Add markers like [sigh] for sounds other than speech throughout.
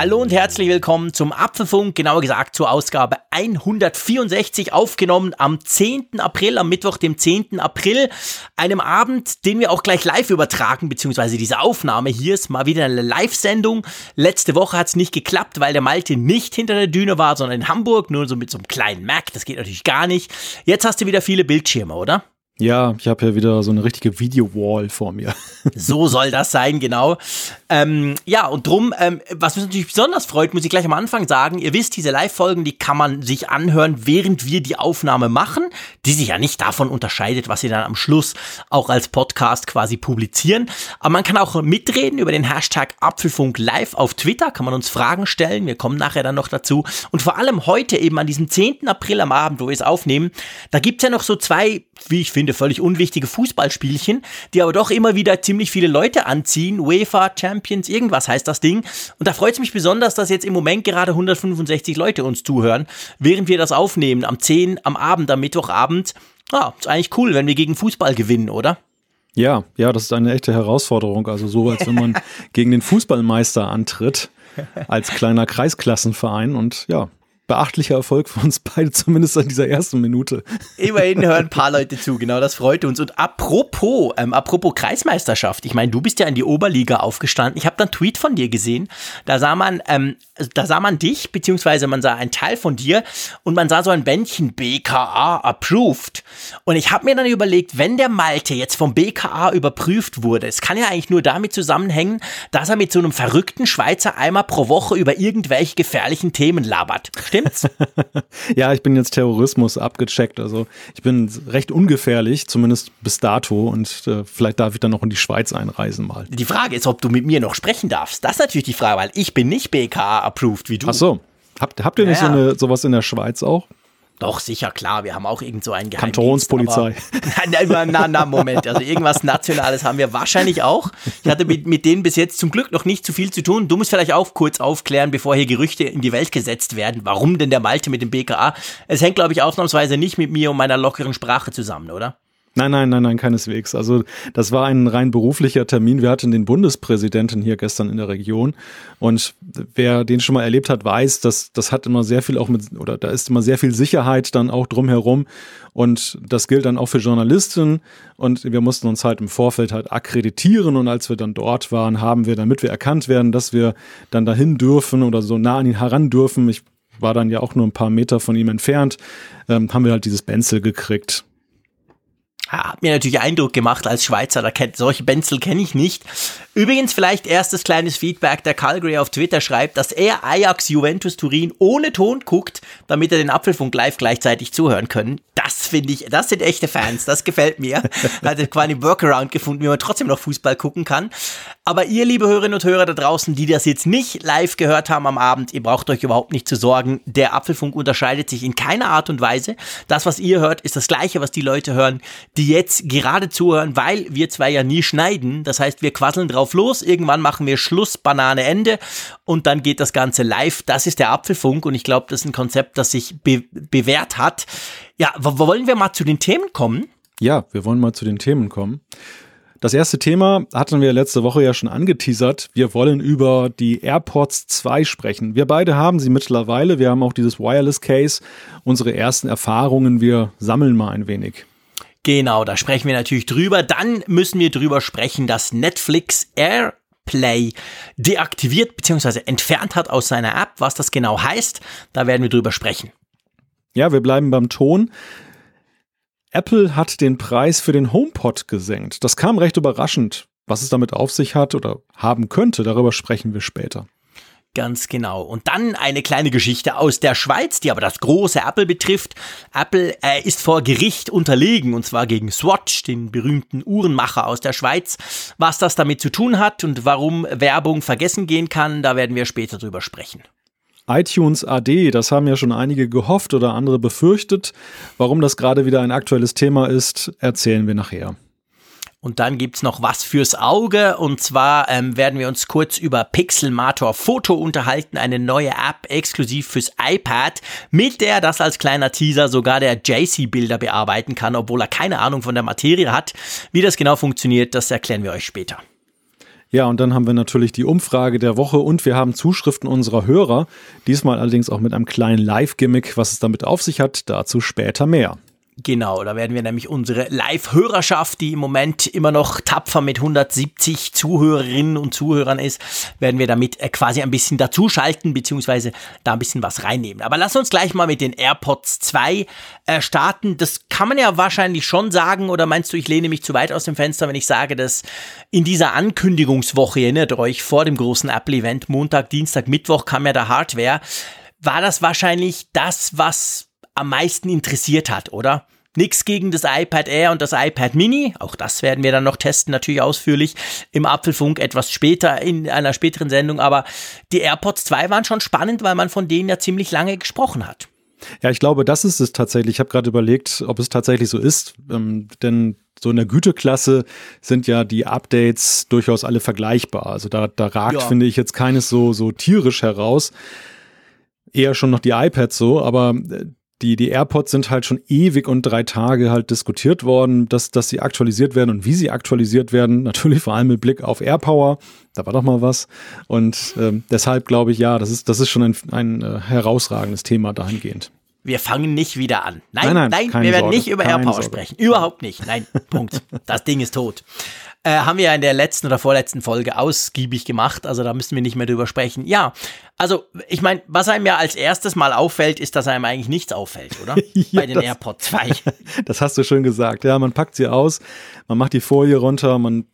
Hallo und herzlich willkommen zum Apfelfunk, genauer gesagt zur Ausgabe 164, aufgenommen am 10. April, am Mittwoch, dem 10. April, einem Abend, den wir auch gleich live übertragen, beziehungsweise diese Aufnahme hier ist mal wieder eine Live-Sendung. Letzte Woche hat es nicht geklappt, weil der Malte nicht hinter der Düne war, sondern in Hamburg, nur so mit so einem kleinen Mac, das geht natürlich gar nicht. Jetzt hast du wieder viele Bildschirme, oder? Ja, ich habe ja wieder so eine richtige Video-Wall vor mir. [laughs] so soll das sein, genau. Ähm, ja, und drum, ähm, was mich natürlich besonders freut, muss ich gleich am Anfang sagen, ihr wisst, diese Live-Folgen, die kann man sich anhören, während wir die Aufnahme machen, die sich ja nicht davon unterscheidet, was wir dann am Schluss auch als Podcast quasi publizieren. Aber man kann auch mitreden über den Hashtag Apfelfunk Live auf Twitter, kann man uns Fragen stellen, wir kommen nachher dann noch dazu. Und vor allem heute eben an diesem 10. April am Abend, wo wir es aufnehmen, da gibt's ja noch so zwei, wie ich finde, finde, völlig unwichtige Fußballspielchen, die aber doch immer wieder ziemlich viele Leute anziehen. UEFA Champions, irgendwas heißt das Ding. Und da freut es mich besonders, dass jetzt im Moment gerade 165 Leute uns zuhören, während wir das aufnehmen, am 10 am Abend, am Mittwochabend. Ja, ist eigentlich cool, wenn wir gegen Fußball gewinnen, oder? Ja, ja, das ist eine echte Herausforderung. Also so, als wenn man [laughs] gegen den Fußballmeister antritt, als kleiner Kreisklassenverein. Und ja, beachtlicher Erfolg für uns beide, [laughs] zumindest in dieser ersten Minute. Immerhin [laughs] hören ein paar Leute zu, genau, das freut uns. Und apropos, ähm, apropos Kreismeisterschaft, ich meine, du bist ja in die Oberliga aufgestanden. Ich habe dann einen Tweet von dir gesehen. Da sah man, ähm, da sah man dich, beziehungsweise man sah einen Teil von dir und man sah so ein Bändchen BKA approved. Und ich habe mir dann überlegt, wenn der Malte jetzt vom BKA überprüft wurde, es kann ja eigentlich nur damit zusammenhängen, dass er mit so einem verrückten Schweizer einmal pro Woche über irgendwelche gefährlichen Themen labert. Stimmt? Stimmt's? [laughs] ja, ich bin jetzt Terrorismus abgecheckt. Also ich bin recht ungefährlich, zumindest bis dato. Und äh, vielleicht darf ich dann noch in die Schweiz einreisen mal. Die Frage ist, ob du mit mir noch sprechen darfst. Das ist natürlich die Frage, weil ich bin nicht BKA-approved wie du. Ach so. Habt, habt ihr nicht ja. so eine, sowas in der Schweiz auch? Doch, sicher, klar. Wir haben auch irgend so einen Geheimdienst. Kantonspolizei. Aber, [laughs] na, na, Moment. Also irgendwas Nationales haben wir wahrscheinlich auch. Ich hatte mit, mit denen bis jetzt zum Glück noch nicht zu viel zu tun. Du musst vielleicht auch kurz aufklären, bevor hier Gerüchte in die Welt gesetzt werden. Warum denn der Malte mit dem BKA? Es hängt, glaube ich, ausnahmsweise nicht mit mir und meiner lockeren Sprache zusammen, oder? Nein, nein, nein, nein, keineswegs. Also das war ein rein beruflicher Termin. Wir hatten den Bundespräsidenten hier gestern in der Region und wer den schon mal erlebt hat, weiß, dass das hat immer sehr viel auch mit oder da ist immer sehr viel Sicherheit dann auch drumherum und das gilt dann auch für Journalisten und wir mussten uns halt im Vorfeld halt akkreditieren und als wir dann dort waren, haben wir, damit wir erkannt werden, dass wir dann dahin dürfen oder so nah an ihn heran dürfen. Ich war dann ja auch nur ein paar Meter von ihm entfernt, ähm, haben wir halt dieses Benzel gekriegt hat mir natürlich Eindruck gemacht als Schweizer, da kennt, solche Benzel kenne ich nicht. Übrigens vielleicht erstes kleines Feedback, der Calgary auf Twitter schreibt, dass er Ajax Juventus Turin ohne Ton guckt, damit er den Apfelfunk live gleichzeitig zuhören können. Das finde ich, das sind echte Fans, das gefällt mir. Er [laughs] hat quasi einen Workaround gefunden, wie man trotzdem noch Fußball gucken kann. Aber ihr, liebe Hörerinnen und Hörer da draußen, die das jetzt nicht live gehört haben am Abend, ihr braucht euch überhaupt nicht zu sorgen. Der Apfelfunk unterscheidet sich in keiner Art und Weise. Das, was ihr hört, ist das gleiche, was die Leute hören, die jetzt gerade zuhören, weil wir zwei ja nie schneiden. Das heißt, wir quasseln drauf los. Irgendwann machen wir Schluss, Banane, Ende. Und dann geht das Ganze live. Das ist der Apfelfunk. Und ich glaube, das ist ein Konzept, das sich be bewährt hat. Ja, wollen wir mal zu den Themen kommen? Ja, wir wollen mal zu den Themen kommen. Das erste Thema hatten wir letzte Woche ja schon angeteasert. Wir wollen über die AirPods 2 sprechen. Wir beide haben sie mittlerweile. Wir haben auch dieses Wireless Case. Unsere ersten Erfahrungen. Wir sammeln mal ein wenig. Genau, da sprechen wir natürlich drüber. Dann müssen wir drüber sprechen, dass Netflix AirPlay deaktiviert bzw. entfernt hat aus seiner App. Was das genau heißt, da werden wir drüber sprechen. Ja, wir bleiben beim Ton. Apple hat den Preis für den HomePod gesenkt. Das kam recht überraschend. Was es damit auf sich hat oder haben könnte, darüber sprechen wir später. Ganz genau. Und dann eine kleine Geschichte aus der Schweiz, die aber das große Apple betrifft. Apple äh, ist vor Gericht unterlegen, und zwar gegen Swatch, den berühmten Uhrenmacher aus der Schweiz. Was das damit zu tun hat und warum Werbung vergessen gehen kann, da werden wir später drüber sprechen iTunes AD, das haben ja schon einige gehofft oder andere befürchtet. Warum das gerade wieder ein aktuelles Thema ist, erzählen wir nachher. Und dann gibt's noch was fürs Auge. Und zwar ähm, werden wir uns kurz über Pixelmator Foto unterhalten, eine neue App exklusiv fürs iPad, mit der das als kleiner Teaser sogar der JC-Bilder bearbeiten kann, obwohl er keine Ahnung von der Materie hat. Wie das genau funktioniert, das erklären wir euch später. Ja, und dann haben wir natürlich die Umfrage der Woche und wir haben Zuschriften unserer Hörer. Diesmal allerdings auch mit einem kleinen Live-Gimmick. Was es damit auf sich hat, dazu später mehr. Genau, da werden wir nämlich unsere Live-Hörerschaft, die im Moment immer noch tapfer mit 170 Zuhörerinnen und Zuhörern ist, werden wir damit äh, quasi ein bisschen dazuschalten, beziehungsweise da ein bisschen was reinnehmen. Aber lass uns gleich mal mit den AirPods 2 äh, starten. Das kann man ja wahrscheinlich schon sagen, oder meinst du, ich lehne mich zu weit aus dem Fenster, wenn ich sage, dass in dieser Ankündigungswoche, erinnert euch, vor dem großen Apple-Event, Montag, Dienstag, Mittwoch kam ja der Hardware, war das wahrscheinlich das, was am meisten interessiert hat, oder? Nix gegen das iPad Air und das iPad Mini. Auch das werden wir dann noch testen, natürlich ausführlich im Apfelfunk etwas später in einer späteren Sendung. Aber die AirPods 2 waren schon spannend, weil man von denen ja ziemlich lange gesprochen hat. Ja, ich glaube, das ist es tatsächlich. Ich habe gerade überlegt, ob es tatsächlich so ist. Ähm, denn so in der Güteklasse sind ja die Updates durchaus alle vergleichbar. Also da, da ragt, ja. finde ich, jetzt keines so, so tierisch heraus. Eher schon noch die iPads so, aber äh, die, die AirPods sind halt schon ewig und drei Tage halt diskutiert worden, dass, dass sie aktualisiert werden und wie sie aktualisiert werden. [laughs] Natürlich vor allem mit Blick auf AirPower. Da war doch mal was. Und ähm, deshalb glaube ich, ja, das ist, das ist schon ein, ein äh, herausragendes Thema dahingehend. Wir fangen nicht wieder an. Nein, nein, nein, nein wir werden Sorge, nicht über AirPower Sorge. sprechen. Überhaupt nicht. Nein, Punkt. [laughs] Das Ding ist tot. Äh, haben wir ja in der letzten oder vorletzten Folge ausgiebig gemacht, also da müssen wir nicht mehr drüber sprechen. Ja, also ich meine, was einem ja als erstes mal auffällt, ist, dass einem eigentlich nichts auffällt, oder? [laughs] ja, Bei den das, AirPods 2. [laughs] das hast du schön gesagt. Ja, man packt sie aus, man macht die Folie runter, man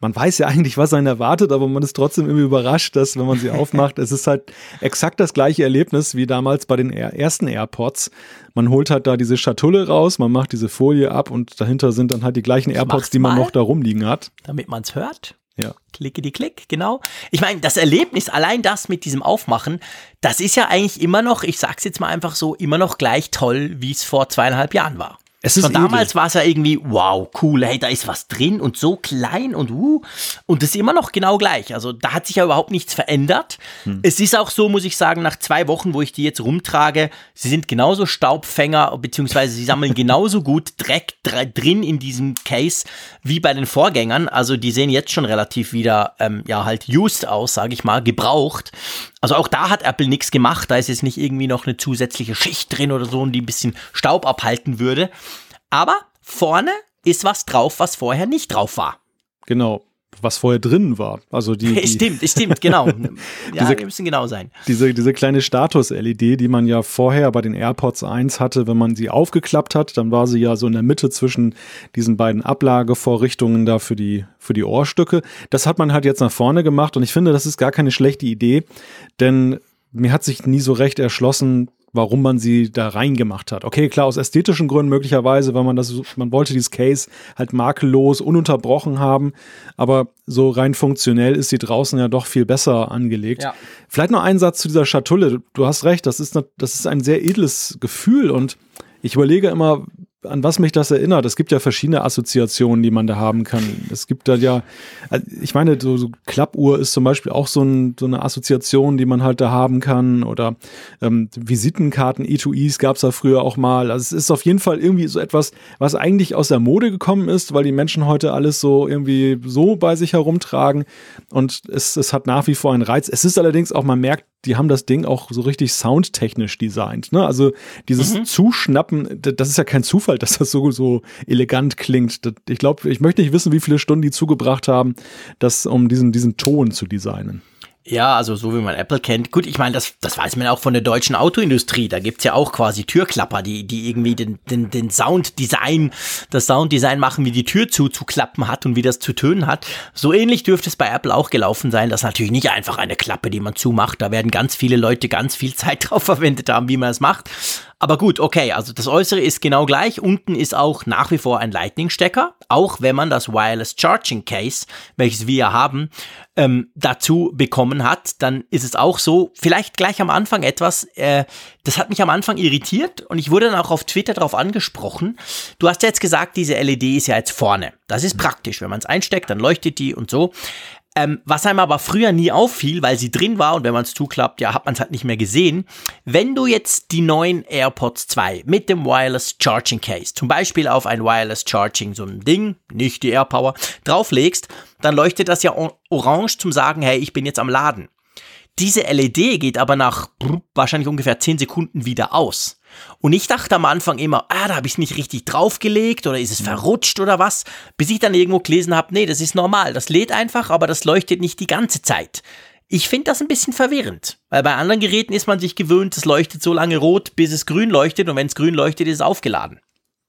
man weiß ja eigentlich, was einen erwartet, aber man ist trotzdem immer überrascht, dass, wenn man sie aufmacht, es ist halt exakt das gleiche Erlebnis wie damals bei den ersten AirPods. Man holt halt da diese Schatulle raus, man macht diese Folie ab und dahinter sind dann halt die gleichen AirPods, die man mal, noch da rumliegen hat. Damit man es hört. Ja. Klicke die Klick, genau. Ich meine, das Erlebnis, allein das mit diesem Aufmachen, das ist ja eigentlich immer noch, ich sag's jetzt mal einfach so, immer noch gleich toll, wie es vor zweieinhalb Jahren war. Es ist Von damals war es ja irgendwie, wow, cool, hey, da ist was drin und so klein und uh, und das ist immer noch genau gleich. Also da hat sich ja überhaupt nichts verändert. Hm. Es ist auch so, muss ich sagen, nach zwei Wochen, wo ich die jetzt rumtrage, sie sind genauso Staubfänger, beziehungsweise sie sammeln [laughs] genauso gut Dreck drin in diesem Case wie bei den Vorgängern. Also die sehen jetzt schon relativ wieder, ähm, ja, halt used aus, sage ich mal, gebraucht. Also auch da hat Apple nichts gemacht. Da ist jetzt nicht irgendwie noch eine zusätzliche Schicht drin oder so, die ein bisschen Staub abhalten würde. Aber vorne ist was drauf, was vorher nicht drauf war. Genau was vorher drin war. Also die, [laughs] die stimmt, stimmt, genau. [laughs] ja, diese, wir müssen genau sein. Diese, diese kleine Status-LED, die man ja vorher bei den AirPods 1 hatte, wenn man sie aufgeklappt hat, dann war sie ja so in der Mitte zwischen diesen beiden Ablagevorrichtungen da für die, für die Ohrstücke. Das hat man halt jetzt nach vorne gemacht und ich finde, das ist gar keine schlechte Idee, denn mir hat sich nie so recht erschlossen, warum man sie da reingemacht hat. Okay, klar, aus ästhetischen Gründen möglicherweise, weil man das, man wollte dieses Case halt makellos, ununterbrochen haben, aber so rein funktionell ist sie draußen ja doch viel besser angelegt. Ja. Vielleicht noch ein Satz zu dieser Schatulle. Du hast recht, das ist, das ist ein sehr edles Gefühl und ich überlege immer, an was mich das erinnert. Es gibt ja verschiedene Assoziationen, die man da haben kann. Es gibt da ja, also ich meine, so, so Klappuhr ist zum Beispiel auch so, ein, so, eine Assoziation, die man halt da haben kann. Oder ähm, Visitenkarten, E2Es gab es da früher auch mal. Also es ist auf jeden Fall irgendwie so etwas, was eigentlich aus der Mode gekommen ist, weil die Menschen heute alles so irgendwie so bei sich herumtragen. Und es, es hat nach wie vor einen Reiz. Es ist allerdings auch, man merkt, die haben das Ding auch so richtig soundtechnisch designt. Ne? Also dieses mhm. Zuschnappen, das ist ja kein Zufall, dass das so, so elegant klingt. Ich glaube, ich möchte nicht wissen, wie viele Stunden die zugebracht haben, das, um diesen, diesen Ton zu designen. Ja, also so wie man Apple kennt. Gut, ich meine, das, das weiß man auch von der deutschen Autoindustrie. Da gibt's ja auch quasi Türklapper, die, die irgendwie den, den, den Sounddesign, das Sounddesign machen, wie die Tür zuzuklappen hat und wie das zu tönen hat. So ähnlich dürfte es bei Apple auch gelaufen sein. Das ist natürlich nicht einfach eine Klappe, die man zumacht. Da werden ganz viele Leute ganz viel [laughs] Zeit drauf verwendet haben, wie man es macht. Aber gut, okay, also das Äußere ist genau gleich. Unten ist auch nach wie vor ein Lightning-Stecker, auch wenn man das Wireless Charging Case, welches wir haben, ähm, dazu bekommen hat, dann ist es auch so, vielleicht gleich am Anfang etwas, äh, das hat mich am Anfang irritiert und ich wurde dann auch auf Twitter darauf angesprochen. Du hast ja jetzt gesagt, diese LED ist ja jetzt vorne. Das ist praktisch, wenn man es einsteckt, dann leuchtet die und so. Ähm, was einem aber früher nie auffiel, weil sie drin war und wenn man es zuklappt, ja, hat man es halt nicht mehr gesehen. Wenn du jetzt die neuen AirPods 2 mit dem Wireless Charging Case, zum Beispiel auf ein Wireless Charging, so ein Ding, nicht die AirPower, drauflegst, dann leuchtet das ja orange zum sagen, hey, ich bin jetzt am Laden. Diese LED geht aber nach wahrscheinlich ungefähr 10 Sekunden wieder aus. Und ich dachte am Anfang immer, ah, da habe ich es nicht richtig draufgelegt oder ist es verrutscht oder was, bis ich dann irgendwo gelesen habe, nee, das ist normal, das lädt einfach, aber das leuchtet nicht die ganze Zeit. Ich finde das ein bisschen verwirrend, weil bei anderen Geräten ist man sich gewöhnt, es leuchtet so lange rot, bis es grün leuchtet und wenn es grün leuchtet, ist es aufgeladen.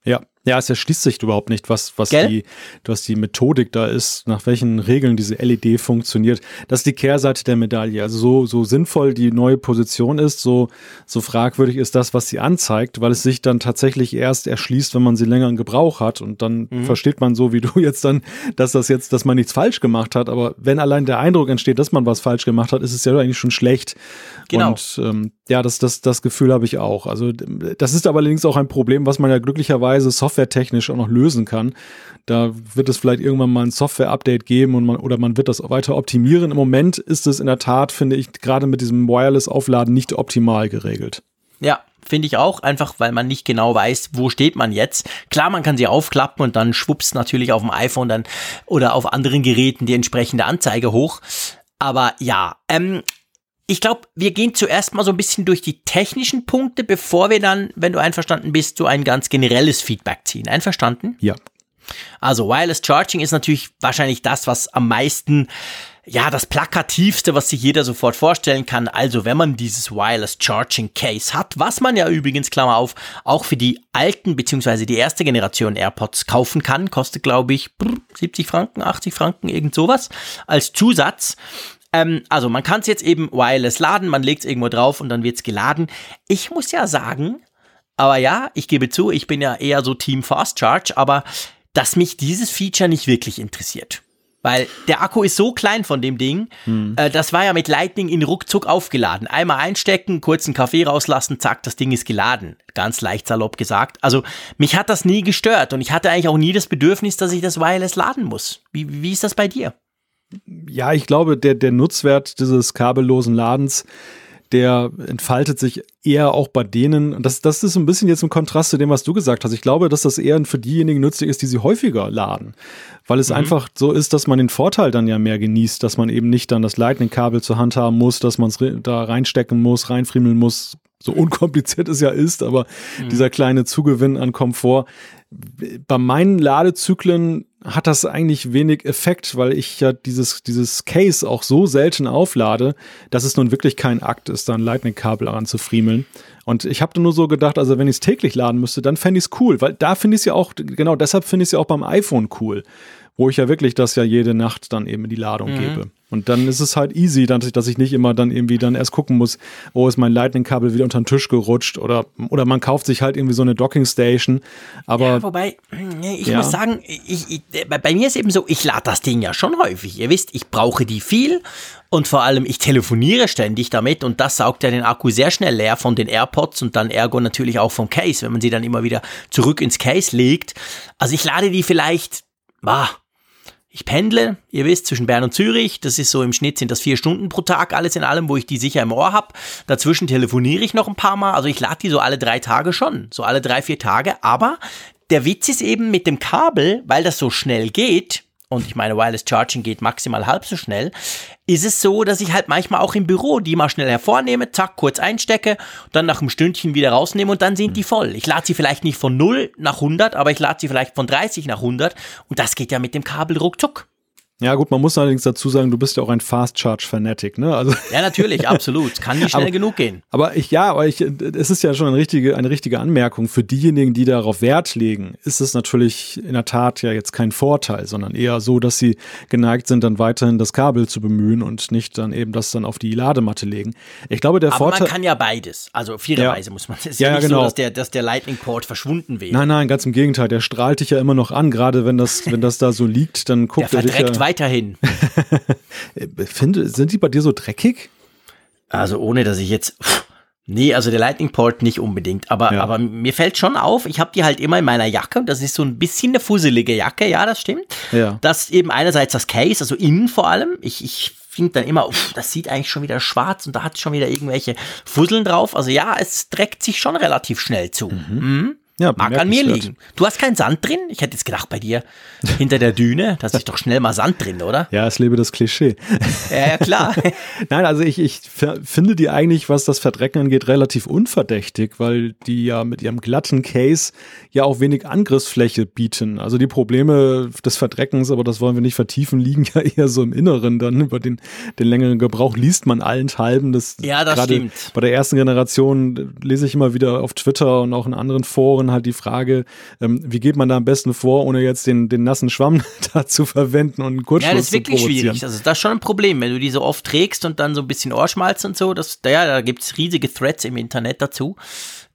Ja, ja, es erschließt sich überhaupt nicht, was, was die, was die Methodik da ist, nach welchen Regeln diese LED funktioniert. Das ist die Kehrseite der Medaille. Also so, so sinnvoll die neue Position ist, so, so fragwürdig ist das, was sie anzeigt, weil es sich dann tatsächlich erst erschließt, wenn man sie länger in Gebrauch hat. Und dann mhm. versteht man so wie du jetzt dann, dass das jetzt, dass man nichts falsch gemacht hat. Aber wenn allein der Eindruck entsteht, dass man was falsch gemacht hat, ist es ja eigentlich schon schlecht. Genau. Und ähm, ja, das, das, das Gefühl habe ich auch. Also das ist aber allerdings auch ein Problem, was man ja glücklicherweise Software softwaretechnisch auch noch lösen kann. Da wird es vielleicht irgendwann mal ein Software-Update geben und man, oder man wird das weiter optimieren. Im Moment ist es in der Tat, finde ich, gerade mit diesem Wireless-Aufladen nicht optimal geregelt. Ja, finde ich auch, einfach weil man nicht genau weiß, wo steht man jetzt. Klar, man kann sie aufklappen und dann schwupps natürlich auf dem iPhone dann oder auf anderen Geräten die entsprechende Anzeige hoch. Aber ja, ähm, ich glaube, wir gehen zuerst mal so ein bisschen durch die technischen Punkte, bevor wir dann, wenn du einverstanden bist, so ein ganz generelles Feedback ziehen. Einverstanden? Ja. Also Wireless Charging ist natürlich wahrscheinlich das, was am meisten, ja, das plakativste, was sich jeder sofort vorstellen kann. Also wenn man dieses Wireless Charging Case hat, was man ja übrigens, Klammer auf, auch für die alten beziehungsweise die erste Generation AirPods kaufen kann, kostet glaube ich 70 Franken, 80 Franken, irgend sowas als Zusatz. Ähm, also man kann es jetzt eben wireless laden, man legt es irgendwo drauf und dann wird es geladen. Ich muss ja sagen, aber ja, ich gebe zu, ich bin ja eher so Team Fast Charge, aber dass mich dieses Feature nicht wirklich interessiert. Weil der Akku ist so klein von dem Ding, hm. äh, das war ja mit Lightning in ruckzuck aufgeladen. Einmal einstecken, kurz einen Kaffee rauslassen, zack, das Ding ist geladen. Ganz leicht salopp gesagt. Also mich hat das nie gestört und ich hatte eigentlich auch nie das Bedürfnis, dass ich das wireless laden muss. Wie, wie ist das bei dir? Ja, ich glaube, der, der Nutzwert dieses kabellosen Ladens, der entfaltet sich eher auch bei denen, und das, das ist ein bisschen jetzt im Kontrast zu dem, was du gesagt hast. Ich glaube, dass das eher für diejenigen nützlich ist, die sie häufiger laden. Weil es mhm. einfach so ist, dass man den Vorteil dann ja mehr genießt, dass man eben nicht dann das Lightning-Kabel zur Hand haben muss, dass man es da reinstecken muss, reinfriemeln muss, so unkompliziert es ja ist, aber mhm. dieser kleine Zugewinn an Komfort. Bei meinen Ladezyklen hat das eigentlich wenig Effekt, weil ich ja dieses, dieses Case auch so selten auflade, dass es nun wirklich kein Akt ist, da ein Lightning-Kabel anzufriemeln. Und ich habe nur so gedacht, also wenn ich es täglich laden müsste, dann fände ich es cool, weil da finde ich es ja auch, genau deshalb finde ich es ja auch beim iPhone cool, wo ich ja wirklich das ja jede Nacht dann eben in die Ladung mhm. gebe. Und dann ist es halt easy, dass ich, dass ich nicht immer dann irgendwie dann erst gucken muss, oh, ist mein Lightning-Kabel wieder unter den Tisch gerutscht oder, oder man kauft sich halt irgendwie so eine Docking-Station. Aber. Ja, wobei, [clears throat] ich ja. muss sagen, ich, ich, bei mir ist eben so, ich lade das Ding ja schon häufig. Ihr wisst, ich brauche die viel und vor allem, ich telefoniere ständig damit und das saugt ja den Akku sehr schnell leer von den AirPods und dann ergo natürlich auch vom Case, wenn man sie dann immer wieder zurück ins Case legt. Also ich lade die vielleicht, bah, ich pendle, ihr wisst, zwischen Bern und Zürich. Das ist so im Schnitt sind das vier Stunden pro Tag, alles in allem, wo ich die sicher im Ohr habe. Dazwischen telefoniere ich noch ein paar Mal. Also ich lade die so alle drei Tage schon, so alle drei, vier Tage. Aber der Witz ist eben mit dem Kabel, weil das so schnell geht, und ich meine, Wireless Charging geht maximal halb so schnell, ist es so, dass ich halt manchmal auch im Büro die mal schnell hervornehme, zack, kurz einstecke, dann nach einem Stündchen wieder rausnehme und dann sind die voll. Ich lade sie vielleicht nicht von 0 nach 100, aber ich lade sie vielleicht von 30 nach 100 und das geht ja mit dem Kabel ruckzuck. Ja, gut, man muss allerdings dazu sagen, du bist ja auch ein Fast Charge Fanatic, ne? Also ja, natürlich, [laughs] absolut. Kann nicht schnell aber, genug gehen. Aber ich, ja, aber ich, es ist ja schon eine richtige, eine richtige Anmerkung. Für diejenigen, die darauf Wert legen, ist es natürlich in der Tat ja jetzt kein Vorteil, sondern eher so, dass sie geneigt sind, dann weiterhin das Kabel zu bemühen und nicht dann eben das dann auf die Ladematte legen. Ich glaube, der aber Vorteil. man kann ja beides. Also fairerweise ja. muss man. Es ist ja, ja nicht genau. so, dass der, dass der Lightning Port verschwunden wäre. Nein, nein, ganz im Gegenteil. Der strahlt dich ja immer noch an. Gerade wenn das, wenn das da so liegt, dann guckt der er dich ja, weiterhin. [laughs] Finde, sind die bei dir so dreckig? Also ohne, dass ich jetzt... Nee, also der Lightning Port nicht unbedingt, aber, Ja. aber mir fällt schon auf, ich habe die halt immer in meiner Jacke und das ist so ein bisschen eine fusselige Jacke, ja, das stimmt. Ja. Das eben einerseits das Case, also innen vor allem. Ich, ich finde dann immer, uff, das sieht eigentlich schon wieder schwarz und da hat schon wieder irgendwelche Fusseln drauf. Also ja, es trägt sich schon relativ schnell zu. Mhm. Ja, Mag an mir liegen. Du hast keinen Sand drin? Ich hätte jetzt gedacht, bei dir hinter der Düne, da ist doch schnell mal Sand drin, oder? Ja, es lebe das Klischee. Ja, ja klar. [laughs] Nein, also ich, ich finde die eigentlich, was das Verdrecken angeht, relativ unverdächtig, weil die ja mit ihrem glatten Case ja auch wenig Angriffsfläche bieten. Also die Probleme des Verdreckens, aber das wollen wir nicht vertiefen, liegen ja eher so im Inneren dann. Über den, den längeren Gebrauch liest man allenthalben. Das Ja, das stimmt. Bei der ersten Generation äh, lese ich immer wieder auf Twitter und auch in anderen Foren halt die Frage, ähm, wie geht man da am besten vor, ohne jetzt den, den nassen Schwamm [laughs] da zu verwenden und einen Kurzschluss Ja, das ist wirklich schwierig. Also das ist schon ein Problem, wenn du die so oft trägst und dann so ein bisschen Ohrschmalz und so. Das, ja, da gibt's riesige Threads im Internet dazu.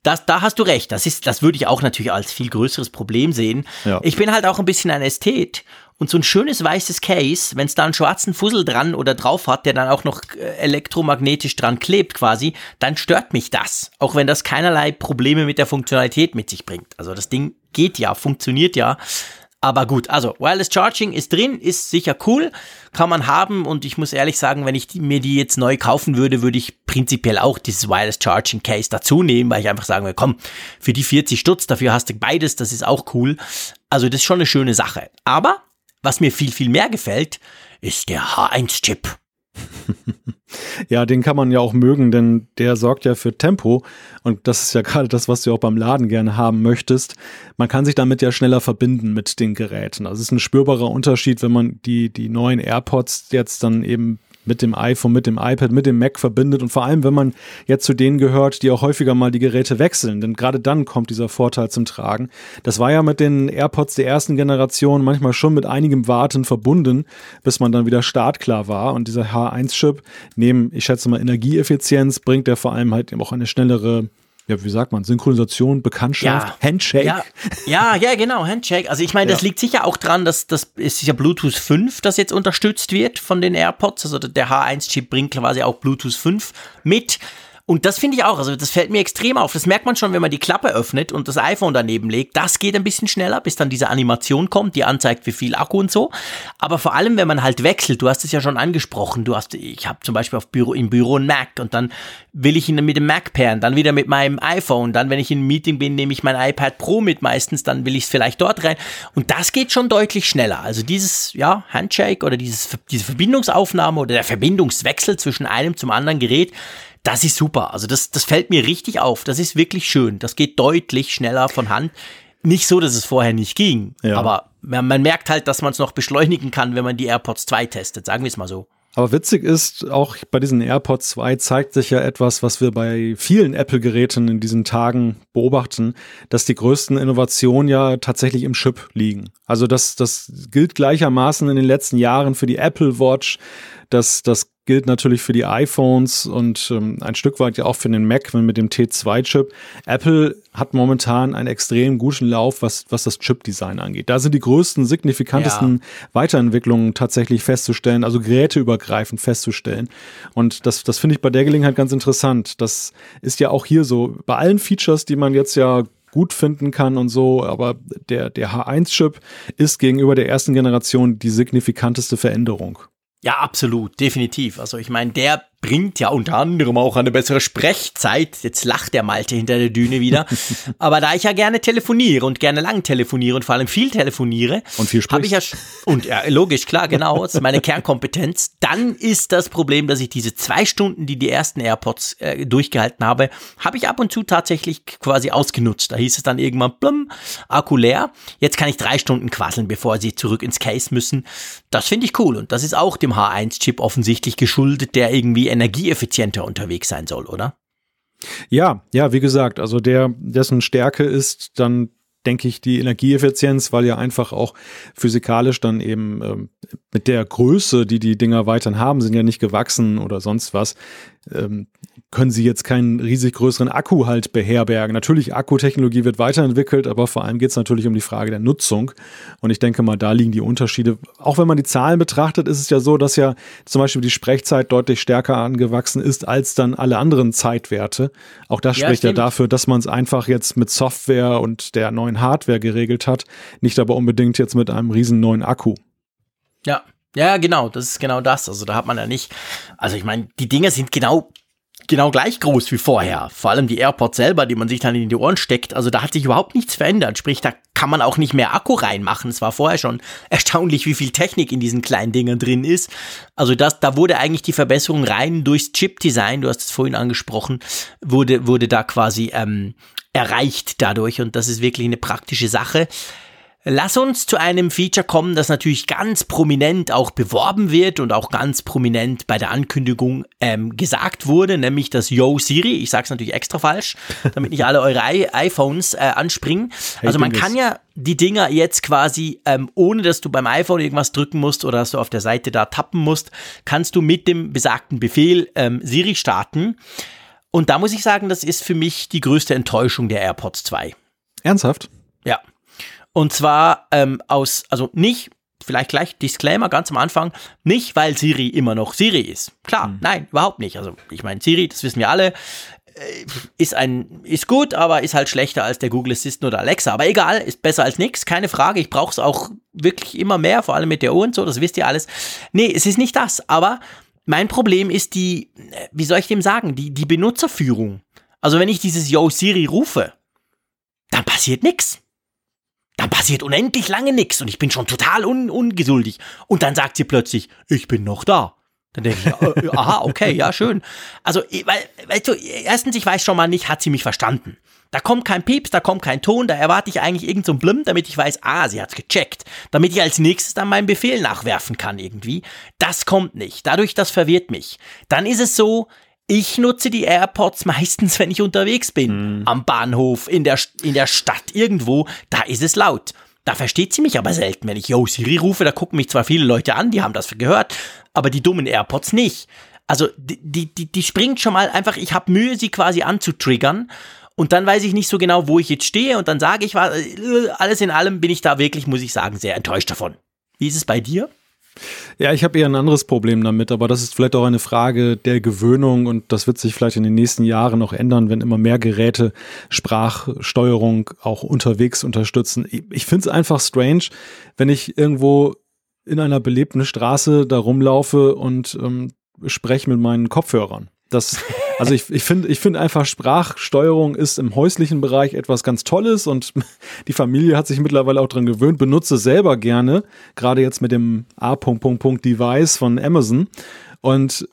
Das, da hast du recht. Das ist, das würde ich auch natürlich als viel größeres Problem sehen. Ja. Ich bin halt auch ein bisschen ein Ästhet. Und so ein schönes weißes Case, wenn es da einen schwarzen Fussel dran oder drauf hat, der dann auch noch äh, elektromagnetisch dran klebt quasi, dann stört mich das. Auch wenn das keinerlei Probleme mit der Funktionalität mit sich bringt. Also das Ding geht ja, funktioniert ja. Aber gut, also Wireless Charging ist drin, ist sicher cool, kann man haben und ich muss ehrlich sagen, wenn ich die, mir die jetzt neu kaufen würde, würde ich prinzipiell auch dieses Wireless Charging Case dazu nehmen, weil ich einfach sagen will, komm, für die 40 Stutz, dafür hast du beides, das ist auch cool. Also das ist schon eine schöne Sache. Aber was mir viel, viel mehr gefällt, ist der H1-Chip. [laughs] Ja, den kann man ja auch mögen, denn der sorgt ja für Tempo. Und das ist ja gerade das, was du auch beim Laden gerne haben möchtest. Man kann sich damit ja schneller verbinden mit den Geräten. Also es ist ein spürbarer Unterschied, wenn man die, die neuen AirPods jetzt dann eben mit dem iPhone, mit dem iPad, mit dem Mac verbindet und vor allem, wenn man jetzt zu denen gehört, die auch häufiger mal die Geräte wechseln, denn gerade dann kommt dieser Vorteil zum Tragen. Das war ja mit den AirPods der ersten Generation manchmal schon mit einigem Warten verbunden, bis man dann wieder startklar war und dieser H1-Chip neben, ich schätze mal, Energieeffizienz bringt der vor allem halt eben auch eine schnellere ja, wie sagt man, Synchronisation, Bekanntschaft, Handshake. Ja, ja, ja, genau, Handshake. Also ich meine, das Ja. liegt sicher auch dran, dass das ist ja Bluetooth 5, das jetzt unterstützt wird von den AirPods. Also der H1-Chip bringt quasi auch Bluetooth 5 mit. Und das finde ich auch, also das fällt mir extrem auf. Das merkt man schon, wenn man die Klappe öffnet und das iPhone daneben legt. Das geht ein bisschen schneller, bis dann diese Animation kommt, die anzeigt, wie viel Akku und so. Aber vor allem, wenn man halt wechselt, du hast es ja schon angesprochen, du hast, ich habe zum Beispiel auf Büro, im Büro ein Mac und dann will ich ihn mit dem Mac pairen, dann wieder mit meinem iPhone, dann, wenn ich in einem Meeting bin, nehme ich mein iPad Pro mit meistens, dann will ich es vielleicht dort rein. Und das geht schon deutlich schneller. Also dieses, ja, Handshake oder dieses, diese Verbindungsaufnahme oder der Verbindungswechsel zwischen einem zum anderen Gerät, das ist super. Also das, das fällt mir richtig auf. Das ist wirklich schön. Das geht deutlich schneller von Hand. Nicht so, dass es vorher nicht ging, Ja. aber man, man merkt halt, dass man es noch beschleunigen kann, wenn man die AirPods 2 testet. Sagen wir es mal so. Aber witzig ist, auch bei diesen AirPods 2 zeigt sich ja etwas, was wir bei vielen Apple-Geräten in diesen Tagen beobachten, dass die größten Innovationen ja tatsächlich im Chip liegen. Also das, das gilt gleichermaßen in den letzten Jahren für die Apple Watch, das, das gilt natürlich für die iPhones und ähm, ein Stück weit ja auch für den Mac mit dem T2-Chip. Apple hat momentan einen extrem guten Lauf, was, was das Chip-Design angeht. Da sind die größten, signifikantesten Weiterentwicklungen tatsächlich festzustellen, also geräteübergreifend festzustellen. Und das, das finde ich bei der Gelegenheit ganz interessant. Das ist ja auch hier so, bei allen Features, die man jetzt ja gut finden kann und so, aber der, der H1-Chip ist gegenüber der ersten Generation die signifikanteste Veränderung. Ja, absolut, definitiv. Also ich meine, der bringt ja unter anderem auch eine bessere Sprechzeit. Jetzt lacht der Malte hinter der Düne wieder. [laughs] Aber da ich ja gerne telefoniere und gerne lang telefoniere und vor allem viel telefoniere. Und viel Habe ich ja, und ja, logisch, klar, genau, das ist meine Kernkompetenz. Dann ist das Problem, dass ich diese zwei Stunden, die die ersten AirPods äh, durchgehalten habe, habe ich ab und zu tatsächlich quasi ausgenutzt. Da hieß es dann irgendwann, blum, Akku leer. Jetzt kann ich drei Stunden quasseln, bevor sie zurück ins Case müssen. Das finde ich cool. Und das ist auch dem H1-Chip offensichtlich geschuldet, der irgendwie energieeffizienter unterwegs sein soll, oder? Ja, ja, wie gesagt, also der, dessen Stärke ist dann denke ich, die Energieeffizienz, weil ja einfach auch physikalisch dann eben ähm, mit der Größe, die die Dinger weiterhin haben, sind ja nicht gewachsen oder sonst was, ähm, können sie jetzt keinen riesig größeren Akku halt beherbergen. Natürlich, Akkutechnologie wird weiterentwickelt, aber vor allem geht es natürlich um die Frage der Nutzung. Und ich denke mal, da liegen die Unterschiede. Auch wenn man die Zahlen betrachtet, ist es ja so, dass ja zum Beispiel die Sprechzeit deutlich stärker angewachsen ist als dann alle anderen Zeitwerte. Auch das ja, spricht stimmt. ja dafür, dass man es einfach jetzt mit Software und der neuen Hardware geregelt hat, nicht aber unbedingt jetzt mit einem riesen neuen Akku. Ja, ja, genau, das ist genau das. Also da hat man ja nicht, also ich meine, die Dinge sind genau genau gleich groß wie vorher. Vor allem die AirPods selber, die man sich dann in die Ohren steckt. Also da hat sich überhaupt nichts verändert. Sprich, da kann man auch nicht mehr Akku reinmachen. Es war vorher schon [laughs] erstaunlich, wie viel Technik in diesen kleinen Dingern drin ist. Also das, da wurde eigentlich die Verbesserung rein durchs Chip-Design, du hast es vorhin angesprochen, wurde, wurde da quasi ähm, erreicht dadurch. Und das ist wirklich eine praktische Sache. Lass uns zu einem Feature kommen, das natürlich ganz prominent auch beworben wird und auch ganz prominent bei der Ankündigung ähm, gesagt wurde, nämlich das Yo Siri. Ich sage es natürlich extra falsch, damit nicht alle eure I iPhones äh, anspringen. Also man kann ja die Dinger jetzt quasi, ähm, ohne dass du beim iPhone irgendwas drücken musst oder dass du auf der Seite da tappen musst, kannst du mit dem besagten Befehl ähm, Siri starten. Und da muss ich sagen, das ist für mich die größte Enttäuschung der AirPods 2. Ernsthaft? Ja. Und zwar ähm, aus, also nicht, vielleicht gleich Disclaimer ganz am Anfang, nicht weil Siri immer noch Siri ist. Klar, mhm. nein, überhaupt nicht. Also ich meine, Siri, das wissen wir alle, äh, ist ein ist gut, aber ist halt schlechter als der Google Assistant oder Alexa. Aber egal, ist besser als nichts, keine Frage. Ich brauche es auch wirklich immer mehr, vor allem mit der Uhr und so, das wisst ihr alles. Nee, es ist nicht das, aber mein Problem ist die, äh, wie soll ich dem sagen, die, die Benutzerführung. Also wenn ich dieses Yo Siri rufe, dann passiert nichts dann passiert unendlich lange nichts und ich bin schon total un ungeduldig. Und dann sagt sie plötzlich, ich bin noch da. Dann denke ich, äh, aha, okay, ja, schön. Also, weil, weißt du, erstens, ich weiß schon mal nicht, hat sie mich verstanden. Da kommt kein Pieps, da kommt kein Ton, da erwarte ich eigentlich irgend so Blüm, damit ich weiß, ah, sie hat's gecheckt. Damit ich als nächstes dann meinen Befehl nachwerfen kann irgendwie. Das kommt nicht. Dadurch, das verwirrt mich. Dann ist es so, ich nutze die AirPods meistens, wenn ich unterwegs bin. Mhm. Am Bahnhof, in der, in der Stadt, irgendwo. Da ist es laut. Da versteht sie mich aber selten. Wenn ich Yo Siri rufe, da gucken mich zwar viele Leute an, die haben das gehört, aber die dummen AirPods nicht. Also die, die, die, die springt schon mal einfach, ich habe Mühe, sie quasi anzutriggern. Und dann weiß ich nicht so genau, wo ich jetzt stehe. Und dann sage ich, äh, alles in allem bin ich da wirklich, muss ich sagen, sehr enttäuscht davon. Wie ist es bei dir? Ja, ich habe eher ein anderes Problem damit, aber das ist vielleicht auch eine Frage der Gewöhnung und das wird sich vielleicht in den nächsten Jahren noch ändern, wenn immer mehr Geräte Sprachsteuerung auch unterwegs unterstützen. Ich finde es einfach strange, wenn ich irgendwo in einer belebten Straße da rumlaufe und ähm, spreche mit meinen Kopfhörern. Das, [laughs] also ich, ich finde ich finde einfach Sprachsteuerung ist im häuslichen Bereich etwas ganz Tolles und [laughs] die Familie hat sich mittlerweile auch dran gewöhnt, benutze selber gerne, gerade jetzt mit dem A-Device von Amazon. Und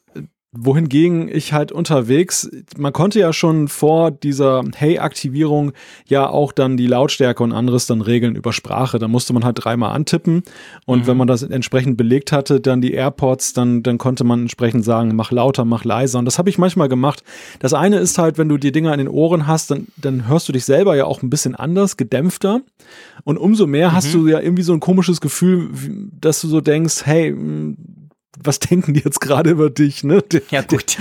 wohingegen ich halt unterwegs, man konnte ja schon vor dieser Hey-Aktivierung ja auch dann die Lautstärke und anderes dann regeln über Sprache. Da musste man halt dreimal antippen und mhm. wenn man das entsprechend belegt hatte, dann die AirPods, dann, dann konnte man entsprechend sagen, mach lauter, mach leiser. Und das habe ich manchmal gemacht. Das eine ist halt, wenn du die Dinger in den Ohren hast, dann, dann hörst du dich selber ja auch ein bisschen anders, gedämpfter. Und umso mehr mhm. hast du ja irgendwie so ein komisches Gefühl, dass du so denkst, hey, was denken die jetzt gerade über dich, ne? Ja gut,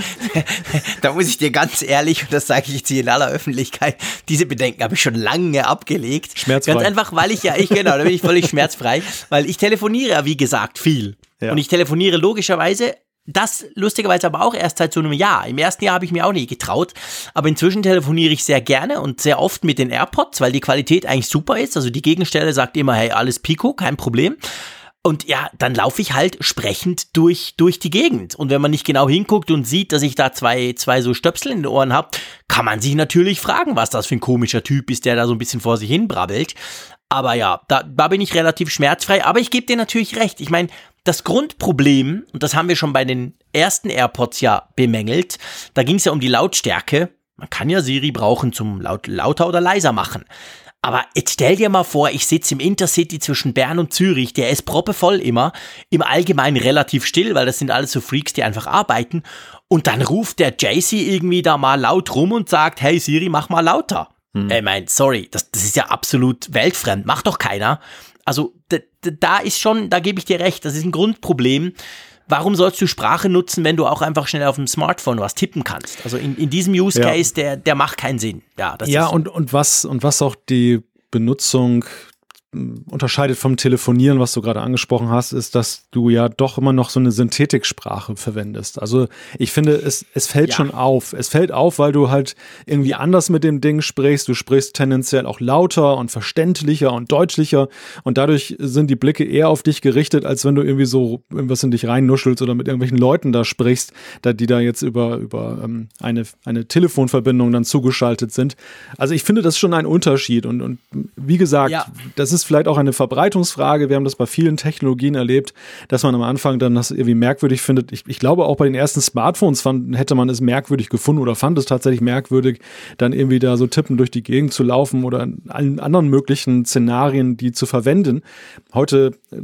[laughs] da muss ich dir ganz ehrlich, und das sage ich jetzt hier in aller Öffentlichkeit, diese Bedenken habe ich schon lange abgelegt. Schmerzfrei. Ganz einfach, weil ich ja, ich genau, da bin ich völlig schmerzfrei, weil ich telefoniere ja, wie gesagt, viel. Ja. Und ich telefoniere logischerweise das lustigerweise aber auch erst seit so einem Jahr. Im ersten Jahr habe ich mir auch nie getraut. Aber inzwischen telefoniere ich sehr gerne und sehr oft mit den AirPods, weil die Qualität eigentlich super ist. Also die Gegenstelle sagt immer, hey, alles Pico, kein Problem. Und ja, dann laufe ich halt sprechend durch, durch die Gegend. Und wenn man nicht genau hinguckt und sieht, dass ich da zwei, zwei so Stöpsel in den Ohren habe, kann man sich natürlich fragen, was das für ein komischer Typ ist, der da so ein bisschen vor sich hin brabbelt. Aber ja, da, da bin ich relativ schmerzfrei. Aber ich gebe dir natürlich recht. Ich meine, das Grundproblem, und das haben wir schon bei den ersten AirPods ja bemängelt, da ging es ja um die Lautstärke. Man kann ja Siri brauchen zum laut, lauter oder leiser machen. Aber jetzt stell dir mal vor, ich sitze im Intercity zwischen Bern und Zürich, der ist proppevoll immer, im Allgemeinen relativ still, weil das sind alles so Freaks, die einfach arbeiten. Und dann ruft der JC irgendwie da mal laut rum und sagt, hey Siri, mach mal lauter. Hm. Ich mein, sorry, das, das ist ja absolut weltfremd, macht doch keiner. Also da ist schon, da gebe ich dir recht, das ist ein Grundproblem warum sollst du Sprache nutzen, wenn du auch einfach schnell auf dem Smartphone was tippen kannst? Also in, in diesem Use Case, ja. der, der macht keinen Sinn. Ja, das ja und, und, was, und was auch die Benutzung unterscheidet vom Telefonieren, was du gerade angesprochen hast, ist, dass du ja doch immer noch so eine Synthetiksprache verwendest. Also ich finde, es, es fällt ja. schon auf. Es fällt auf, weil du halt irgendwie anders mit dem Ding sprichst. Du sprichst tendenziell auch lauter und verständlicher und deutlicher und dadurch sind die Blicke eher auf dich gerichtet, als wenn du irgendwie so irgendwas in dich reinnuschelst oder mit irgendwelchen Leuten da sprichst, die da jetzt über, über ähm, eine, eine Telefonverbindung dann zugeschaltet sind. Also ich finde, das ist schon ein Unterschied und, und wie gesagt, ja. das ist vielleicht auch eine Verbreitungsfrage. Wir haben das bei vielen Technologien erlebt, dass man am Anfang dann das irgendwie merkwürdig findet. Ich, ich glaube, auch bei den ersten Smartphones fand, hätte man es merkwürdig gefunden oder fand es tatsächlich merkwürdig, dann irgendwie da so tippen durch die Gegend zu laufen oder in allen anderen möglichen Szenarien, die zu verwenden. Heute äh,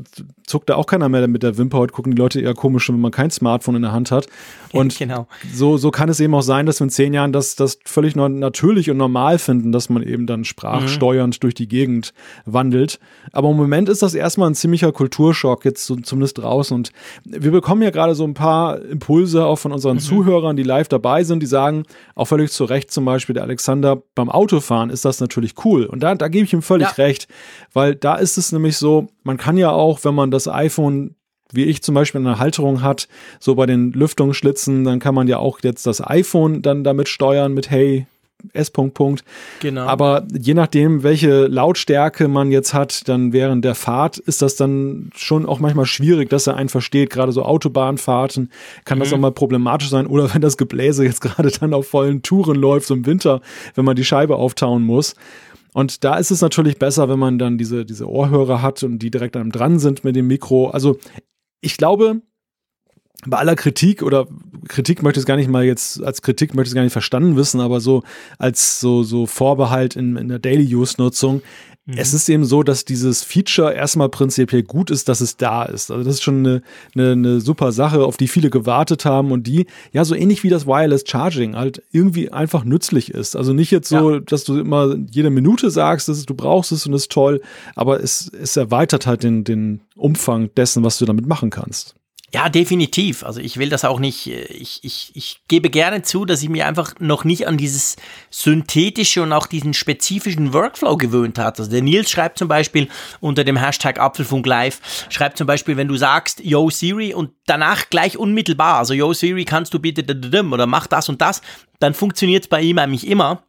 zuckt da auch keiner mehr mit der Wimper. Heute gucken die Leute eher komisch, wenn man kein Smartphone in der Hand hat. Und genau. so, so kann es eben auch sein, dass wir in zehn Jahren das, das völlig natürlich und normal finden, dass man eben dann sprachsteuernd mhm. durch die Gegend wandelt. Aber im Moment ist das erstmal ein ziemlicher Kulturschock, jetzt so, zumindest draußen. Und wir bekommen ja gerade so ein paar Impulse auch von unseren mhm. Zuhörern, die live dabei sind, die sagen, auch völlig zu Recht zum Beispiel, der Alexander, beim Autofahren ist das natürlich cool. Und da, da gebe ich ihm völlig ja. recht, weil da ist es nämlich so, man kann ja auch, wenn man das iPhone wie ich zum Beispiel eine Halterung hat, so bei den Lüftungsschlitzen, dann kann man ja auch jetzt das iPhone dann damit steuern mit Hey, S. -Punkt -Punkt. Genau. Aber je nachdem, welche Lautstärke man jetzt hat, dann während der Fahrt ist das dann schon auch manchmal schwierig, dass er einen versteht. Gerade so Autobahnfahrten kann mhm. das auch mal problematisch sein. Oder wenn das Gebläse jetzt [laughs] gerade dann auf vollen Touren läuft, so im Winter, wenn man die Scheibe auftauen muss. Und da ist es natürlich besser, wenn man dann diese, diese Ohrhörer hat und die direkt an einem dran sind mit dem Mikro. Also ich glaube, bei aller Kritik oder Kritik möchte ich es gar nicht mal jetzt als Kritik möchte ich es gar nicht verstanden wissen, aber so als so, so Vorbehalt in, in der Daily Use Nutzung. Mhm. Es ist eben so, dass dieses Feature erstmal prinzipiell gut ist, dass es da ist. Also das ist schon eine, eine, eine super Sache, auf die viele gewartet haben und die, ja, so ähnlich wie das Wireless Charging halt irgendwie einfach nützlich ist. Also nicht jetzt so, ja. dass du immer jede Minute sagst, dass du brauchst es und es ist toll, aber es, es erweitert halt den, den Umfang dessen, was du damit machen kannst. Ja, definitiv. Also ich will das auch nicht, äh, ich, ich, ich gebe gerne zu, dass ich mir einfach noch nicht an dieses synthetische und auch diesen spezifischen Workflow gewöhnt hat. Also der Nils schreibt zum Beispiel unter dem Hashtag Apfelfunk Live, schreibt zum Beispiel, wenn du sagst, Yo Siri und danach gleich unmittelbar, also Yo Siri, kannst du bitte oder mach das und das, dann funktioniert es bei ihm eigentlich immer.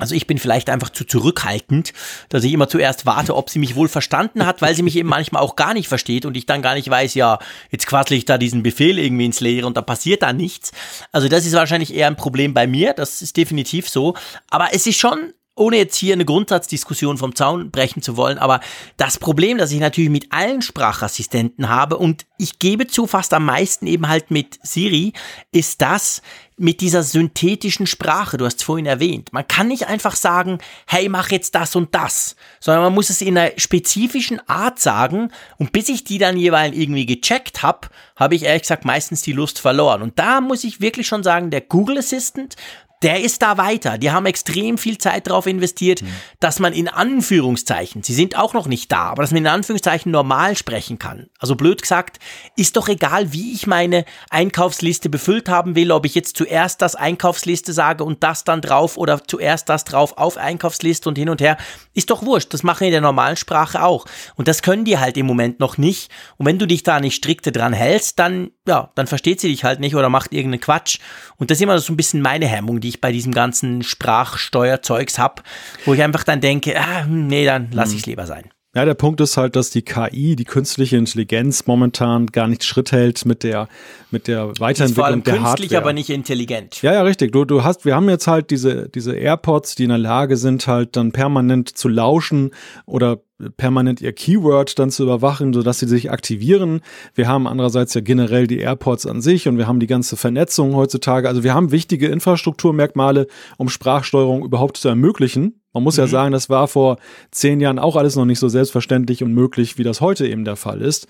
Also ich bin vielleicht einfach zu zurückhaltend, dass ich immer zuerst warte, ob sie mich wohl verstanden hat, weil sie mich eben manchmal auch gar nicht versteht und ich dann gar nicht weiß, ja, jetzt quassel ich da diesen Befehl irgendwie ins Leere und da passiert da nichts. Also das ist wahrscheinlich eher ein Problem bei mir, das ist definitiv so. Aber es ist schon ohne jetzt hier eine Grundsatzdiskussion vom Zaun brechen zu wollen, aber das Problem, das ich natürlich mit allen Sprachassistenten habe und ich gebe zu fast am meisten eben halt mit Siri, ist das mit dieser synthetischen Sprache, du hast es vorhin erwähnt. Man kann nicht einfach sagen, hey, mach jetzt das und das, sondern man muss es in einer spezifischen Art sagen und bis ich die dann jeweils irgendwie gecheckt habe, habe ich ehrlich gesagt meistens die Lust verloren. Und da muss ich wirklich schon sagen, der Google Assistant der ist da weiter. Die haben extrem viel Zeit darauf investiert, mhm. dass man in Anführungszeichen, sie sind auch noch nicht da, aber dass man in Anführungszeichen normal sprechen kann. Also blöd gesagt, ist doch egal, wie ich meine Einkaufsliste befüllt haben will, ob ich jetzt zuerst das Einkaufsliste sage und das dann drauf oder zuerst das drauf auf Einkaufsliste und hin und her. Ist doch wurscht. Das machen in der normalen Sprache auch. Und das können die halt im Moment noch nicht. Und wenn du dich da nicht strikte dran hältst, dann, ja, dann versteht sie dich halt nicht oder macht irgendeinen Quatsch. Und das ist immer so ein bisschen meine Hemmung, die ich bei diesem ganzen Sprachsteuerzeugs habe, wo ich einfach dann denke, ah, hm, nee, dann lass hm. ich es lieber sein. Ja, der Punkt ist halt, dass die KI, die künstliche Intelligenz momentan gar nicht Schritt hält mit der, mit der Weiterentwicklung vor allem der künstlich, Hardware. aber nicht intelligent. Ja, ja, richtig. Du, du hast, wir haben jetzt halt diese, diese AirPods, die in der Lage sind, halt dann permanent zu lauschen oder permanent ihr Keyword dann zu überwachen, sodass sie sich aktivieren. Wir haben andererseits ja generell die AirPods an sich und wir haben die ganze Vernetzung heutzutage. Also wir haben wichtige Infrastrukturmerkmale, um Sprachsteuerung überhaupt zu ermöglichen. Man muss mhm. ja sagen, das war vor zehn Jahren auch alles noch nicht so selbstverständlich und möglich, wie das heute eben der Fall ist.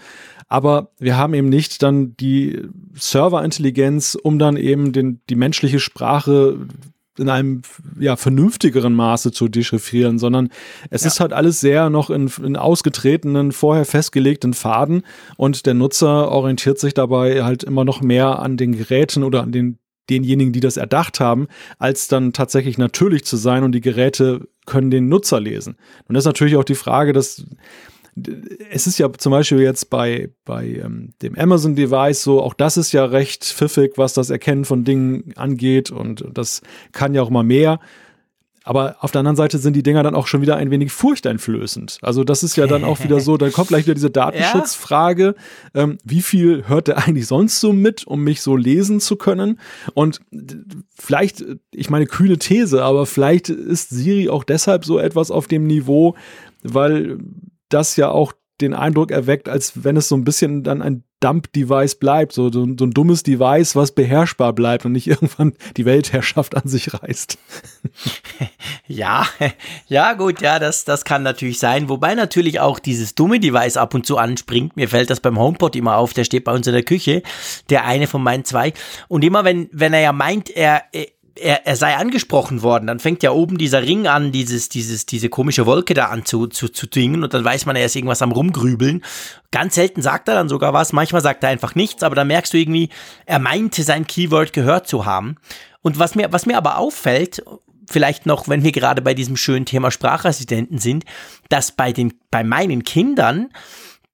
Aber wir haben eben nicht dann die Serverintelligenz, um dann eben den, die menschliche Sprache in einem ja, vernünftigeren Maße zu dechiffrieren, sondern es ja. ist halt alles sehr noch in, in ausgetretenen, vorher festgelegten Faden und der Nutzer orientiert sich dabei halt immer noch mehr an den Geräten oder an den denjenigen, die das erdacht haben, als dann tatsächlich natürlich zu sein und die Geräte können den Nutzer lesen. Und das ist natürlich auch die Frage, dass es ist ja zum Beispiel jetzt bei, bei ähm, dem Amazon-Device so, auch das ist ja recht pfiffig, was das Erkennen von Dingen angeht und das kann ja auch mal mehr. Aber auf der anderen Seite sind die Dinger dann auch schon wieder ein wenig furchteinflößend. Also das ist ja dann auch wieder so, dann kommt gleich wieder diese [laughs] Datenschutzfrage, ja? ähm, wie viel hört der eigentlich sonst so mit, um mich so lesen zu können? Und vielleicht, ich meine kühne These, aber vielleicht ist Siri auch deshalb so etwas auf dem Niveau, weil das ja auch den Eindruck erweckt, als wenn es so ein bisschen dann ein Dump-Device bleibt, so, so, so, ein dummes Device, was beherrschbar bleibt und nicht [laughs] irgendwann die Weltherrschaft an sich reißt. [laughs] Ja, [laughs] ja gut, ja, das, das kann natürlich sein. Wobei natürlich auch dieses dumme Device ab und zu anspringt. Mir fällt das beim HomePod immer auf, der steht bei uns in der Küche, der eine von meinen zwei. Und immer wenn, wenn er ja meint, er, er, er sei angesprochen worden, dann fängt ja oben dieser Ring an, dieses, dieses, diese komische Wolke da an zu, zu, zu dingen und dann weiß man, er ist irgendwas am rumgrübeln. Ganz selten sagt er dann sogar was, manchmal sagt er einfach nichts, aber dann merkst du irgendwie, er meinte sein Keyword gehört zu haben. Und was mir, was mir aber auffällt, vielleicht noch, wenn wir gerade bei diesem schönen Thema Sprachassistenten sind, dass bei den, bei meinen Kindern,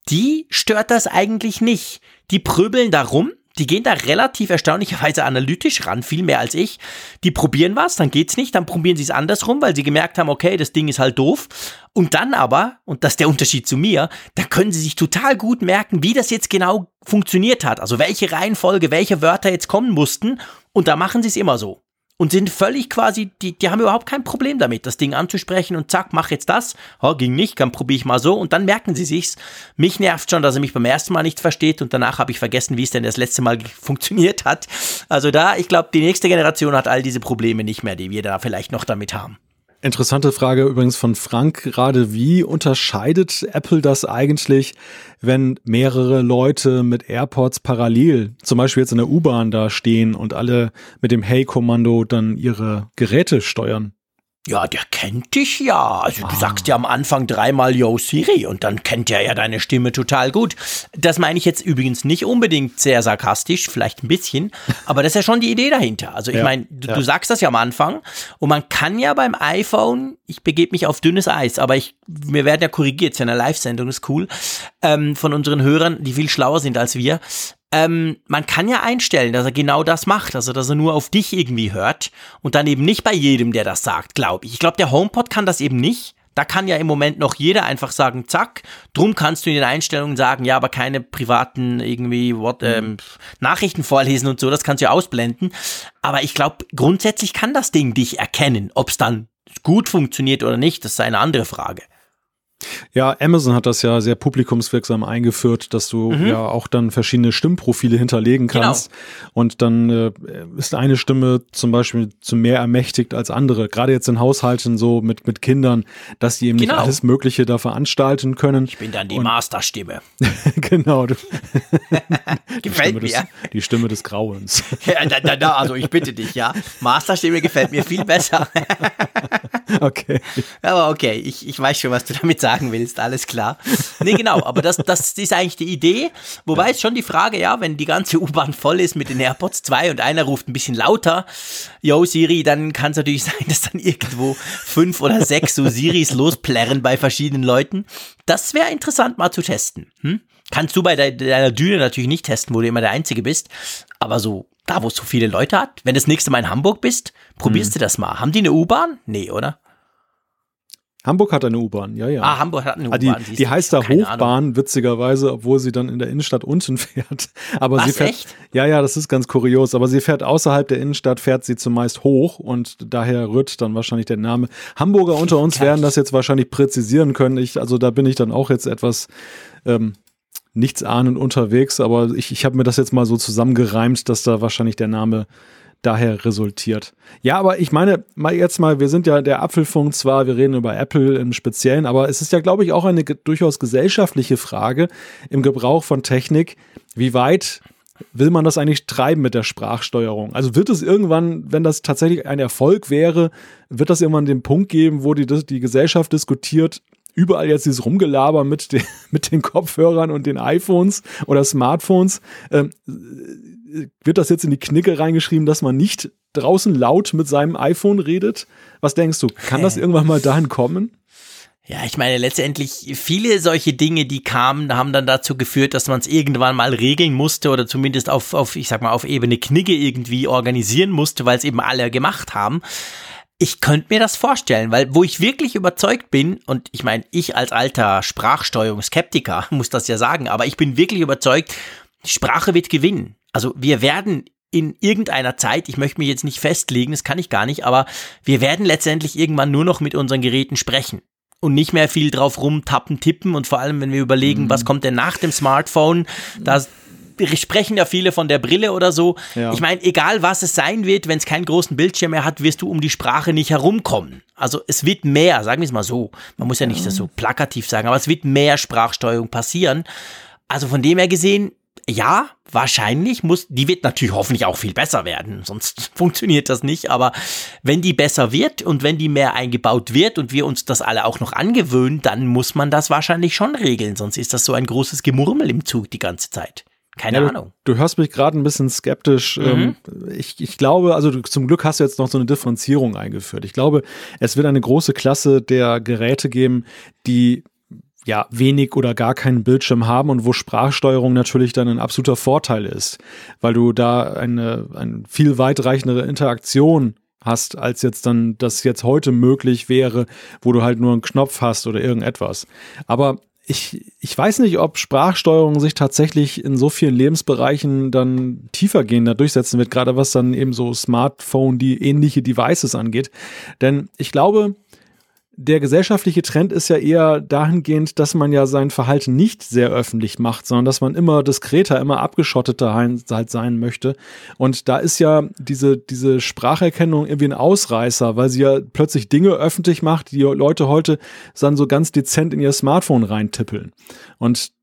die stört das eigentlich nicht. Die pröbeln da rum, die gehen da relativ erstaunlicherweise analytisch ran, viel mehr als ich. Die probieren was, dann geht's nicht, dann probieren sie es andersrum, weil sie gemerkt haben, okay, das Ding ist halt doof. Und dann aber, und das ist der Unterschied zu mir, da können sie sich total gut merken, wie das jetzt genau funktioniert hat. Also welche Reihenfolge, welche Wörter jetzt kommen mussten. Und da machen sie es immer so und sind völlig quasi, die, die haben überhaupt kein Problem damit, das Ding anzusprechen und zack, mach jetzt das. Oh, ging nicht, dann probiere ich mal so und dann merken sie sich's. Mich nervt schon, dass er mich beim ersten Mal nicht versteht und danach habe ich vergessen, wie es denn das letzte Mal [laughs] funktioniert hat. Also da, ich glaube, die nächste Generation hat all diese Probleme nicht mehr, die wir da vielleicht noch damit haben. Interessante Frage übrigens von Frank gerade. Wie unterscheidet Apple das eigentlich, wenn mehrere Leute mit AirPods parallel, zum Beispiel jetzt in der U-Bahn da stehen und alle mit dem Hey-Kommando dann ihre Geräte steuern? Ja, der kennt dich ja. Also ah. du sagst ja am Anfang dreimal Yo Siri und dann kennt er ja deine Stimme total gut. Das meine ich jetzt übrigens nicht unbedingt sehr sarkastisch, vielleicht ein bisschen, [laughs] aber das ist ja schon die Idee dahinter. Also ich ja, meine, du, ja. du, sagst das ja am Anfang und man kann ja beim iPhone, ich begebe mich auf dünnes Eis, aber ich, wir werden ja korrigiert, ist ja eine Live-Sendung, ist cool, ähm, von unseren Hörern, die viel schlauer sind als wir ähm, man kann ja einstellen, dass er genau das macht, also dass er nur auf dich irgendwie hört und dann eben nicht bei jedem, der das sagt, glaube ich. Ich glaube, der HomePod kann das eben nicht. Da kann ja im Moment noch jeder einfach sagen, zack. Drum kannst du in den Einstellungen sagen, ja, aber keine privaten irgendwie what, mhm. ähm, Nachrichten vorlesen und so, das kannst du ja ausblenden. Aber ich glaube, grundsätzlich kann das Ding dich erkennen. Ob es dann gut funktioniert oder nicht, das ist eine andere Frage. Ja, Amazon hat das ja sehr publikumswirksam eingeführt, dass du mhm. ja auch dann verschiedene Stimmprofile hinterlegen genau. kannst. Genau. Und dann äh, ist eine Stimme zum Beispiel zu mehr ermächtigt als andere. Gerade jetzt in Haushalten so mit, mit Kindern, dass die eben genau. nicht alles Mögliche da veranstalten können. Ich bin dann die Masterstimme. [laughs] genau. [laughs] gefällt mir. Des, die Stimme des Grauens. [laughs] ja, da, da, da, also ich bitte dich, ja. Masterstimme gefällt mir viel besser. okay. Aber okay, ich, ich weiß schon, was du damit sagst sagen willst, alles klar. Nee, genau, aber das, das ist eigentlich die Idee. Wobei es schon die Frage, ja, wenn die ganze U-Bahn voll ist mit den AirPods 2 und einer ruft ein bisschen lauter, yo Siri, dann kann es natürlich [laughs] sein, dass dann irgendwo fünf oder sechs so Siris losplärren bei verschiedenen Leuten. Das wäre interessant mal zu testen. Hm? Kannst du bei deiner Düne natürlich nicht testen, wo du immer der Einzige bist, aber so da, wo es so viele Leute hat, wenn du das nächste Mal in Hamburg bist, probierst hm. du das mal. Haben die eine U-Bahn? Nee, oder? Hamburg hat eine U-Bahn, ja, ja. Ah, Hamburg hat eine Ah, U-Bahn. die, die heißt da Hochbahn, Ahnung. witzigerweise, obwohl sie dann in der Innenstadt unten [laughs] fährt. Aber sie Was, fährt, echt? Ja, ja, das ist ganz kurios. Aber sie fährt außerhalb der Innenstadt, fährt sie zumeist hoch und daher rührt dann wahrscheinlich der Name. Hamburger unter uns werden das jetzt wahrscheinlich präzisieren können. Ich, also da bin ich dann auch jetzt etwas ähm, nichtsahnend unterwegs, aber ich, ich habe mir das jetzt mal so zusammengereimt, dass da wahrscheinlich der Name daher resultiert. Ja, aber ich meine, mal jetzt mal, wir sind ja der Apfelfunk zwar, wir reden über Apple im Speziellen, aber es ist ja, glaube ich, auch eine durchaus gesellschaftliche Frage im Gebrauch von Technik. Wie weit will man das eigentlich treiben mit der Sprachsteuerung? Also wird es irgendwann, wenn das tatsächlich ein Erfolg wäre, wird das irgendwann den Punkt geben, wo die, die Gesellschaft diskutiert, überall jetzt dieses Rumgelaber mit, den [laughs] mit den Kopfhörern und den iPhones oder Smartphones. Ähm, wird das jetzt in die Knicke reingeschrieben, dass man nicht draußen laut mit seinem iPhone redet? Was denkst du? Kann das irgendwann mal dahin kommen? Ja, ich meine, letztendlich viele solche Dinge, die kamen, haben dann dazu geführt, dass man es irgendwann mal regeln musste oder zumindest auf, auf, ich sag mal, auf Ebene Knigge irgendwie organisieren musste, weil es eben alle gemacht haben. Ich könnte mir das vorstellen, weil wo ich wirklich überzeugt bin, und ich meine, ich als alter Sprachsteuerungsskeptiker [laughs] muss das ja sagen, aber ich bin wirklich überzeugt, die Sprache wird gewinnen. Also wir werden in irgendeiner Zeit, ich möchte mich jetzt nicht festlegen, das kann ich gar nicht, aber wir werden letztendlich irgendwann nur noch mit unseren Geräten sprechen und nicht mehr viel drauf rumtappen, tippen und vor allem, wenn wir überlegen, Mhm. was kommt denn nach dem Smartphone, da sprechen ja viele von der Brille oder so. Ja. Ich meine, egal was es sein wird, wenn es keinen großen Bildschirm mehr hat, wirst du um die Sprache nicht herumkommen. Also es wird mehr, sagen wir es mal so. Man muss ja nicht das so plakativ sagen, aber es wird mehr Sprachsteuerung passieren. Also von dem her gesehen, ja, wahrscheinlich muss, die wird natürlich hoffentlich auch viel besser werden, sonst [laughs] funktioniert das nicht, aber wenn die besser wird und wenn die mehr eingebaut wird und wir uns das alle auch noch angewöhnen, dann muss man das wahrscheinlich schon regeln, sonst ist das so ein großes Gemurmel im Zug die ganze Zeit. Keine Ja, Ahnung. Du, du hörst mich gerade ein bisschen skeptisch. Ähm, ich, ich glaube, also du, zum Glück hast du jetzt noch so eine Differenzierung eingeführt. Ich glaube, es wird eine große Klasse der Geräte geben, die ja wenig oder gar keinen Bildschirm haben und wo Sprachsteuerung natürlich dann ein absoluter Vorteil ist, weil du da eine, eine viel weitreichendere Interaktion hast, als jetzt dann das jetzt heute möglich wäre, wo du halt nur einen Knopf hast oder irgendetwas. Aber ich, ich weiß nicht, ob Sprachsteuerung sich tatsächlich in so vielen Lebensbereichen dann tiefergehender durchsetzen wird, gerade was dann eben so Smartphone, die ähnliche Devices angeht. Denn ich glaube, der gesellschaftliche Trend ist ja eher dahingehend, dass man ja sein Verhalten nicht sehr öffentlich macht, sondern dass man immer diskreter, immer abgeschotteter halt sein möchte. Und da ist ja diese, diese Spracherkennung irgendwie ein Ausreißer, weil sie ja plötzlich Dinge öffentlich macht, die Leute heute dann so ganz dezent in ihr Smartphone reintippeln. Und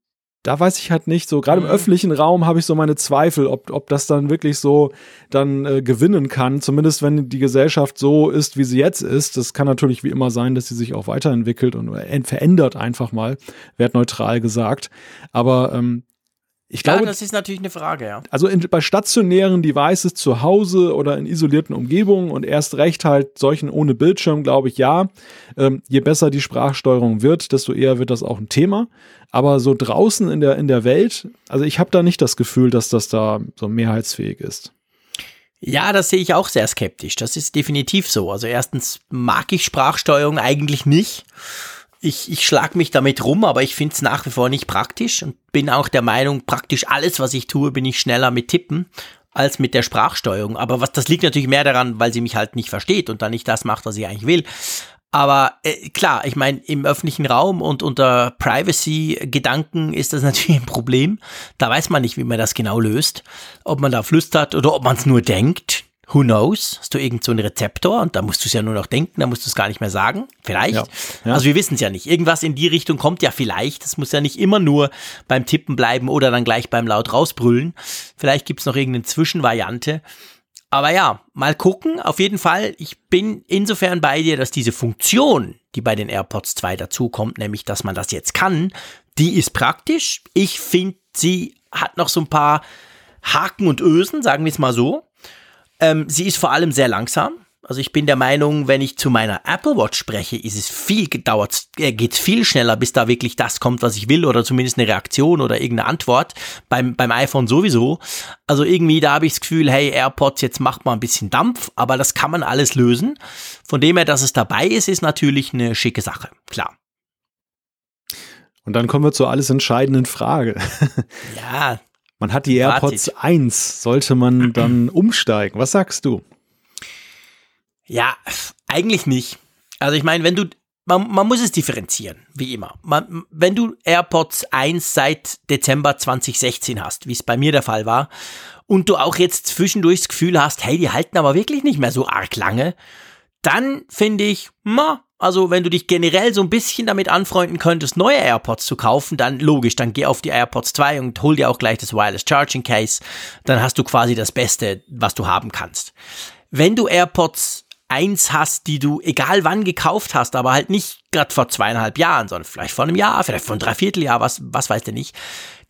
da weiß ich halt nicht, so gerade im öffentlichen Raum habe ich so meine Zweifel, ob, ob das dann wirklich so dann äh, gewinnen kann, zumindest wenn die Gesellschaft so ist, wie sie jetzt ist. Das kann natürlich wie immer sein, dass sie sich auch weiterentwickelt und äh, verändert einfach mal, wertneutral gesagt. Aber ähm, ich Ja, glaube, das ist natürlich eine Frage, ja. also in, bei stationären Devices zu Hause oder in isolierten Umgebungen und erst recht halt solchen ohne Bildschirm, glaube ich, ja. Ähm, je besser die Sprachsteuerung wird, desto eher wird das auch ein Thema. Aber so draußen in der, in der Welt, also ich habe da nicht das Gefühl, dass das da so mehrheitsfähig ist. Ja, das sehe ich auch sehr skeptisch. Das ist definitiv so. Also erstens mag ich Sprachsteuerung eigentlich nicht. Ich, ich schlag mich damit rum, aber ich finde es nach wie vor nicht praktisch und bin auch der Meinung, praktisch alles, was ich tue, bin ich schneller mit Tippen als mit der Sprachsteuerung. Aber was, das liegt natürlich mehr daran, weil sie mich halt nicht versteht und dann nicht das macht, was ich eigentlich will. Aber äh, klar, ich meine, im öffentlichen Raum und unter Privacy-Gedanken ist das [laughs] natürlich ein Problem. Da weiß man nicht, wie man das genau löst. Ob man da flüstert oder ob man es nur denkt. Who knows? Hast du irgend so einen Rezeptor und da musst du es ja nur noch denken, da musst du es gar nicht mehr sagen. Vielleicht. Ja, ja. Also wir wissen es ja nicht. Irgendwas in die Richtung kommt ja vielleicht. Das muss ja nicht immer nur beim Tippen bleiben oder dann gleich beim laut rausbrüllen. Vielleicht gibt's noch irgendeine Zwischenvariante. Aber ja, mal gucken. Auf jeden Fall, ich bin insofern bei dir, dass diese Funktion, die bei den AirPods 2 dazukommt, nämlich, dass man das jetzt kann, die ist praktisch. Ich finde, sie hat noch so ein paar Haken und Ösen, sagen wir es mal so. Ähm, sie ist vor allem sehr langsam. Also ich bin der Meinung, wenn ich zu meiner Apple Watch spreche, ist es viel gedauert, äh, geht's viel schneller, bis da wirklich das kommt, was ich will oder zumindest eine Reaktion oder irgendeine Antwort. Beim, beim iPhone sowieso. Also irgendwie da habe ich das Gefühl, hey AirPods, jetzt macht mal ein bisschen Dampf, aber das kann man alles lösen. Von dem her, dass es dabei ist, ist natürlich eine schicke Sache. Klar. Und dann kommen wir zur alles entscheidenden Frage. Ja. Man hat die AirPods 1, sollte man dann [clears throat] umsteigen? Was sagst du? Ja, eigentlich nicht. Also ich meine, wenn du, man, man muss es differenzieren, wie immer. Man, wenn du AirPods 1 seit Dezember 2016 hast, wie es bei mir der Fall war, und du auch jetzt zwischendurch das Gefühl hast, hey, die halten aber wirklich nicht mehr so arg lange, dann finde ich, ma, also wenn du dich generell so ein bisschen damit anfreunden könntest, neue AirPods zu kaufen, dann logisch, dann geh auf die AirPods 2 und hol dir auch gleich das Wireless Charging Case. Dann hast du quasi das Beste, was du haben kannst. Wenn du AirPods eins hast, die du egal wann gekauft hast, aber halt nicht gerade vor zweieinhalb Jahren, sondern vielleicht vor einem Jahr, vielleicht vor einem Dreivierteljahr, was, was weiß der nicht,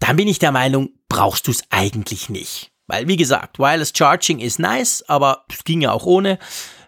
dann bin ich der Meinung, brauchst du es eigentlich nicht. Weil, wie gesagt, Wireless Charging ist nice, aber es ging ja auch ohne.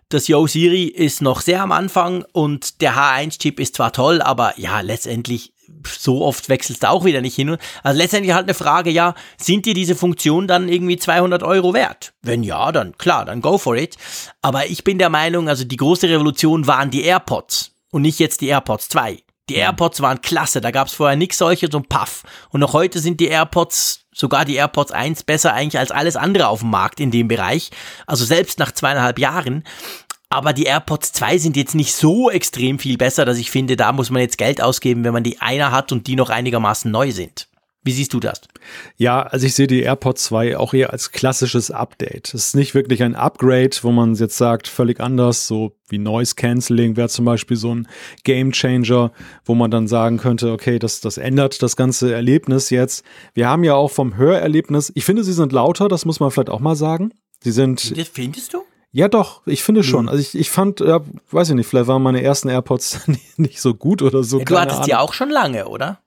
Das Yo Siri ist noch sehr am Anfang und der H1-Chip ist zwar toll, aber ja, letztendlich so oft wechselst du auch wieder nicht hin. Also letztendlich halt eine Frage, ja, sind dir diese Funktionen dann irgendwie 200 Euro wert? Wenn ja, dann klar, dann go for it. Aber ich bin der Meinung, also die große Revolution waren die AirPods und nicht jetzt die AirPods 2. Die. AirPods waren klasse, da gab es vorher nichts solches und paff. Und noch heute sind die AirPods, sogar die AirPods 1, besser eigentlich als alles andere auf dem Markt in dem Bereich. Also selbst nach zweieinhalb Jahren. Aber die AirPods 2 sind jetzt nicht so extrem viel besser, dass ich finde, da muss man jetzt Geld ausgeben, wenn man die einer hat und die noch einigermaßen neu sind. Wie siehst du das? Ja, also ich sehe die AirPods 2 auch eher als klassisches Update. Es ist nicht wirklich ein Upgrade, wo man jetzt sagt, völlig anders, so wie Noise Cancelling wäre zum Beispiel so ein Game Changer, wo man dann sagen könnte, okay, das, das ändert das ganze Erlebnis jetzt. Wir haben ja auch vom Hörerlebnis, ich finde, sie sind lauter, das muss man vielleicht auch mal sagen. Sie sind. Findest du? Ja, doch, ich finde schon. Also ich, ich fand, ja, weiß ich nicht, vielleicht waren meine ersten AirPods [laughs] nicht so gut oder so. Ja, du hattest Ahnung. die auch schon lange, oder?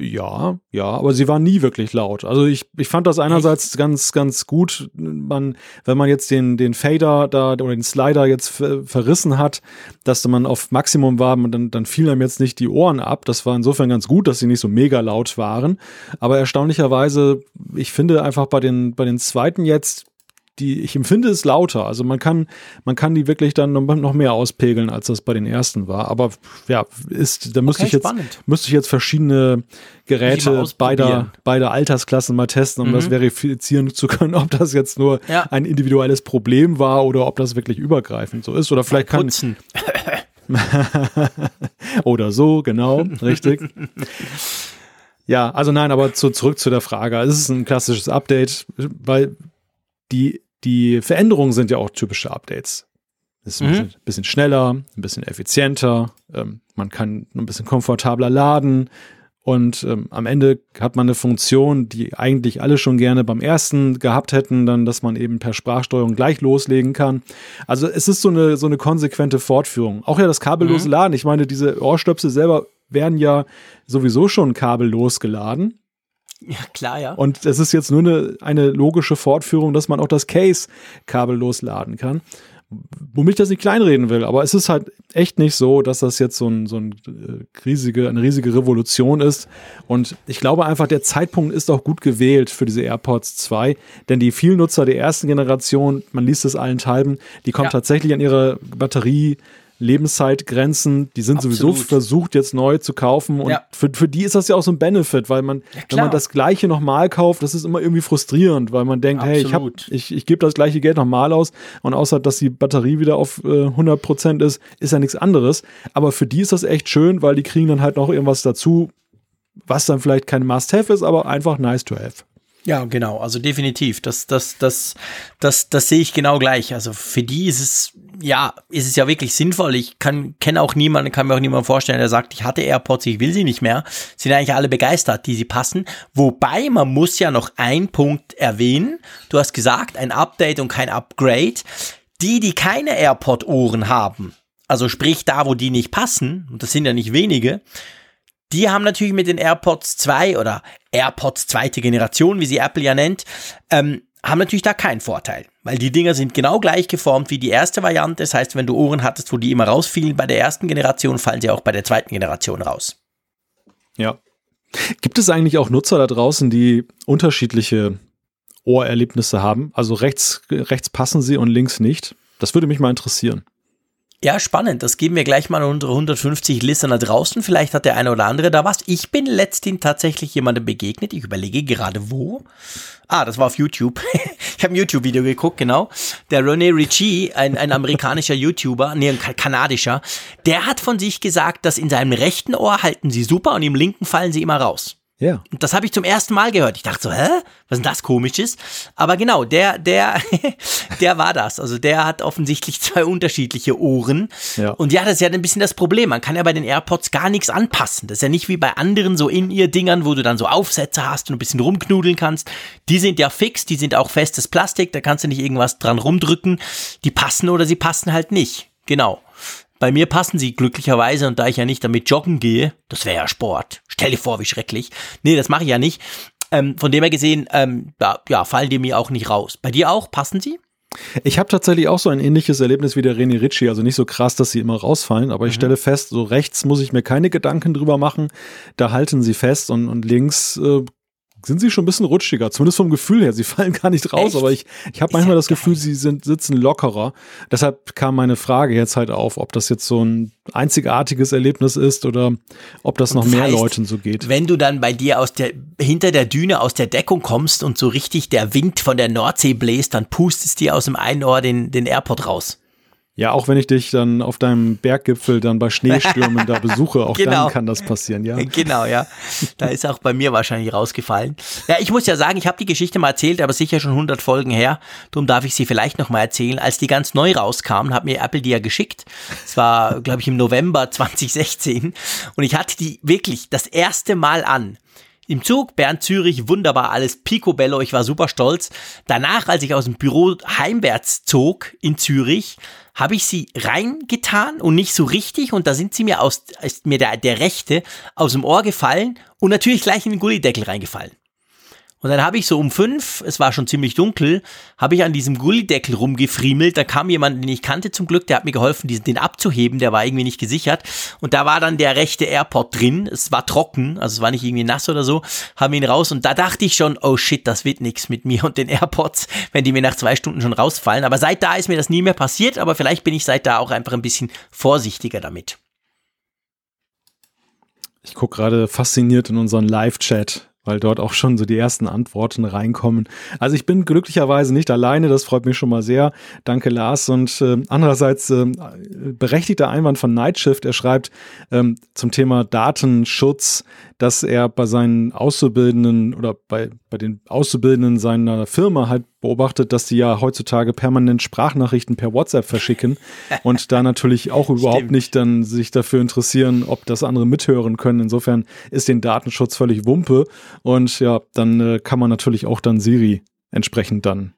Ja, ja, aber sie waren nie wirklich laut. Also ich, ich fand das einerseits ganz, ganz gut. Man, wenn man jetzt den, den Fader da oder den Slider jetzt verrissen hat, dass man auf Maximum war, dann, dann fielen einem jetzt nicht die Ohren ab. Das war insofern ganz gut, dass sie nicht so mega laut waren. Aber erstaunlicherweise, ich finde einfach bei den, bei den zweiten jetzt, die, ich empfinde es lauter. Also man kann, man kann die wirklich dann noch mehr auspegeln, als das bei den ersten war. Aber ja, ist, da müsste okay, ich jetzt, spannend. müsste ich jetzt verschiedene Geräte beider, beider Altersklassen mal testen, um mhm. das verifizieren zu können, ob das jetzt nur ja. ein individuelles Problem war oder ob das wirklich übergreifend so ist. Oder vielleicht kann. Putzen. [laughs] oder so, genau, richtig. Ja, also nein, aber zu, zurück zu der Frage. Es ist ein klassisches Update, weil die die Veränderungen sind ja auch typische Updates. Es ist ein mhm. bisschen, bisschen, schneller, ein bisschen effizienter, ähm, man kann ein bisschen komfortabler laden und ähm, am Ende hat man eine Funktion, die eigentlich alle schon gerne beim ersten gehabt hätten, dann, dass man eben per Sprachsteuerung gleich loslegen kann. Also es ist so eine, so eine konsequente Fortführung. Auch ja das kabellose mhm. Laden. Ich meine, diese Ohrstöpsel selber werden ja sowieso schon kabellos geladen. Ja, klar, ja. Und es ist jetzt nur eine, eine logische Fortführung, dass man auch das Case kabellos laden kann. Womit ich das nicht kleinreden will, aber es ist halt echt nicht so, dass das jetzt so, ein, so ein äh, riesige, eine riesige Revolution ist. Und ich glaube einfach, der Zeitpunkt ist auch gut gewählt für diese AirPods 2, denn die vielen Nutzer der ersten Generation, man liest es allenthalben, die kommen ja. tatsächlich an ihre Batterie Lebenszeitgrenzen, die sind Absolut. sowieso versucht jetzt neu zu kaufen und ja. für, für die ist das ja auch so ein Benefit, weil man, ja, wenn man das gleiche nochmal kauft, das ist immer irgendwie frustrierend, weil man denkt, Absolut. hey, ich, hab, ich, ich gebe das gleiche Geld nochmal aus und außer, dass die Batterie wieder auf äh, 100% ist, ist ja nichts anderes, aber für die ist das echt schön, weil die kriegen dann halt noch irgendwas dazu, was dann vielleicht kein Must-Have ist, aber einfach nice to have. Ja, genau, also definitiv. Das, das, das, das, das sehe ich genau gleich. Also für die ist es, ja, ist es ja wirklich sinnvoll. Ich kann, kenne auch niemanden, kann mir auch niemanden vorstellen, der sagt, ich hatte AirPods, ich will sie nicht mehr. Sind eigentlich alle begeistert, die sie passen. Wobei, man muss ja noch einen Punkt erwähnen. Du hast gesagt, ein Update und kein Upgrade. Die, die keine AirPod-Ohren haben, also sprich da, wo die nicht passen, und das sind ja nicht wenige, die haben natürlich mit den AirPods 2 oder AirPods zweite Generation, wie sie Apple ja nennt, ähm, haben natürlich da keinen Vorteil, weil die Dinger sind genau gleich geformt wie die erste Variante. Das heißt, wenn du Ohren hattest, wo die immer rausfielen bei der ersten Generation, fallen sie auch bei der zweiten Generation raus. Ja. Gibt es eigentlich auch Nutzer da draußen, die unterschiedliche Ohrerlebnisse haben? Also rechts, rechts passen sie und links nicht? Das würde mich mal interessieren. Ja, spannend. Das geben wir gleich mal unsere 150 Listener draußen. Vielleicht hat der eine oder andere da was. Ich bin letztens tatsächlich jemandem begegnet. Ich überlege gerade wo. Ah, das war auf YouTube. [laughs] ich habe ein YouTube-Video geguckt, genau. Der René Ritchie, ein, ein amerikanischer YouTuber, nee, ein kanadischer, der hat von sich gesagt, dass in seinem rechten Ohr halten sie super und im linken fallen sie immer raus. Ja. Und das habe ich zum ersten Mal gehört. Ich dachte so, hä? Was ist denn das komisches? Aber genau, der, der, [laughs] der war das. Also der hat offensichtlich [laughs] zwei unterschiedliche Ohren. Ja. Und ja, das ist ja ein bisschen das Problem. Man kann ja bei den AirPods gar nichts anpassen. Das ist ja nicht wie bei anderen so in ihr Dingern, wo du dann so Aufsätze hast und ein bisschen rumknudeln kannst. Die sind ja fix, die sind auch festes Plastik, da kannst du nicht irgendwas dran rumdrücken. Die passen oder sie passen halt nicht. Genau. Bei mir passen sie glücklicherweise und da ich ja nicht damit joggen gehe, das wäre ja Sport. Stell dir vor, wie schrecklich. Nee, das mache ich ja nicht. Ähm, von dem her gesehen, ähm, ja, ja, fallen die mir auch nicht raus. Bei dir auch? Passen sie? Ich habe tatsächlich auch so ein ähnliches Erlebnis wie der René Ritchie, also nicht so krass, dass sie immer rausfallen, aber ich mhm. stelle fest, so rechts muss ich mir keine Gedanken drüber machen, da halten sie fest und, und links äh, sind sie schon ein bisschen rutschiger, zumindest vom Gefühl her. Sie [laughs] fallen gar nicht raus, Echt? aber ich, ich habe manchmal das Gefühl, sie sind, sitzen lockerer. Deshalb kam meine Frage jetzt halt auf, ob das jetzt so ein einzigartiges Erlebnis ist oder ob das noch das mehr heißt, Leuten so geht. Wenn du dann bei dir aus der, hinter der Düne aus der Deckung kommst und so richtig der Wind von der Nordsee bläst, dann pustest dir aus dem einen Ohr den, den Airport raus. Ja, auch wenn ich dich dann auf deinem Berggipfel dann bei Schneestürmen da [laughs] besuche, auch genau. dann kann das passieren, ja. Genau, ja. Da ist auch bei mir wahrscheinlich rausgefallen. Ja, ich muss ja sagen, ich habe die Geschichte mal erzählt, aber sicher schon 100 Folgen her. Darum darf ich sie vielleicht noch mal erzählen. Als die ganz neu rauskamen, hat mir Apple die ja geschickt. Es war, glaube ich, im November 2016. Und ich hatte die wirklich das erste Mal an. Im Zug, Bern, Zürich, wunderbar, alles picobello, ich war super stolz. Danach, als ich aus dem Büro heimwärts zog in Zürich, habe ich sie reingetan und nicht so richtig und da sind sie mir aus, ist mir der, der rechte aus dem Ohr gefallen und natürlich gleich in den Gullideckel reingefallen. Und dann habe ich so um fünf, es war schon ziemlich dunkel, habe ich an diesem Gullideckel rumgefriemelt. Da kam jemand, den ich kannte zum Glück, der hat mir geholfen, diesen, den abzuheben, der war irgendwie nicht gesichert. Und da war dann der rechte Airport drin. Es war trocken, also es war nicht irgendwie nass oder so. Haben ihn raus und da dachte ich schon, oh shit, das wird nichts mit mir und den AirPods, wenn die mir nach zwei Stunden schon rausfallen. Aber seit da ist mir das nie mehr passiert, aber vielleicht bin ich seit da auch einfach ein bisschen vorsichtiger damit. Ich gucke gerade fasziniert in unseren Live-Chat weil dort auch schon so die ersten Antworten reinkommen. Also ich bin glücklicherweise nicht alleine, das freut mich schon mal sehr. Danke Lars. Und äh, andererseits äh, berechtigter Einwand von Nightshift. Er schreibt ähm, zum Thema Datenschutz, dass er bei seinen Auszubildenden oder bei, bei den Auszubildenden seiner Firma halt beobachtet, dass die ja heutzutage permanent Sprachnachrichten per WhatsApp verschicken [laughs] und da natürlich auch überhaupt Stimmt. nicht dann sich dafür interessieren, ob das andere mithören können. Insofern ist den Datenschutz völlig Wumpe und ja, dann äh, kann man natürlich auch dann Siri entsprechend dann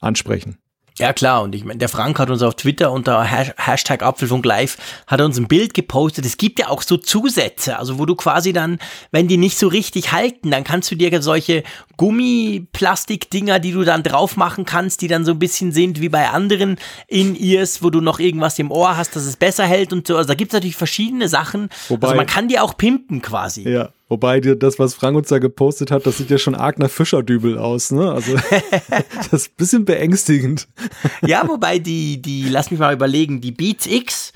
ansprechen. Ja klar, und ich meine, der Frank hat uns auf Twitter unter Hashtag Apfelfunk Live hat uns ein Bild gepostet. Es gibt ja auch so Zusätze, also wo du quasi dann, wenn die nicht so richtig halten, dann kannst du dir solche Gummiplastik-Dinger, die du dann drauf machen kannst, die dann so ein bisschen sind wie bei anderen In-Ears, wo du noch irgendwas im Ohr hast, dass es besser hält und so. Also da gibt es natürlich verschiedene Sachen. Wobei, also man kann die auch pimpen quasi. Ja, Wobei das, was Frank uns da gepostet hat, das sieht ja schon arg nach Fischerdübel aus, ne? Also [laughs] das ist ein bisschen beängstigend. Ja, wobei die, die, lass mich mal überlegen, die Beats X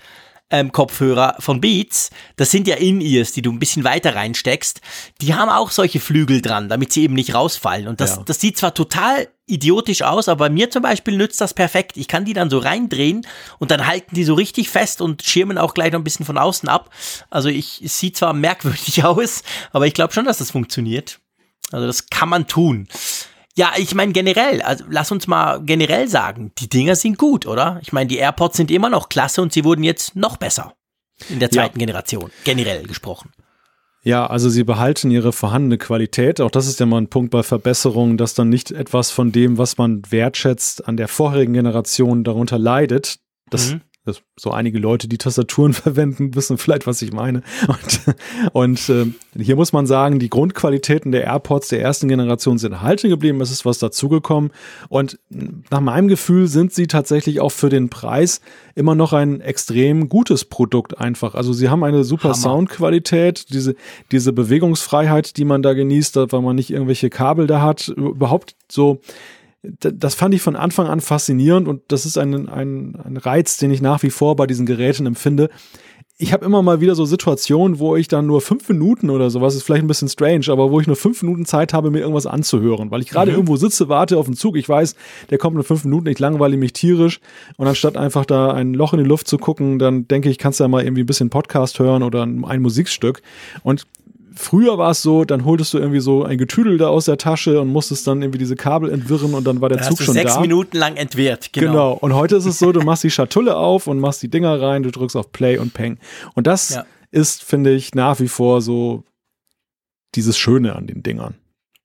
ähm, Kopfhörer von Beats, das sind ja In-Ears, die du ein bisschen weiter reinsteckst, die haben auch solche Flügel dran, damit sie eben nicht rausfallen. Und das, ja. das sieht zwar total idiotisch aus, aber mir zum Beispiel nützt das perfekt. Ich kann die dann so reindrehen und dann halten die so richtig fest und schirmen auch gleich noch ein bisschen von außen ab. Also ich, es sieht zwar merkwürdig [laughs] aus, aber ich glaube schon, dass das funktioniert. Also das kann man tun. Ja, ich meine generell, also lass uns mal generell sagen, die Dinger sind gut, oder? Ich meine, die AirPods sind immer noch klasse und sie wurden jetzt noch besser in der zweiten ja. Generation, generell gesprochen. Ja, also sie behalten ihre vorhandene Qualität. Auch das ist ja mal ein Punkt bei Verbesserungen, dass dann nicht etwas von dem, was man wertschätzt, an der vorherigen Generation darunter leidet. Das mhm. Das, so einige Leute, die Tastaturen [laughs] verwenden, wissen vielleicht, was ich meine. Und, und äh, hier muss man sagen, die Grundqualitäten der AirPods der ersten Generation sind erhalten geblieben. Es ist was dazugekommen. Und nach meinem Gefühl sind sie tatsächlich auch für den Preis immer noch ein extrem gutes Produkt einfach. Also sie haben eine super Hammer. Soundqualität, diese, diese Bewegungsfreiheit, die man da genießt, weil man nicht irgendwelche Kabel da hat. Überhaupt so das fand ich von Anfang an faszinierend und das ist ein, ein, ein Reiz, den ich nach wie vor bei diesen Geräten empfinde. Ich habe immer mal wieder so Situationen, wo ich dann nur fünf Minuten oder sowas, ist vielleicht ein bisschen strange, aber wo ich nur fünf Minuten Zeit habe, mir irgendwas anzuhören, weil ich gerade mhm. irgendwo sitze, warte auf den Zug, ich weiß, der kommt nur fünf Minuten, ich langweile mich tierisch und anstatt einfach da ein Loch in die Luft zu gucken, dann denke ich, kannst du ja mal irgendwie ein bisschen Podcast hören oder ein Musikstück und früher war es so, dann holtest du irgendwie so ein Getüdel da aus der Tasche und musstest dann irgendwie diese Kabel entwirren und dann war der dann Zug hast du schon sechs da. Minuten lang entwirrt, genau. genau. Und heute ist es so, du machst die Schatulle auf und machst die Dinger rein, du drückst auf Play und Peng. Und das ja. ist, finde ich, nach wie vor so dieses Schöne an den Dingern.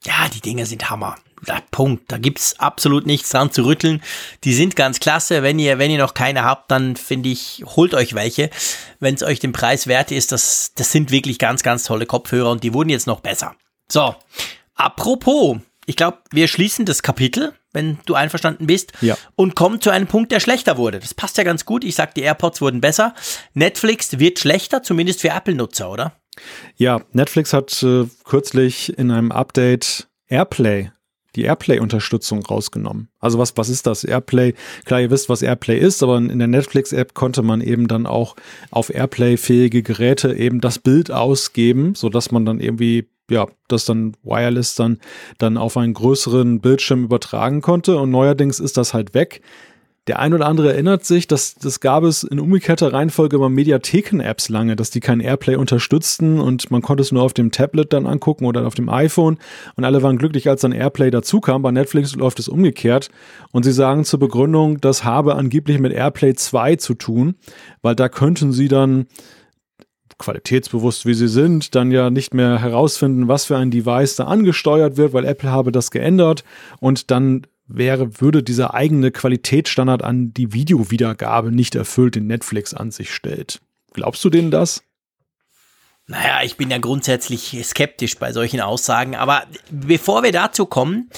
Ja, die Dinger sind Hammer. Da, Punkt. Da gibt's absolut nichts dran zu rütteln. Die sind ganz klasse. Wenn ihr, wenn ihr noch keine habt, dann finde ich, holt euch welche. Wenn es euch den Preis wert ist, das, das sind wirklich ganz, ganz tolle Kopfhörer und die wurden jetzt noch besser. So. Apropos, ich glaube, wir schließen das Kapitel, wenn du einverstanden bist, ja. und kommen zu einem Punkt, der schlechter wurde. Das passt ja ganz gut. Ich sag, die AirPods wurden besser. Netflix wird schlechter, zumindest für Apple-Nutzer, oder? Ja, Netflix hat äh, kürzlich in einem Update Airplay die Airplay-Unterstützung rausgenommen. Also was, was ist das? Airplay, klar, ihr wisst, was Airplay ist, aber in der Netflix-App konnte man eben dann auch auf Airplay-fähige Geräte eben das Bild ausgeben, sodass man dann irgendwie ja, das dann wireless dann, dann auf einen größeren Bildschirm übertragen konnte. Und neuerdings ist das halt weg. Der ein oder andere erinnert sich, dass das gab es in umgekehrter Reihenfolge bei Mediatheken-Apps lange, dass die kein Airplay unterstützten und man konnte es nur auf dem Tablet dann angucken oder auf dem iPhone und alle waren glücklich, als dann Airplay dazukam. Bei Netflix läuft es umgekehrt und sie sagen zur Begründung, das habe angeblich mit Airplay 2 zu tun, weil da könnten sie dann qualitätsbewusst wie sie sind, dann ja nicht mehr herausfinden, was für ein Device da angesteuert wird, weil Apple habe das geändert und dann wäre, würde dieser eigene Qualitätsstandard an die Videowiedergabe nicht erfüllt, den Netflix an sich stellt. Glaubst du denen das? Naja, ich bin ja grundsätzlich skeptisch bei solchen Aussagen, aber bevor wir dazu kommen,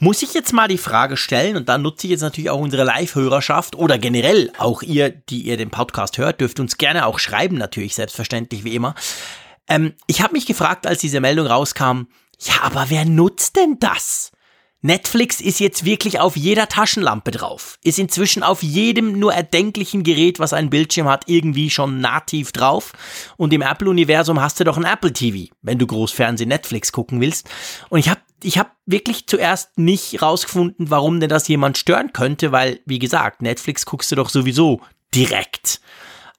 muss ich jetzt mal die Frage stellen, und dann nutze ich jetzt natürlich auch unsere Live-Hörerschaft oder generell auch ihr, die ihr den Podcast hört, dürft uns gerne auch schreiben, natürlich, selbstverständlich wie immer. Ähm, ich habe mich gefragt, als diese Meldung rauskam, ja, aber wer nutzt denn das? Netflix ist jetzt wirklich auf jeder Taschenlampe drauf. Ist inzwischen auf jedem nur erdenklichen Gerät, was einen Bildschirm hat, irgendwie schon nativ drauf. Und im Apple-Universum hast du doch ein Apple TV, wenn du Großfernsehen Netflix gucken willst. Und ich habe ich hab wirklich zuerst nicht rausgefunden, warum denn das jemand stören könnte, weil, wie gesagt, Netflix guckst du doch sowieso direkt.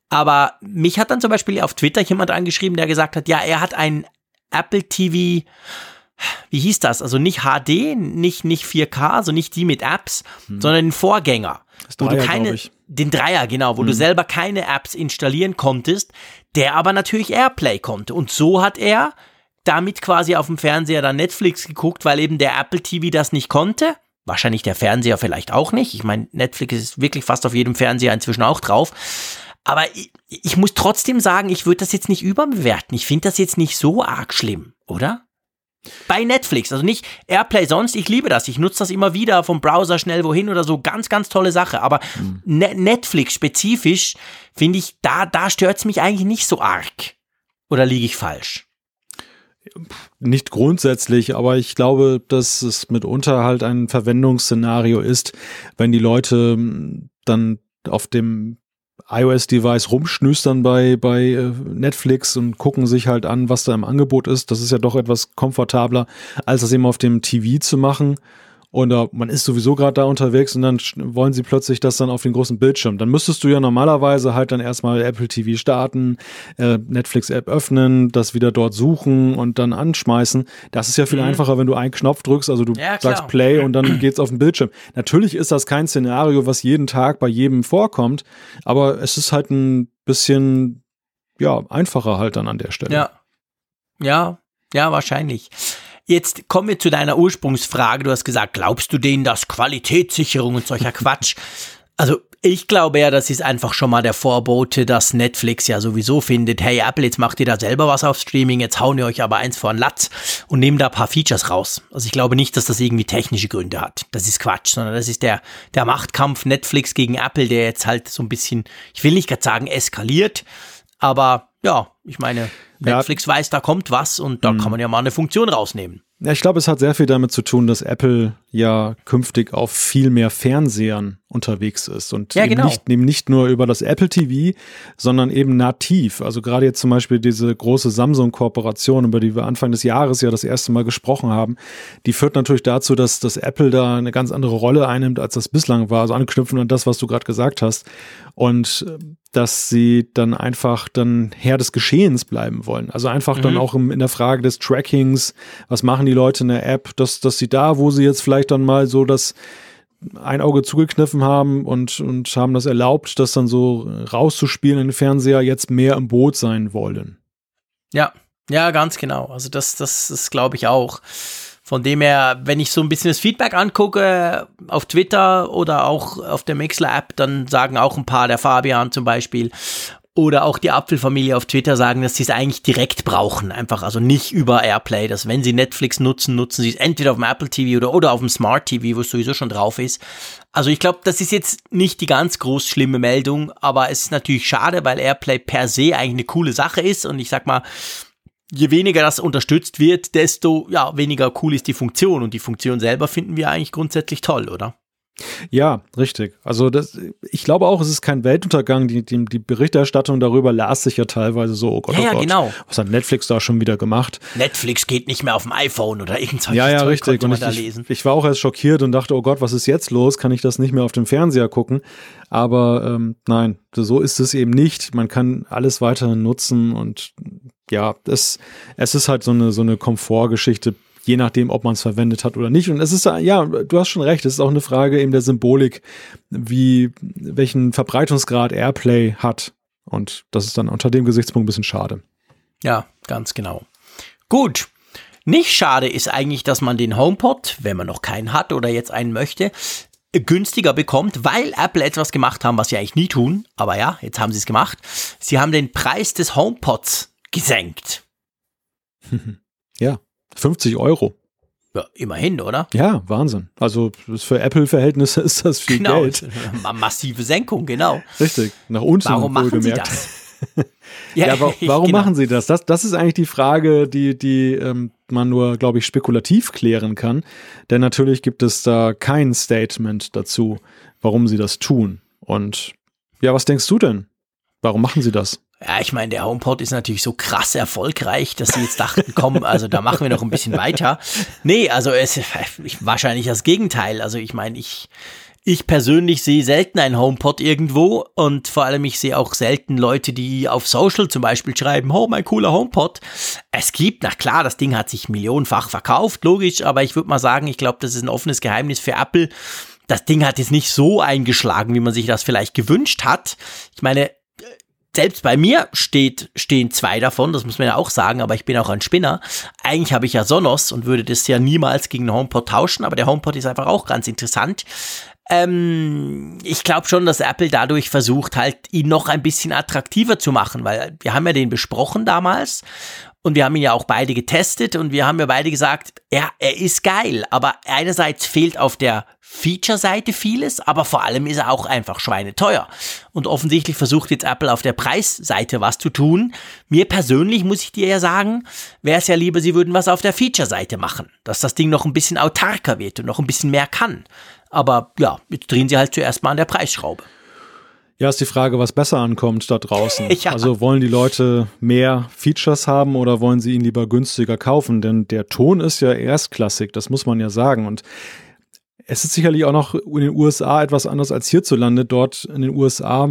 Aber mich hat dann zum Beispiel auf Twitter jemand angeschrieben, der gesagt hat, ja, er hat ein Apple TV wie hieß das? Also nicht HD, nicht, nicht 4K, also nicht die mit Apps, hm. sondern den Vorgänger. Das Dreier, wo du keine, den Dreier, genau, wo hm. du selber keine Apps installieren konntest, der aber natürlich Airplay konnte. Und so hat er damit quasi auf dem Fernseher dann Netflix geguckt, weil eben der Apple TV das nicht konnte. Wahrscheinlich der Fernseher vielleicht auch nicht. Ich meine, Netflix ist wirklich fast auf jedem Fernseher inzwischen auch drauf. Aber ich, ich muss trotzdem sagen, ich würde das jetzt nicht überbewerten. Ich finde das jetzt nicht so arg schlimm, oder? Bei Netflix, also nicht Airplay sonst, ich liebe das. Ich nutze das immer wieder vom Browser schnell wohin oder so. Ganz, ganz tolle Sache. Aber mhm. ne Netflix spezifisch finde ich, da, da stört es mich eigentlich nicht so arg. Oder liege ich falsch? Nicht grundsätzlich, aber ich glaube, dass es mitunter halt ein Verwendungsszenario ist, wenn die Leute hm, dann auf dem iOS-Device rumschnüstern bei, bei äh, Netflix und gucken sich halt an, was da im Angebot ist. Das ist ja doch etwas komfortabler, als das eben auf dem TV zu machen und uh, man ist sowieso gerade da unterwegs und dann wollen sie plötzlich das dann auf den großen Bildschirm. Dann müsstest du ja normalerweise halt dann erstmal Apple TV starten, äh, Netflix-App öffnen, das wieder dort suchen und dann anschmeißen. Das ist ja viel mhm. einfacher, wenn du einen Knopf drückst, also du ja, sagst Play und dann geht's auf den Bildschirm. Natürlich ist das kein Szenario, was jeden Tag bei jedem vorkommt, aber es ist halt ein bisschen ja, einfacher halt dann an der Stelle. Ja. Ja, ja, wahrscheinlich. Jetzt kommen wir zu deiner Ursprungsfrage. Du hast gesagt, glaubst du denen das Qualitätssicherung und solcher Quatsch? [laughs] Also Ich glaube ja, das ist einfach schon mal der Vorbote, dass Netflix ja sowieso findet, hey Apple, jetzt macht ihr da selber was auf Streaming, jetzt hauen ihr euch aber eins vor den Latz und nehmen da ein paar Features raus. Also ich glaube nicht, dass das irgendwie technische Gründe hat. Das ist Quatsch, sondern das ist der, der Machtkampf Netflix gegen Apple, der jetzt halt so ein bisschen, ich will nicht gerade sagen eskaliert, aber ja, ich meine, Netflix ja. weiß, da kommt was und da mhm. kann man ja mal eine Funktion rausnehmen. Ja, ich glaube, es hat sehr viel damit zu tun, dass Apple ja künftig auf viel mehr Fernsehern unterwegs ist und ja, eben, genau. nicht, eben nicht nur über das Apple TV, sondern eben nativ. Also gerade jetzt zum Beispiel diese große Samsung-Kooperation, über die wir Anfang des Jahres ja das erste Mal gesprochen haben, die führt natürlich dazu, dass, dass Apple da eine ganz andere Rolle einnimmt, als das bislang war. Also anknüpfen an das, was du gerade gesagt hast. Und äh, dass sie dann einfach dann Herr des Geschehens bleiben wollen. Also einfach mhm. dann auch im, in der Frage des Trackings, was machen die Leute in der App, dass, dass sie da, wo sie jetzt vielleicht dann mal so das ein Auge zugekniffen haben und, und haben das erlaubt, das dann so rauszuspielen in den Fernseher, jetzt mehr im Boot sein wollen. Ja, ja, ganz genau. Also das, das, das glaube ich auch. Von dem her, wenn ich so ein bisschen das Feedback angucke auf Twitter oder auch auf der Mixler-App, dann sagen auch ein paar, der Fabian zum Beispiel, oder auch die Apfelfamilie auf Twitter sagen, dass sie es eigentlich direkt brauchen. Einfach, also nicht über Airplay. Dass wenn sie Netflix nutzen, nutzen sie es entweder auf dem Apple TV oder, oder auf dem Smart TV, wo es sowieso schon drauf ist. Also ich glaube, das ist jetzt nicht die ganz groß schlimme Meldung, aber es ist natürlich schade, weil Airplay per se eigentlich eine coole Sache ist. Und ich sag mal, je weniger das unterstützt wird, desto ja, weniger cool ist die Funktion. Und die Funktion selber finden wir eigentlich grundsätzlich toll, oder? Ja, richtig. Also das, ich glaube auch, es ist kein Weltuntergang. Die, die, die Berichterstattung darüber las sich ja teilweise so, oh Gott, ja, oh Gott, genau. was hat Netflix da schon wieder gemacht? Netflix geht nicht mehr auf dem iPhone oder irgendwas. Ja, ja, richtig. Und ich, ich, ich, war auch erst schockiert und dachte, oh Gott, was ist jetzt los? Kann ich das nicht mehr auf dem Fernseher gucken? Aber ähm, nein, so ist es eben nicht. Man kann alles weiterhin nutzen und ja, das, es ist halt so eine, so eine Komfortgeschichte je nachdem, ob man es verwendet hat oder nicht. Und es ist, ja, du hast schon recht, es ist auch eine Frage eben der Symbolik, wie, welchen Verbreitungsgrad Airplay hat. Und das ist dann unter dem Gesichtspunkt ein bisschen schade. Ja, ganz genau. Gut. Nicht schade ist eigentlich, dass man den HomePod, wenn man noch keinen hat oder jetzt einen möchte, günstiger bekommt, weil Apple etwas gemacht haben, was sie eigentlich nie tun. Aber ja, jetzt haben sie es gemacht. Sie haben den Preis des HomePods gesenkt. [laughs] ja. 50 Euro. Ja, immerhin, oder? Ja, Wahnsinn. Also für Apple-Verhältnisse [laughs] ist das viel genau. Geld. Massive Senkung, genau. Richtig, nach unten Warum machen Sie das? [laughs] ja, ja, warum genau. machen Sie das? das? Das ist eigentlich die Frage, die, die ähm, man nur, glaube ich, spekulativ klären kann. Denn natürlich gibt es da kein Statement dazu, warum Sie das tun. Und ja, was denkst du denn? Warum machen Sie das? Ja, ich meine, der HomePod ist natürlich so krass erfolgreich, dass sie jetzt dachten, komm, also da machen wir noch ein bisschen weiter. Nee, also es wahrscheinlich das Gegenteil. Also ich meine, ich ich persönlich sehe selten einen HomePod irgendwo und vor allem ich sehe auch selten Leute, die auf Social zum Beispiel schreiben, oh, mein cooler HomePod. Es gibt, na klar, das Ding hat sich millionenfach verkauft, logisch, aber ich würde mal sagen, ich glaube, das ist ein offenes Geheimnis für Apple. Das Ding hat jetzt nicht so eingeschlagen, wie man sich das vielleicht gewünscht hat. Ich meine, selbst bei mir steht, stehen zwei davon, das muss man ja auch sagen, aber ich bin auch ein Spinner. Eigentlich habe ich ja Sonos und würde das ja niemals gegen den HomePod tauschen, aber der HomePod ist einfach auch ganz interessant. Ähm, ich glaube schon, dass Apple dadurch versucht, halt ihn noch ein bisschen attraktiver zu machen, weil wir haben ja den besprochen damals und wir haben ihn ja auch beide getestet und wir haben ja beide gesagt, ja, er ist geil, aber einerseits fehlt auf der Feature-Seite vieles, aber vor allem ist er auch einfach schweineteuer. Und offensichtlich versucht jetzt Apple auf der Preisseite was zu tun. Mir persönlich muss ich dir ja sagen, wäre es ja lieber, sie würden was auf der Feature-Seite machen, dass das Ding noch ein bisschen autarker wird und noch ein bisschen mehr kann. Aber ja, jetzt drehen sie halt zuerst mal an der Preisschraube. Ja, ist die Frage, was besser ankommt da draußen. [laughs] Ja. Also wollen die Leute mehr Features haben oder wollen sie ihn lieber günstiger kaufen? Denn der Ton ist ja erstklassig, das muss man ja sagen. Und es ist sicherlich auch noch in den USA etwas anders als hierzulande. Dort in den USA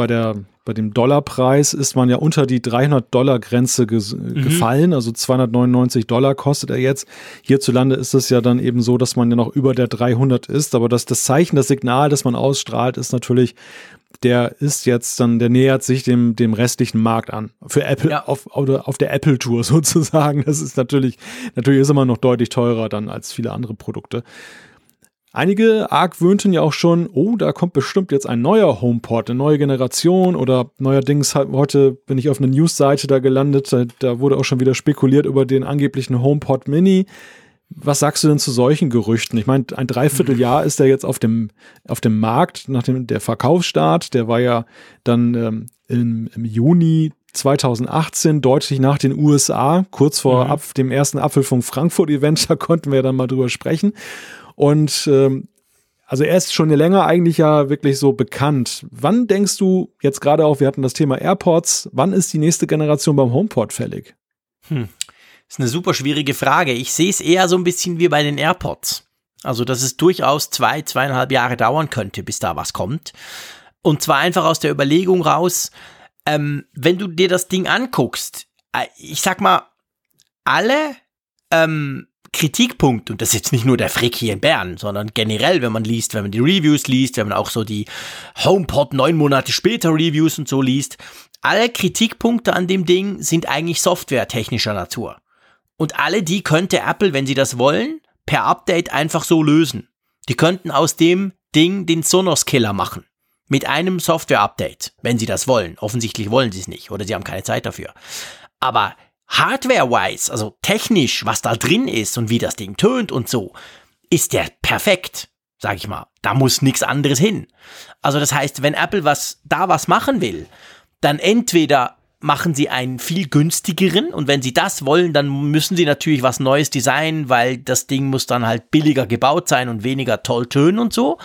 bei der bei dem Dollarpreis ist man ja unter die 300 Dollar Grenze ge mhm. gefallen, also 299 Dollar kostet er jetzt. Hierzulande ist es ja dann eben so, dass man ja noch über der 300 ist, aber das, das Zeichen, das Signal, das man ausstrahlt, ist natürlich, der ist jetzt dann, der nähert sich dem, dem restlichen Markt an. Für Apple, ja. auf, auf der Apple Tour [laughs] sozusagen. Das ist natürlich, natürlich ist immer noch deutlich teurer dann als viele andere Produkte. Einige argwöhnten ja auch schon, oh, da kommt bestimmt jetzt ein neuer HomePod, eine neue Generation oder neuerdings heute bin ich auf einer Newsseite da gelandet, da, wurde auch schon wieder spekuliert über den angeblichen HomePod Mini. Was sagst du denn zu solchen Gerüchten? Ich meine, ein Dreivierteljahr ist er jetzt auf dem, auf dem Markt, nach dem der Verkaufsstart, der war ja dann ähm, im, im Juni 2018, deutlich nach den USA, kurz vor mhm. ab, dem ersten Apfelfunk Frankfurt-Event, [laughs] da konnten wir dann mal drüber sprechen. Und ähm, also er ist schon länger eigentlich ja wirklich so bekannt. Wann denkst du, jetzt gerade auch, wir hatten das Thema AirPods, wann ist die nächste Generation beim HomePod fällig? Hm. Ist eine super schwierige Frage. Ich sehe es eher so ein bisschen wie bei den AirPods. Also, dass es durchaus zwei, zweieinhalb Jahre dauern könnte, bis da was kommt. Und zwar einfach aus der Überlegung raus, ähm, wenn du dir das Ding anguckst, äh, ich sag mal, alle ähm, Kritikpunkt, und das ist jetzt nicht nur der Frick hier in Bern, sondern generell, wenn man liest, wenn man die Reviews liest, wenn man auch so die HomePod neun Monate später Reviews und so liest, alle Kritikpunkte an dem Ding sind eigentlich softwaretechnischer Natur. Und alle die könnte Apple, wenn sie das wollen, per Update einfach so lösen. Die könnten aus dem Ding den Sonos-Killer machen. Mit einem Software-Update, wenn sie das wollen. Offensichtlich wollen sie es nicht oder sie haben keine Zeit dafür. Aber Hardware-wise, also technisch, was da drin ist und wie das Ding tönt und so, ist der perfekt, sag ich mal. Da muss nichts anderes hin. Also das heißt, wenn Apple was da was machen will, dann entweder machen sie einen viel günstigeren und wenn sie das wollen, dann müssen sie natürlich was Neues designen, weil das Ding muss dann halt billiger gebaut sein und weniger toll tönen und so.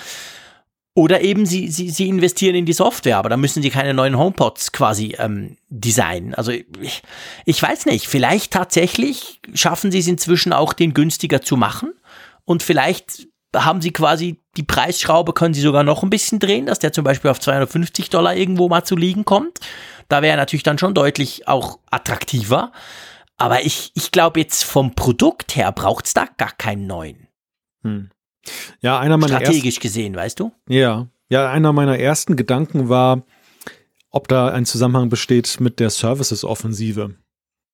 Oder eben sie, sie, sie investieren in die Software, aber da müssen sie keine neuen HomePods quasi ähm, designen. Also ich, ich weiß nicht, vielleicht tatsächlich schaffen sie es inzwischen auch, den günstiger zu machen. Und vielleicht haben sie quasi die Preisschraube, können sie sogar noch ein bisschen drehen, dass der zum Beispiel auf 250 Dollar irgendwo mal zu liegen kommt. Da wäre natürlich dann schon deutlich auch attraktiver. Aber ich, ich glaube jetzt vom Produkt her braucht es da gar keinen neuen. Hm. Ja, einer meiner strategisch ersten, gesehen, weißt du? Ja, ja, einer meiner ersten Gedanken war, ob da ein Zusammenhang besteht mit der Services-Offensive,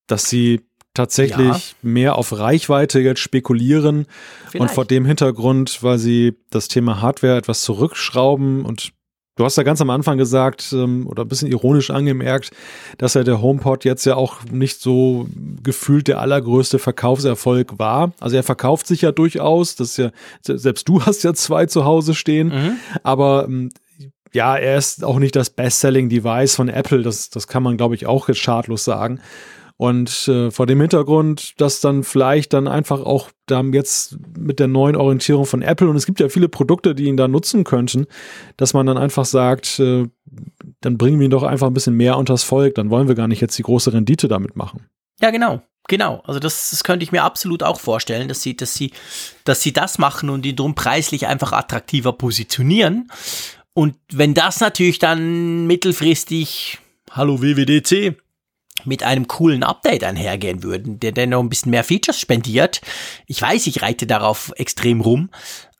dass sie tatsächlich ja. mehr auf Reichweite jetzt spekulieren Vielleicht. und vor dem Hintergrund, weil sie das Thema Hardware etwas zurückschrauben und Du hast ja ganz am Anfang gesagt ähm, oder ein bisschen ironisch angemerkt, dass ja der HomePod jetzt ja auch nicht so gefühlt der allergrößte Verkaufserfolg war. Also er verkauft sich ja durchaus, das ist ja, selbst du [laughs] hast ja zwei zu Hause stehen, mhm. aber ähm, ja, er ist auch nicht das Best-Selling-Device von Apple, das, das kann man, glaube ich, auch jetzt schadlos sagen. Und äh, vor dem Hintergrund, dass dann vielleicht dann einfach auch dann jetzt mit der neuen Orientierung von Apple und es gibt ja viele Produkte, die ihn da nutzen könnten, dass man dann einfach sagt, äh, dann bringen wir ihn doch einfach ein bisschen mehr unters Volk, dann wollen wir gar nicht jetzt die große Rendite damit machen. Ja, genau. Genau, also das, das könnte ich mir absolut auch vorstellen, dass sie, dass sie, dass sie das machen und ihn drum preislich einfach attraktiver positionieren. Und wenn das natürlich dann mittelfristig, hallo WWDC, mit einem coolen Update einhergehen würden, der dann noch ein bisschen mehr Features spendiert. Ich weiß, ich reite darauf extrem rum,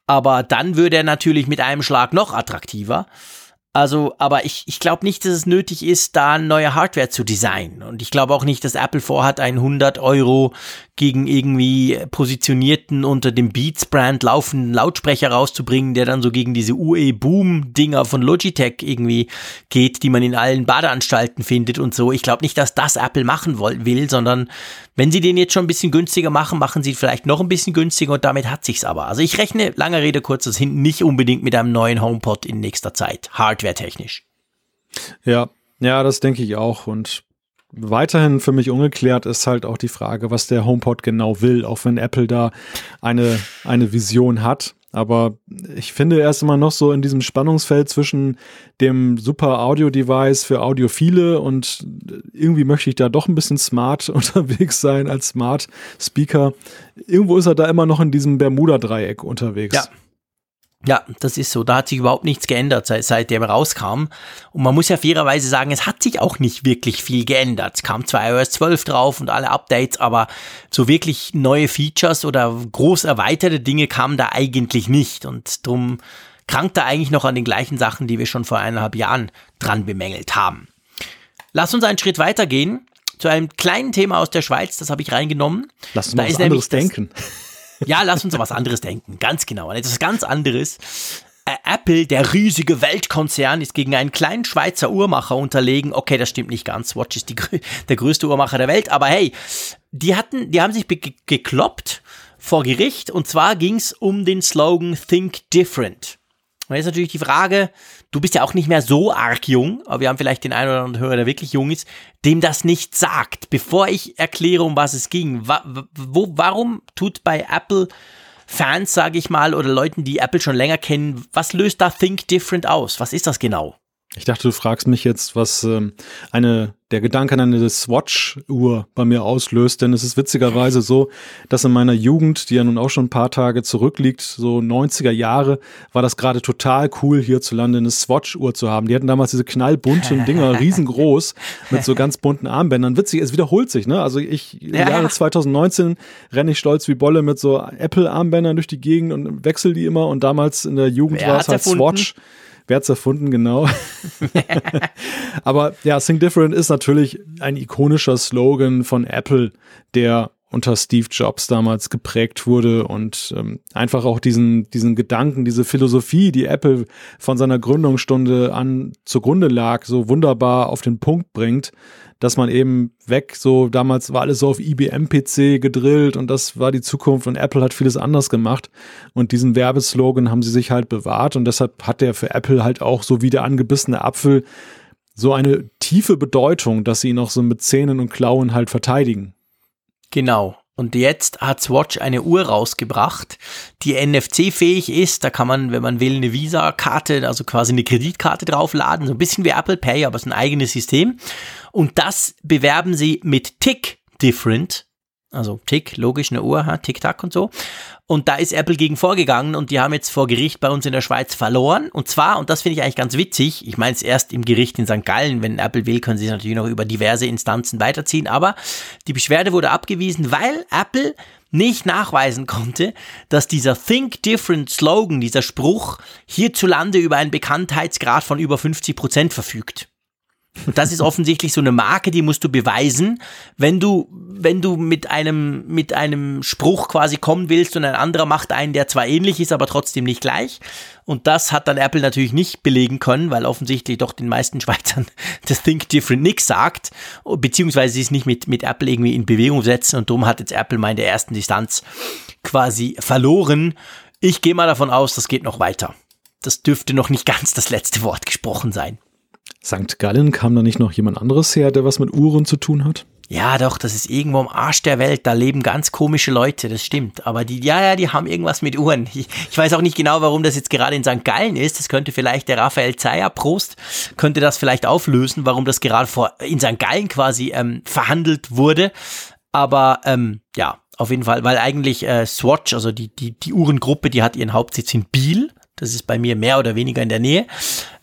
aber dann würde er natürlich mit einem Schlag noch attraktiver. Also, aber ich, ich glaube nicht, dass es nötig ist, da neue Hardware zu designen. Und ich glaube auch nicht, dass Apple vorhat, einen 100 Euro gegen irgendwie positionierten unter dem Beats-Brand laufenden Lautsprecher rauszubringen, der dann so gegen diese UE-Boom-Dinger von Logitech irgendwie geht, die man in allen Badeanstalten findet und so. Ich glaube nicht, dass das Apple machen will, sondern wenn sie den jetzt schon ein bisschen günstiger machen, machen sie vielleicht noch ein bisschen günstiger und damit hat sich's aber. Also ich rechne, lange Rede, kurzes hinten, nicht unbedingt mit einem neuen HomePod in nächster Zeit, hardware-technisch. Ja, ja, das denke ich auch und weiterhin für mich ungeklärt ist halt auch die Frage, was der HomePod genau will, auch wenn Apple da eine, eine Vision hat. Aber ich finde, er ist immer noch so in diesem Spannungsfeld zwischen dem super Audio-Device für Audiophile und irgendwie möchte ich da doch ein bisschen smart [laughs] unterwegs sein als Smart Speaker. Irgendwo ist er da immer noch in diesem Bermuda-Dreieck unterwegs. Ja, ja, das ist so. Da hat sich überhaupt nichts geändert, seit, seitdem er rauskam. Und man muss ja fairerweise sagen, es hat sich auch nicht wirklich viel geändert. Es kam zwar iOS 12 drauf und alle Updates, aber so wirklich neue Features oder groß erweiterte Dinge kamen da eigentlich nicht. Und drum krankt er eigentlich noch an den gleichen Sachen, die wir schon vor eineinhalb Jahren dran bemängelt haben. Lass uns einen Schritt weitergehen zu einem kleinen Thema aus der Schweiz, das habe ich reingenommen. Lass uns mal was anderes denken. Ja, lass uns an was anderes denken. Ganz genau. An etwas ganz anderes. Äh, Apple, der riesige Weltkonzern, ist gegen einen kleinen Schweizer Uhrmacher unterlegen. Okay, das stimmt nicht ganz. Swatch ist die, der größte Uhrmacher der Welt. Aber hey, die hatten, die haben sich gekloppt vor Gericht. Und zwar ging es um den Slogan Think Different. Und jetzt natürlich die Frage, du bist ja auch nicht mehr so arg jung, aber wir haben vielleicht den einen oder anderen Hörer, der wirklich jung ist, dem das nicht sagt. Bevor ich erkläre, um was es ging, wa wo, warum tut bei Apple Fans, sage ich mal, oder Leuten, die Apple schon länger kennen, was löst da Think Different aus? Was ist das genau? Ich dachte, du fragst mich jetzt, was ähm, eine der Gedanke an eine Swatch-Uhr bei mir auslöst, denn es ist witzigerweise so, dass in meiner Jugend, die ja nun auch schon ein paar Tage zurückliegt, so 90er Jahre, war das gerade total cool hierzulande eine Swatch-Uhr zu haben. Die hatten damals diese knallbunten Dinger, [laughs] riesengroß, mit so ganz bunten Armbändern. Witzig, es wiederholt sich, ne? Also ich, im ja. Jahre 2019 renne ich stolz wie Bolle mit so Apple-Armbändern durch die Gegend und wechsle die immer und damals in der Jugend war es halt erfunden? Swatch. Wer hat's erfunden, genau. [laughs] Aber ja, Think Different ist natürlich ein ikonischer Slogan von Apple, der unter Steve Jobs damals geprägt wurde und ähm, einfach auch diesen, diesen Gedanken, diese Philosophie, die Apple von seiner Gründungsstunde an zugrunde lag, so wunderbar auf den Punkt bringt, dass man eben weg, so damals war alles so auf IBM-PC gedrillt und das war die Zukunft und Apple hat vieles anders gemacht und diesen Werbeslogan haben sie sich halt bewahrt und deshalb hat der für Apple halt auch so wie der angebissene Apfel so eine tiefe Bedeutung, dass sie ihn auch so mit Zähnen und Klauen halt verteidigen. Genau. Und jetzt hat Swatch eine Uhr rausgebracht, die NFC-fähig ist. Da kann man, wenn man will, eine Visa-Karte, also quasi eine Kreditkarte draufladen. So ein bisschen wie Apple Pay, aber es ist ein eigenes System. Und das bewerben sie mit Tick Different. Also Tick, logisch, eine Uhr, Tick-Tack und so. Und da ist Apple gegen vorgegangen und die haben jetzt vor Gericht bei uns in der Schweiz verloren. Und zwar, und das finde ich eigentlich ganz witzig, ich meine es erst im Gericht in St. Gallen, wenn Apple will, können sie es natürlich noch über diverse Instanzen weiterziehen, aber die Beschwerde wurde abgewiesen, weil Apple nicht nachweisen konnte, dass dieser Think Different Slogan, dieser Spruch hierzulande über einen Bekanntheitsgrad von über 50 Prozent verfügt. Und das ist offensichtlich so eine Marke, die musst du beweisen, wenn du, wenn du mit einem, mit einem Spruch quasi kommen willst und ein anderer macht einen, der zwar ähnlich ist, aber trotzdem nicht gleich. Und das hat dann Apple natürlich nicht belegen können, weil offensichtlich doch den meisten Schweizern [laughs] das Think Different nix sagt, beziehungsweise sie es nicht mit, mit Apple irgendwie in Bewegung setzen und darum hat jetzt Apple mal in der ersten Distanz quasi verloren. Ich gehe mal davon aus, das geht noch weiter. Das dürfte noch nicht ganz das letzte Wort gesprochen sein. St. Gallen kam da nicht noch jemand anderes her, der was mit Uhren zu tun hat? Ja, doch, das ist irgendwo am Arsch der Welt. Da leben ganz komische Leute, das stimmt. Aber die, ja, ja, die haben irgendwas mit Uhren. Ich, ich weiß auch nicht genau, warum das jetzt gerade in St. Gallen ist. Das könnte vielleicht der Raphael Zeyer, Prost, könnte das vielleicht auflösen, warum das gerade vor, in St. Gallen quasi ähm, verhandelt wurde. Aber ähm, ja, auf jeden Fall, weil eigentlich äh, Swatch, also die, die, die Uhrengruppe, die hat ihren Hauptsitz in Biel. Das ist bei mir mehr oder weniger in der Nähe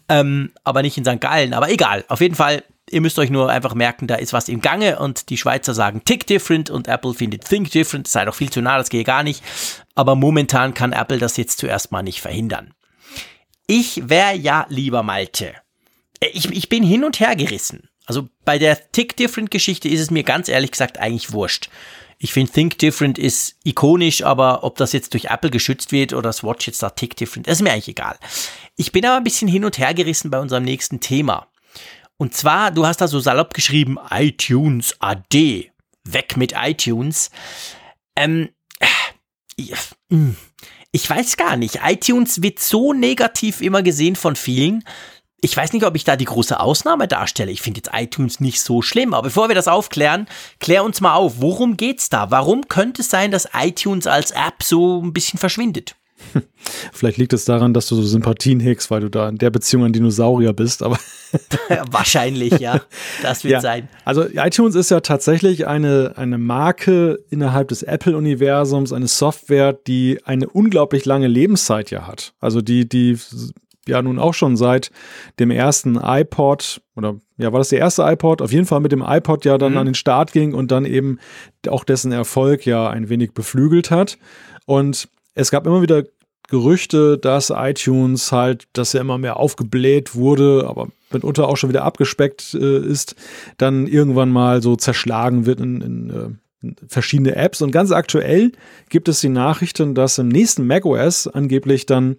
ähm, aber nicht in St. Gallen. Aber egal, auf jeden Fall, ihr müsst euch nur einfach merken, da ist was im Gange und die Schweizer sagen Tick Different und Apple findet Think Different. Das sei doch viel zu nah, das gehe gar nicht. Aber momentan kann Apple das jetzt zuerst mal nicht verhindern. Ich wäre ja lieber Malte. Äh, ich, ich bin hin und her gerissen. Also bei der Tick Different Geschichte ist es mir ganz ehrlich gesagt eigentlich wurscht. Ich finde Think Different ist ikonisch, aber ob das jetzt durch Apple geschützt wird oder Swatch jetzt da Tick Different, ist mir eigentlich egal. Ich bin aber ein bisschen hin und her gerissen bei unserem nächsten Thema. Und zwar, du hast da so salopp geschrieben, iTunes AD. Weg mit iTunes. Ähm, hm, ich weiß gar nicht. iTunes wird so negativ immer gesehen von vielen ich weiß nicht, ob ich da die große Ausnahme darstelle. Ich finde jetzt iTunes nicht so schlimm. Aber bevor wir das aufklären, klär uns mal auf. Worum geht's da? Warum könnte es sein, dass iTunes als App so ein bisschen verschwindet? [laughs] Vielleicht liegt es daran, dass du so Sympathien hegst, weil du da in der Beziehung ein Dinosaurier bist, aber. [laughs] Wahrscheinlich, ja. [laughs] Das wird ja. sein. Also iTunes ist ja tatsächlich eine, eine Marke innerhalb des Apple-Universums, eine Software, die eine unglaublich lange Lebenszeit ja hat. Also die, die ja nun auch schon seit dem ersten iPod oder ja, war das der erste iPod? Auf jeden Fall mit dem iPod ja dann mhm. an den Start ging und dann eben auch dessen Erfolg ja ein wenig beflügelt hat. Und es gab immer wieder Gerüchte, dass iTunes halt, dass er immer mehr aufgebläht wurde, aber mitunter auch schon wieder abgespeckt äh, ist, dann irgendwann mal so zerschlagen wird in, in äh, verschiedene Apps und ganz aktuell gibt es die Nachrichten, dass im nächsten macOS angeblich dann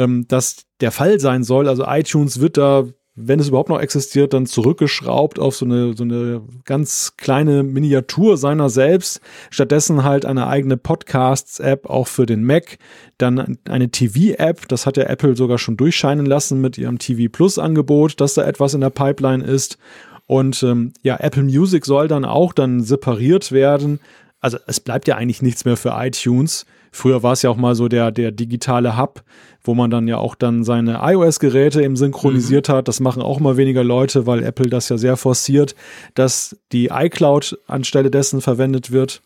ähm, das der Fall sein soll. Also iTunes wird da wenn es überhaupt noch existiert, dann zurückgeschraubt auf so eine, so eine ganz kleine Miniatur seiner selbst. Stattdessen halt eine eigene Podcasts-App auch für den Mac. Dann eine TV-App, das hat ja Apple sogar schon durchscheinen lassen mit ihrem TV Plus-Angebot, dass da etwas in der Pipeline ist. Und ähm, ja, Apple Music soll dann auch dann separiert werden. Also es bleibt ja eigentlich nichts mehr für iTunes. Früher war es ja auch mal so der, der digitale Hub, wo man dann ja auch dann seine iOS-Geräte eben synchronisiert mhm. hat. Das machen auch mal weniger Leute, weil Apple das ja sehr forciert, dass die iCloud anstelle dessen verwendet wird.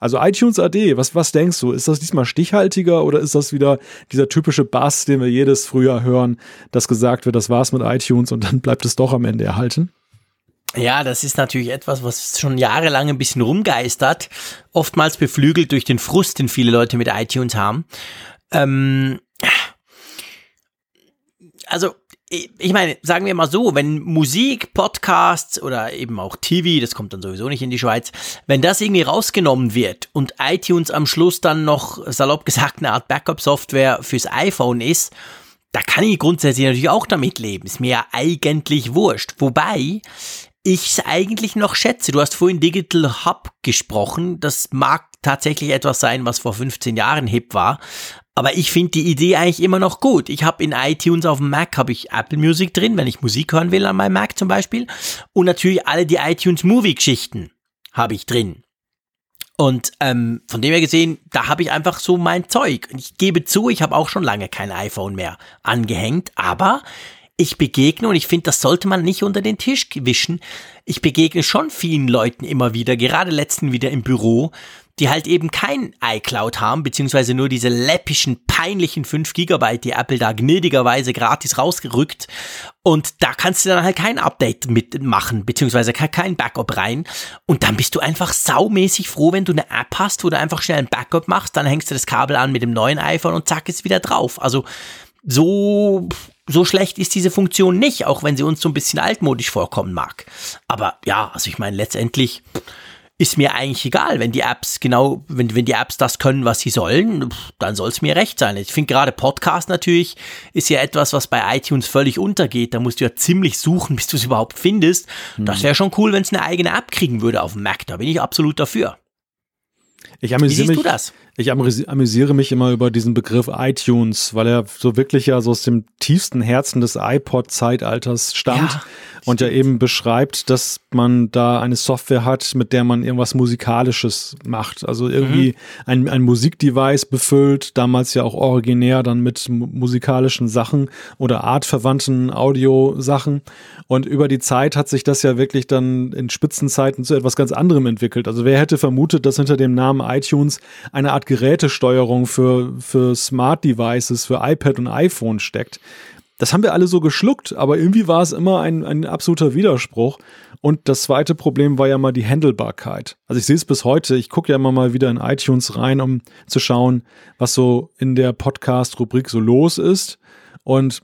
Also iTunes AD, was, was denkst du? Ist das diesmal stichhaltiger oder ist das wieder dieser typische Bass, den wir jedes Frühjahr hören, dass gesagt wird, das war's mit iTunes und dann bleibt es doch am Ende erhalten? Ja, das ist natürlich etwas, was schon jahrelang ein bisschen rumgeistert, oftmals beflügelt durch den Frust, den viele Leute mit iTunes haben. Ähm, also, ich meine, sagen wir mal so, wenn Musik, Podcasts oder eben auch TV, das kommt dann sowieso nicht in die Schweiz, wenn das irgendwie rausgenommen wird und iTunes am Schluss dann noch, salopp gesagt, eine Art Backup-Software fürs iPhone ist, da kann ich grundsätzlich natürlich auch damit leben. Ist mir ja eigentlich wurscht. Wobei, ich es eigentlich noch schätze. Du hast vorhin Digital Hub gesprochen. Das mag tatsächlich etwas sein, was vor 15 Jahren hip war. Aber ich finde die Idee eigentlich immer noch gut. Ich habe in iTunes auf dem Mac habe ich Apple Music drin, wenn ich Musik hören will an meinem Mac zum Beispiel. Und natürlich alle die iTunes Movie Geschichten habe ich drin. Und ähm, von dem her gesehen, da habe ich einfach so mein Zeug. Und ich gebe zu, ich habe auch schon lange kein iPhone mehr angehängt, aber ich begegne, und ich finde, das sollte man nicht unter den Tisch wischen, ich begegne schon vielen Leuten immer wieder, gerade letzten wieder im Büro, die halt eben kein iCloud haben, beziehungsweise nur diese läppischen, peinlichen 5 Gigabyte, die Apple da gnädigerweise gratis rausgerückt. Und da kannst du dann halt kein Update mitmachen, beziehungsweise kein Backup rein. Und dann bist du einfach saumäßig froh, wenn du eine App hast, wo du einfach schnell ein Backup machst, dann hängst du das Kabel an mit dem neuen iPhone und zack, ist wieder drauf. Also so so schlecht ist diese Funktion nicht, auch wenn sie uns so ein bisschen altmodisch vorkommen mag. Aber ja, also ich meine, letztendlich ist mir eigentlich egal, wenn die Apps genau, wenn, wenn die Apps das können, was sie sollen, dann soll es mir recht sein. Ich finde gerade Podcast natürlich ist ja etwas, was bei iTunes völlig untergeht. Da musst du ja ziemlich suchen, [laughs] bis du es überhaupt findest. Das hm. wäre schon cool, wenn es eine eigene App kriegen würde auf dem Mac. Da bin ich absolut dafür. Ich Wie siehst du das? Ich amüsiere mich immer über diesen Begriff iTunes, weil er so wirklich ja so aus dem tiefsten Herzen des iPod-Zeitalters stammt ja, und ja eben beschreibt, dass man da eine Software hat, mit der man irgendwas Musikalisches macht. Also irgendwie mhm. ein, ein Musikdevice befüllt, damals ja auch originär dann mit musikalischen Sachen oder artverwandten Audiosachen. Und über die Zeit hat sich das ja wirklich dann in Spitzenzeiten zu etwas ganz anderem entwickelt. Also wer hätte vermutet, dass hinter dem Namen iTunes eine Art Gerätesteuerung für, für Smart Devices, für iPad und iPhone steckt. Das haben wir alle so geschluckt, aber irgendwie war es immer ein, ein absoluter Widerspruch. Und das zweite Problem war ja mal die Handelbarkeit. Also ich sehe es bis heute, ich gucke ja immer mal wieder in iTunes rein, um zu schauen, was so in der Podcast-Rubrik so los ist. Und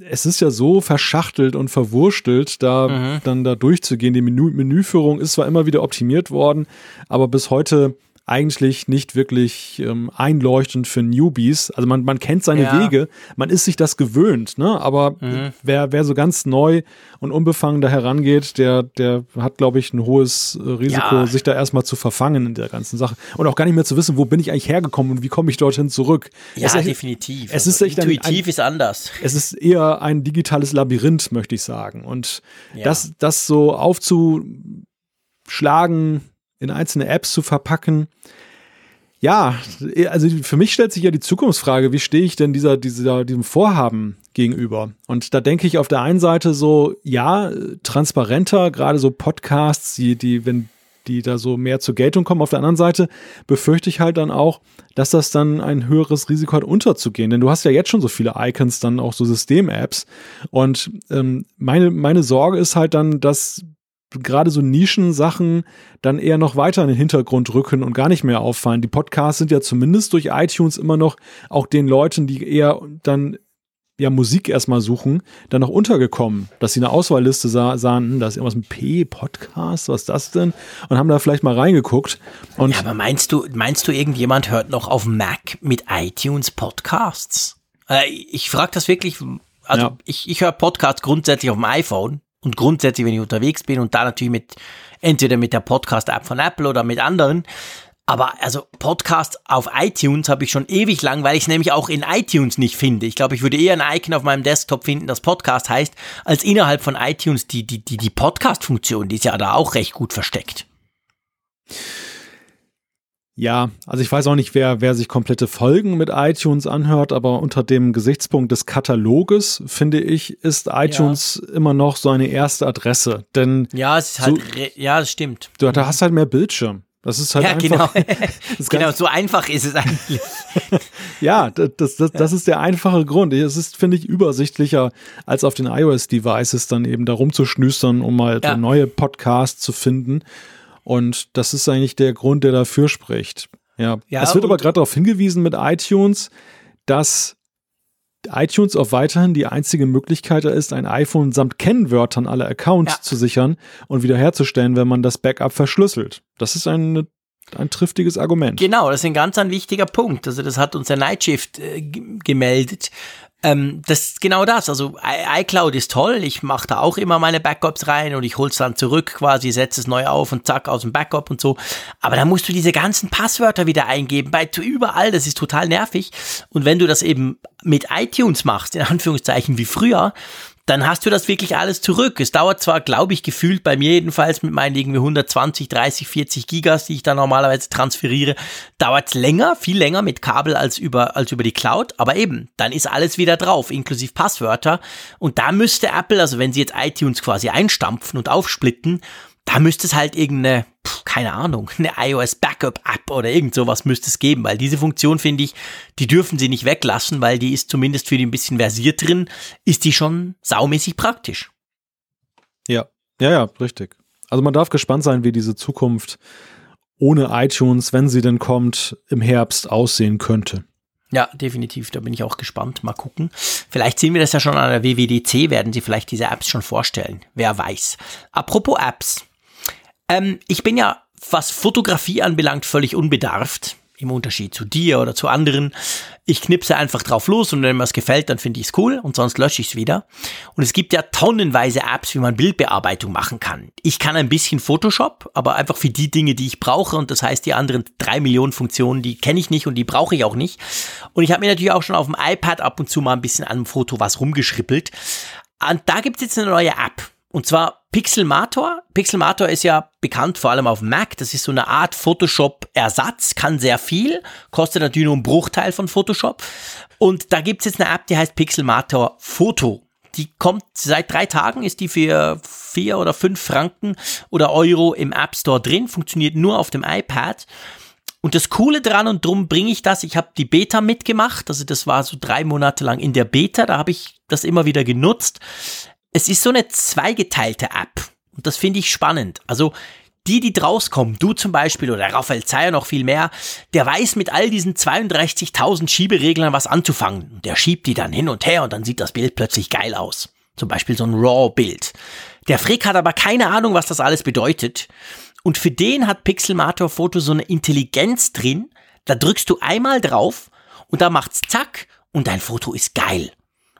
es ist ja so verschachtelt und verwurstelt, da mhm. dann da durchzugehen. Die Menü Menüführung ist zwar immer wieder optimiert worden, aber bis heute eigentlich nicht wirklich ähm, einleuchtend für Newbies. Also man, man kennt seine ja. Wege, man ist sich das gewöhnt, ne? Aber mhm. wer, wer so ganz neu und unbefangen da herangeht, der, der hat, glaube ich, ein hohes Risiko, ja. sich da erstmal zu verfangen in der ganzen Sache. Und auch gar nicht mehr zu wissen, wo bin ich eigentlich hergekommen und wie komme ich dorthin zurück. Ja, es definitiv. Es also ist echt intuitiv ein, ein, ist anders. Es ist eher ein digitales Labyrinth, möchte ich sagen. Und ja. das, das so aufzuschlagen, in einzelne Apps zu verpacken. Ja, also für mich stellt sich ja die Zukunftsfrage, wie stehe ich denn dieser, dieser, diesem Vorhaben gegenüber? Und da denke ich auf der einen Seite so, ja, transparenter, gerade so Podcasts, die, die, wenn die da so mehr zur Geltung kommen. Auf der anderen Seite befürchte ich halt dann auch, dass das dann ein höheres Risiko hat, unterzugehen. Denn du hast ja jetzt schon so viele Icons, dann auch so System-Apps. Und ähm, meine, meine Sorge ist halt dann, dass gerade so Nischensachen dann eher noch weiter in den Hintergrund rücken und gar nicht mehr auffallen. Die Podcasts sind ja zumindest durch iTunes immer noch auch den Leuten, die eher dann ja, Musik erstmal suchen, dann noch untergekommen, dass sie eine Auswahlliste sah, sahen, hm, da ist irgendwas mit P, Podcast, was ist das denn? Und haben da vielleicht mal reingeguckt. Und ja, aber meinst du, meinst du, irgendjemand hört noch auf Mac mit iTunes Podcasts? Äh, ich frage das wirklich, also ja. ich, ich höre Podcasts grundsätzlich auf dem iPhone und grundsätzlich, wenn ich unterwegs bin und da natürlich mit, entweder mit der Podcast-App von Apple oder mit anderen. Aber also Podcast auf iTunes habe ich schon ewig lang, weil ich es nämlich auch in iTunes nicht finde. Ich glaube, ich würde eher ein Icon auf meinem Desktop finden, das Podcast heißt, als innerhalb von iTunes die, die, die, die Podcast-Funktion, die ist ja da auch recht gut versteckt. Ja, also ich weiß auch nicht, wer, wer sich komplette Folgen mit iTunes anhört, aber unter dem Gesichtspunkt des Kataloges, finde ich, ist iTunes ja. immer noch so eine erste Adresse. Denn ja, es ist halt, so, ja, es stimmt. Du da hast halt mehr Bildschirm. Das ist halt ja, einfach. Genau, [laughs] [laughs] genau so einfach ist es eigentlich. [laughs] ja, das, das, das ist der einfache Grund. Es ist, finde ich, übersichtlicher, als auf den iOS-Devices dann eben da rumzuschnüstern, um mal ja. neue Podcasts zu finden. Und das ist eigentlich der Grund, der dafür spricht. Ja, ja es wird aber gerade darauf hingewiesen mit iTunes, dass iTunes auch weiterhin die einzige Möglichkeit ist, ein iPhone samt Kennwörtern aller Accounts ja. zu sichern und wiederherzustellen, wenn man das Backup verschlüsselt. Das ist ein, ein triftiges Argument. Genau, das ist ein ganz ein wichtiger Punkt. Also das hat uns der Nightshift äh, gemeldet. Ähm, das ist genau das. Also iCloud ist toll. Ich mache da auch immer meine Backups rein und ich hol's dann zurück quasi, setze es neu auf und zack aus dem Backup und so. Aber da musst du diese ganzen Passwörter wieder eingeben, bei überall. Das ist total nervig. Und wenn du das eben mit iTunes machst, in Anführungszeichen wie früher, dann hast du das wirklich alles zurück. Es dauert zwar, glaube ich, gefühlt bei mir jedenfalls mit meinen irgendwie 120, 30, 40 Gigas, die ich da normalerweise transferiere, dauert es länger, viel länger mit Kabel als über, als über die Cloud. Aber eben, dann ist alles wieder drauf, inklusive Passwörter. Und da müsste Apple, also wenn sie jetzt iTunes quasi einstampfen und aufsplitten, da müsste es halt irgendeine, keine Ahnung, [laughs] eine iOS Backup App oder irgend sowas müsste es geben, weil diese Funktion finde ich, die dürfen sie nicht weglassen, weil die ist zumindest für die ein bisschen versiert drin, ist die schon saumäßig praktisch. Ja, ja, ja, richtig. Also man darf gespannt sein, wie diese Zukunft ohne iTunes, wenn sie denn kommt, im Herbst aussehen könnte. Ja, definitiv. Da bin ich auch gespannt. Mal gucken. Vielleicht sehen wir das ja schon an der WWDC, werden sie vielleicht diese Apps schon vorstellen. Wer weiß. Apropos Apps. Ähm, ich bin ja, was Fotografie anbelangt, völlig unbedarft. Im Unterschied zu dir oder zu anderen. Ich knipse einfach drauf los und wenn mir es gefällt, dann finde ich es cool und sonst lösche ich es wieder. Und es gibt ja tonnenweise Apps, wie man Bildbearbeitung machen kann. Ich kann ein bisschen Photoshop, aber einfach für die Dinge, die ich brauche. Und das heißt, die anderen drei Millionen Funktionen, die kenne ich nicht und die brauche ich auch nicht. Und ich habe mir natürlich auch schon auf dem iPad ab und zu mal ein bisschen an dem Foto was rumgeschrippelt. Und da gibt es jetzt eine neue App. Und zwar Pixelmator. Pixelmator ist ja bekannt vor allem auf Mac. Das ist so eine Art Photoshop-Ersatz, kann sehr viel, kostet natürlich nur einen Bruchteil von Photoshop. Und da gibt's jetzt eine App, die heißt Pixelmator Photo. Die kommt seit drei Tagen, ist die für vier oder fünf Franken oder Euro im App Store drin, funktioniert nur auf dem iPad. Und das Coole dran, und drum bringe ich das, ich habe die Beta mitgemacht, also das war so drei Monate lang in der Beta, da habe ich das immer wieder genutzt es ist so eine zweigeteilte App. Und das finde ich spannend. Also die, die draus kommen, du zum Beispiel oder Raphael Zeyer noch viel mehr, der weiß mit all diesen 32.000 Schiebereglern was anzufangen. Der schiebt die dann hin und her und dann sieht das Bild plötzlich geil aus. Zum Beispiel so ein RAW-Bild. Der Frick hat aber keine Ahnung, was das alles bedeutet. Und für den hat Pixelmator Photo so eine Intelligenz drin. Da drückst du einmal drauf und da macht's zack und dein Foto ist geil.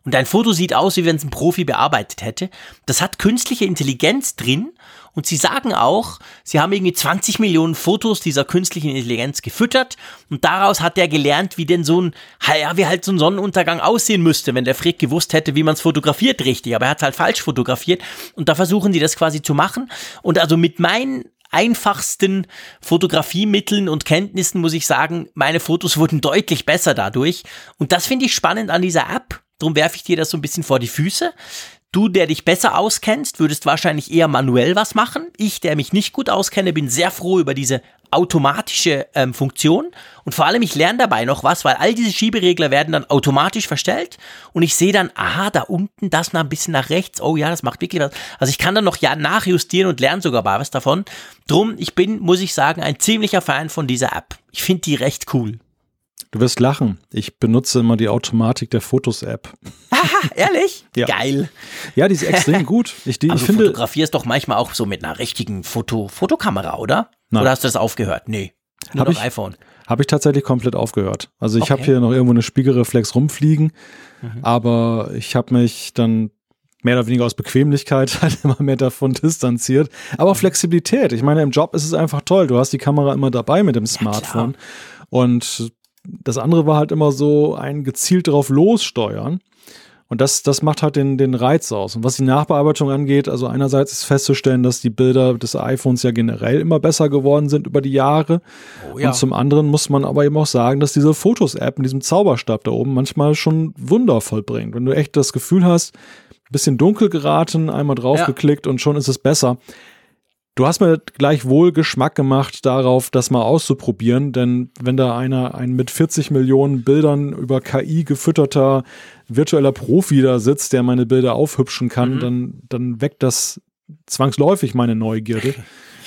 Und dein Foto sieht aus, wie wenn es ein Profi bearbeitet hätte. Das hat künstliche Intelligenz drin. Und sie sagen auch, sie haben irgendwie 20 Millionen Fotos dieser künstlichen Intelligenz gefüttert. Und daraus hat er gelernt, wie denn so ein, ja, wie halt so ein Sonnenuntergang aussehen müsste, wenn der Frick gewusst hätte, wie man es fotografiert richtig. Aber er hat halt falsch fotografiert. Und da versuchen die das quasi zu machen. Und also mit meinen einfachsten Fotografiemitteln und Kenntnissen muss ich sagen, meine Fotos wurden deutlich besser dadurch. Und das finde ich spannend an dieser App. Drum werfe ich dir das so ein bisschen vor die Füße. Du, der dich besser auskennst, würdest wahrscheinlich eher manuell was machen. Ich, der mich nicht gut auskenne, bin sehr froh über diese automatische ähm, Funktion. Und vor allem, ich lerne dabei noch was, weil all diese Schieberegler werden dann automatisch verstellt. Und ich sehe dann, aha, da unten das noch ein bisschen nach rechts. Oh ja, das macht wirklich was. Also ich kann dann noch ja nachjustieren und lerne sogar mal was davon. Drum, ich bin, muss ich sagen, ein ziemlicher Fan von dieser App. Ich finde die recht cool. Du wirst lachen. Ich benutze immer die Automatik der Fotos-App. Aha, ehrlich? [laughs] Ja. Geil. Ja, die ist extrem [laughs] gut. Ich, die, Also ich finde, fotografierst doch manchmal auch so mit einer richtigen Foto Fotokamera, oder? Nein. Oder hast du das aufgehört? Nee. Nur Hab ich- iPhone. habe ich tatsächlich komplett aufgehört. Also ich habe Okay. hier noch irgendwo eine Spiegelreflex rumfliegen, Mhm. aber ich habe mich dann mehr oder weniger aus Bequemlichkeit [laughs] halt immer mehr davon distanziert. Aber Mhm. Flexibilität. Ich meine, im Job ist es einfach toll. Du hast die Kamera immer dabei mit dem Smartphone. Und das andere war halt immer so ein gezielt drauf lossteuern. Und das, das macht halt den, den Reiz aus. Und was die Nachbearbeitung angeht, also einerseits ist festzustellen, dass die Bilder des iPhones ja generell immer besser geworden sind über die Jahre. Oh ja. Und zum anderen muss man aber eben auch sagen, dass diese Fotos-App mit diesem Zauberstab da oben manchmal schon Wunder vollbringt. Wenn du echt das Gefühl hast, ein bisschen dunkel geraten, einmal draufgeklickt und schon ist es besser. Du hast mir gleichwohl Geschmack gemacht darauf, das mal auszuprobieren, denn wenn da einer, ein mit 40 Millionen Bildern über KI gefütterter virtueller Profi da sitzt, der meine Bilder aufhübschen kann, Mhm. dann, dann weckt das zwangsläufig meine Neugierde.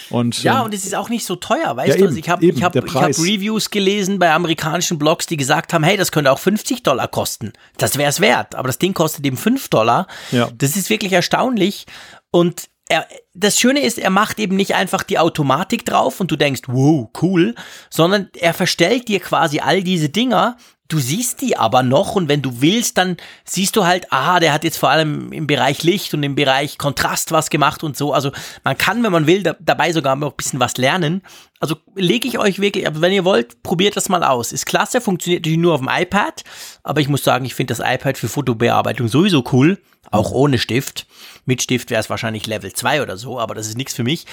Und, Ja, ähm, und es ist auch nicht so teuer, weißt Ja, du? Also ich habe hab, hab. Reviews gelesen bei amerikanischen Blogs, die gesagt haben, hey, das könnte auch 50 Dollar kosten. Das wäre es wert. Aber das Ding kostet eben 5 Dollar. Ja. Das ist wirklich erstaunlich. Und er, das Schöne ist, er macht eben nicht einfach die Automatik drauf und du denkst, wow, cool, sondern er verstellt dir quasi all diese Dinger. Du siehst die aber noch und wenn du willst, dann siehst du halt, aha, der hat jetzt vor allem im Bereich Licht und im Bereich Kontrast was gemacht und so. Also man kann, wenn man will, da, dabei sogar noch ein bisschen was lernen. Also lege ich euch wirklich, aber wenn ihr wollt, probiert das mal aus. Ist klasse, funktioniert natürlich nur auf dem iPad, aber ich muss sagen, ich finde das iPad für Fotobearbeitung sowieso cool, auch ohne Stift. Mit Stift wäre es wahrscheinlich Level 2 oder so, aber das ist nichts für mich.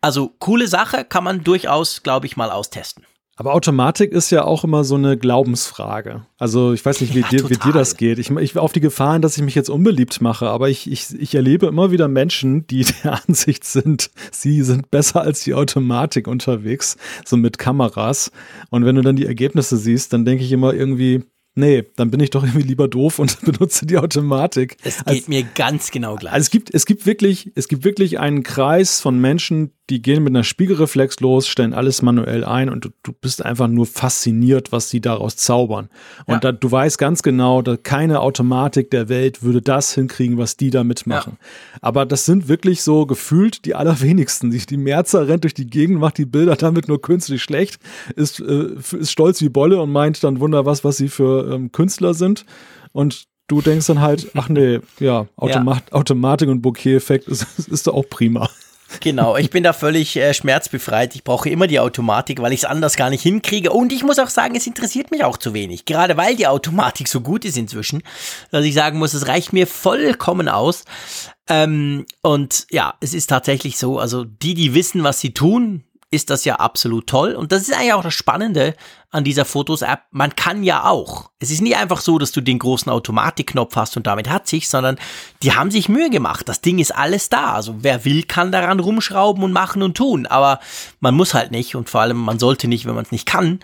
Also coole Sache, kann man durchaus, glaube ich, mal austesten. Aber Automatik ist ja auch immer so eine Glaubensfrage. Also ich weiß nicht, wie, Ja, dir, wie dir das geht. Ich, ich auf die Gefahren, dass ich mich jetzt unbeliebt mache, aber ich, ich, ich erlebe immer wieder Menschen, die [laughs] der Ansicht sind, sie sind besser als die Automatik unterwegs, so mit Kameras. Und wenn du dann die Ergebnisse siehst, dann denke ich immer irgendwie, nee, dann bin ich doch irgendwie lieber doof und [laughs] benutze die Automatik. Es geht Als- mir ganz genau gleich. also es gibt, es gibt wirklich, es gibt wirklich einen Kreis von Menschen, die gehen mit einer Spiegelreflex los, stellen alles manuell ein und du, du bist einfach nur fasziniert, was sie daraus zaubern. Und Ja. da, du weißt ganz genau, dass keine Automatik der Welt würde das hinkriegen, was die damit machen. Aber das sind wirklich so gefühlt die allerwenigsten. Die, die Merzer rennt durch die Gegend, macht die Bilder damit nur künstlich schlecht, ist, äh, ist stolz wie Bolle und meint dann wunder was, was sie für ähm, Künstler sind. Und du denkst dann halt, ach nee, [laughs] ja, Automat Automatik und Bokeh-Effekt ist, [laughs] ist doch auch prima. Genau, ich bin da [laughs] völlig äh, schmerzbefreit. Ich brauche immer die Automatik, weil ich es anders gar nicht hinkriege. Und ich muss auch sagen, es interessiert mich auch zu wenig. Gerade weil die Automatik so gut ist inzwischen, dass ich sagen muss, es reicht mir vollkommen aus. Ähm, und ja, es ist tatsächlich so, also die, die wissen, was sie tun, ist das ja absolut toll. Und das ist eigentlich auch das Spannende an dieser Fotos-App. Man kann ja auch. Es ist nicht einfach so, dass du den großen Automatikknopf hast und damit hat sich, sondern die haben sich Mühe gemacht. Das Ding ist alles da. Also wer will, kann daran rumschrauben und machen und tun. Aber man muss halt nicht und vor allem man sollte nicht, wenn man es nicht kann.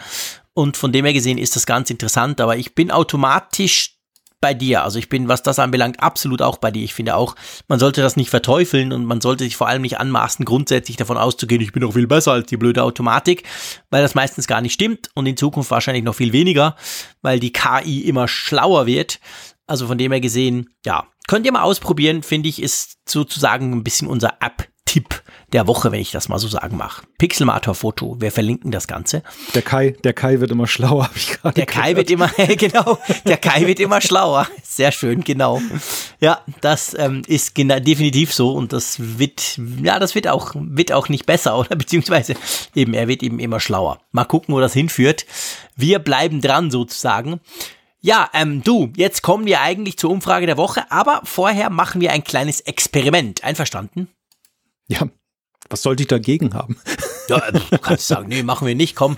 Und von dem her gesehen ist das ganz interessant. Aber ich bin automatisch bei dir. Also ich bin, was das anbelangt, absolut auch bei dir. Ich finde auch, man sollte das nicht verteufeln und man sollte sich vor allem nicht anmaßen, grundsätzlich davon auszugehen, ich bin doch viel besser als die blöde Automatik, weil das meistens gar nicht stimmt und in Zukunft wahrscheinlich noch viel weniger, weil die KI immer schlauer wird. Also von dem her gesehen, ja, könnt ihr mal ausprobieren, finde ich, ist sozusagen ein bisschen unser App-Tipp der Woche, wenn ich das mal so sagen mag. Pixelmator Foto, wir verlinken das Ganze. Der Kai, der Kai wird immer schlauer, [laughs] habe ich gerade Der Kai wird immer, [laughs] genau, der Kai wird immer schlauer. Sehr schön, genau. Ja, das ähm, ist definitiv so und das wird, ja, das wird auch, wird auch nicht besser, [laughs] oder? Beziehungsweise eben, er wird eben immer schlauer. Mal gucken, wo das hinführt. Wir bleiben dran sozusagen. Ja, ähm, du, jetzt kommen wir eigentlich zur Umfrage der Woche, aber vorher machen wir ein kleines Experiment. Einverstanden? Ja, was sollte ich dagegen haben? Ja, äh, du kannst sagen, nee, machen wir nicht, komm.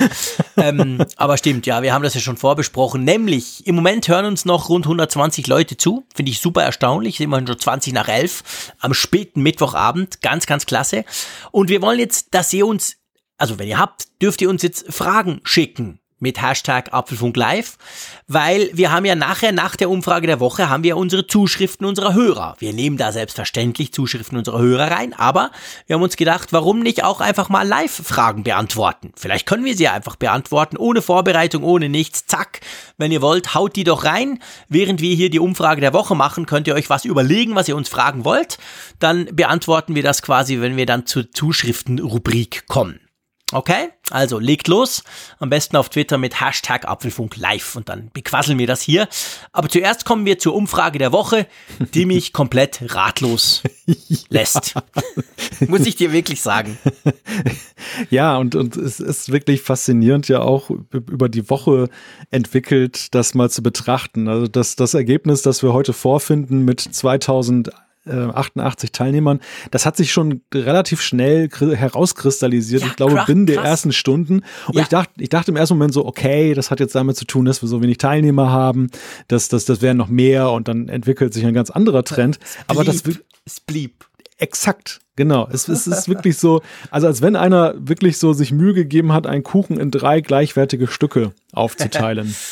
Ähm, aber stimmt, ja, wir haben das ja schon vorbesprochen. Nämlich, im Moment hören uns noch rund 120 Leute zu. Finde ich super erstaunlich. Sind immerhin schon 20 nach 11 am späten Mittwochabend. Ganz, ganz klasse. Und wir wollen jetzt, dass ihr uns, also wenn ihr habt, dürft ihr uns jetzt Fragen schicken. Mit Hashtag Apfelfunk Live, weil wir haben ja nachher, nach der Umfrage der Woche, haben wir unsere Zuschriften unserer Hörer. Wir nehmen da selbstverständlich Zuschriften unserer Hörer rein, aber wir haben uns gedacht, warum nicht auch einfach mal Live-Fragen beantworten? Vielleicht können wir sie einfach beantworten, ohne Vorbereitung, ohne nichts, zack. Wenn ihr wollt, haut die doch rein. Während wir hier die Umfrage der Woche machen, könnt ihr euch was überlegen, was ihr uns fragen wollt. Dann beantworten wir das quasi, wenn wir dann zur Zuschriftenrubrik kommen. Okay, also legt los. Am besten auf Twitter mit Hashtag Apfelfunk live und dann bequasseln wir das hier. Aber zuerst kommen wir zur Umfrage der Woche, die mich [laughs] komplett ratlos lässt. Muss ich dir wirklich sagen. [laughs] Ja, und, und es ist wirklich faszinierend ja auch über die Woche entwickelt, das mal zu betrachten. Also das, das Ergebnis, das wir heute vorfinden mit 2000 88 äh, Teilnehmern. Das hat sich schon relativ schnell herauskristallisiert. Ja, ich glaube, krass, binnen der ersten Stunden. Und ja. ich dachte, ich dachte im ersten Moment so, okay, das hat jetzt damit zu tun, dass wir so wenig Teilnehmer haben. Das, das, das wären noch mehr und dann entwickelt sich ein ganz anderer Trend. Es blieb, Aber das es blieb. Exakt, genau. Es, es ist wirklich so, also als wenn einer wirklich so sich Mühe gegeben hat, einen Kuchen in drei gleichwertige Stücke aufzuteilen. [laughs]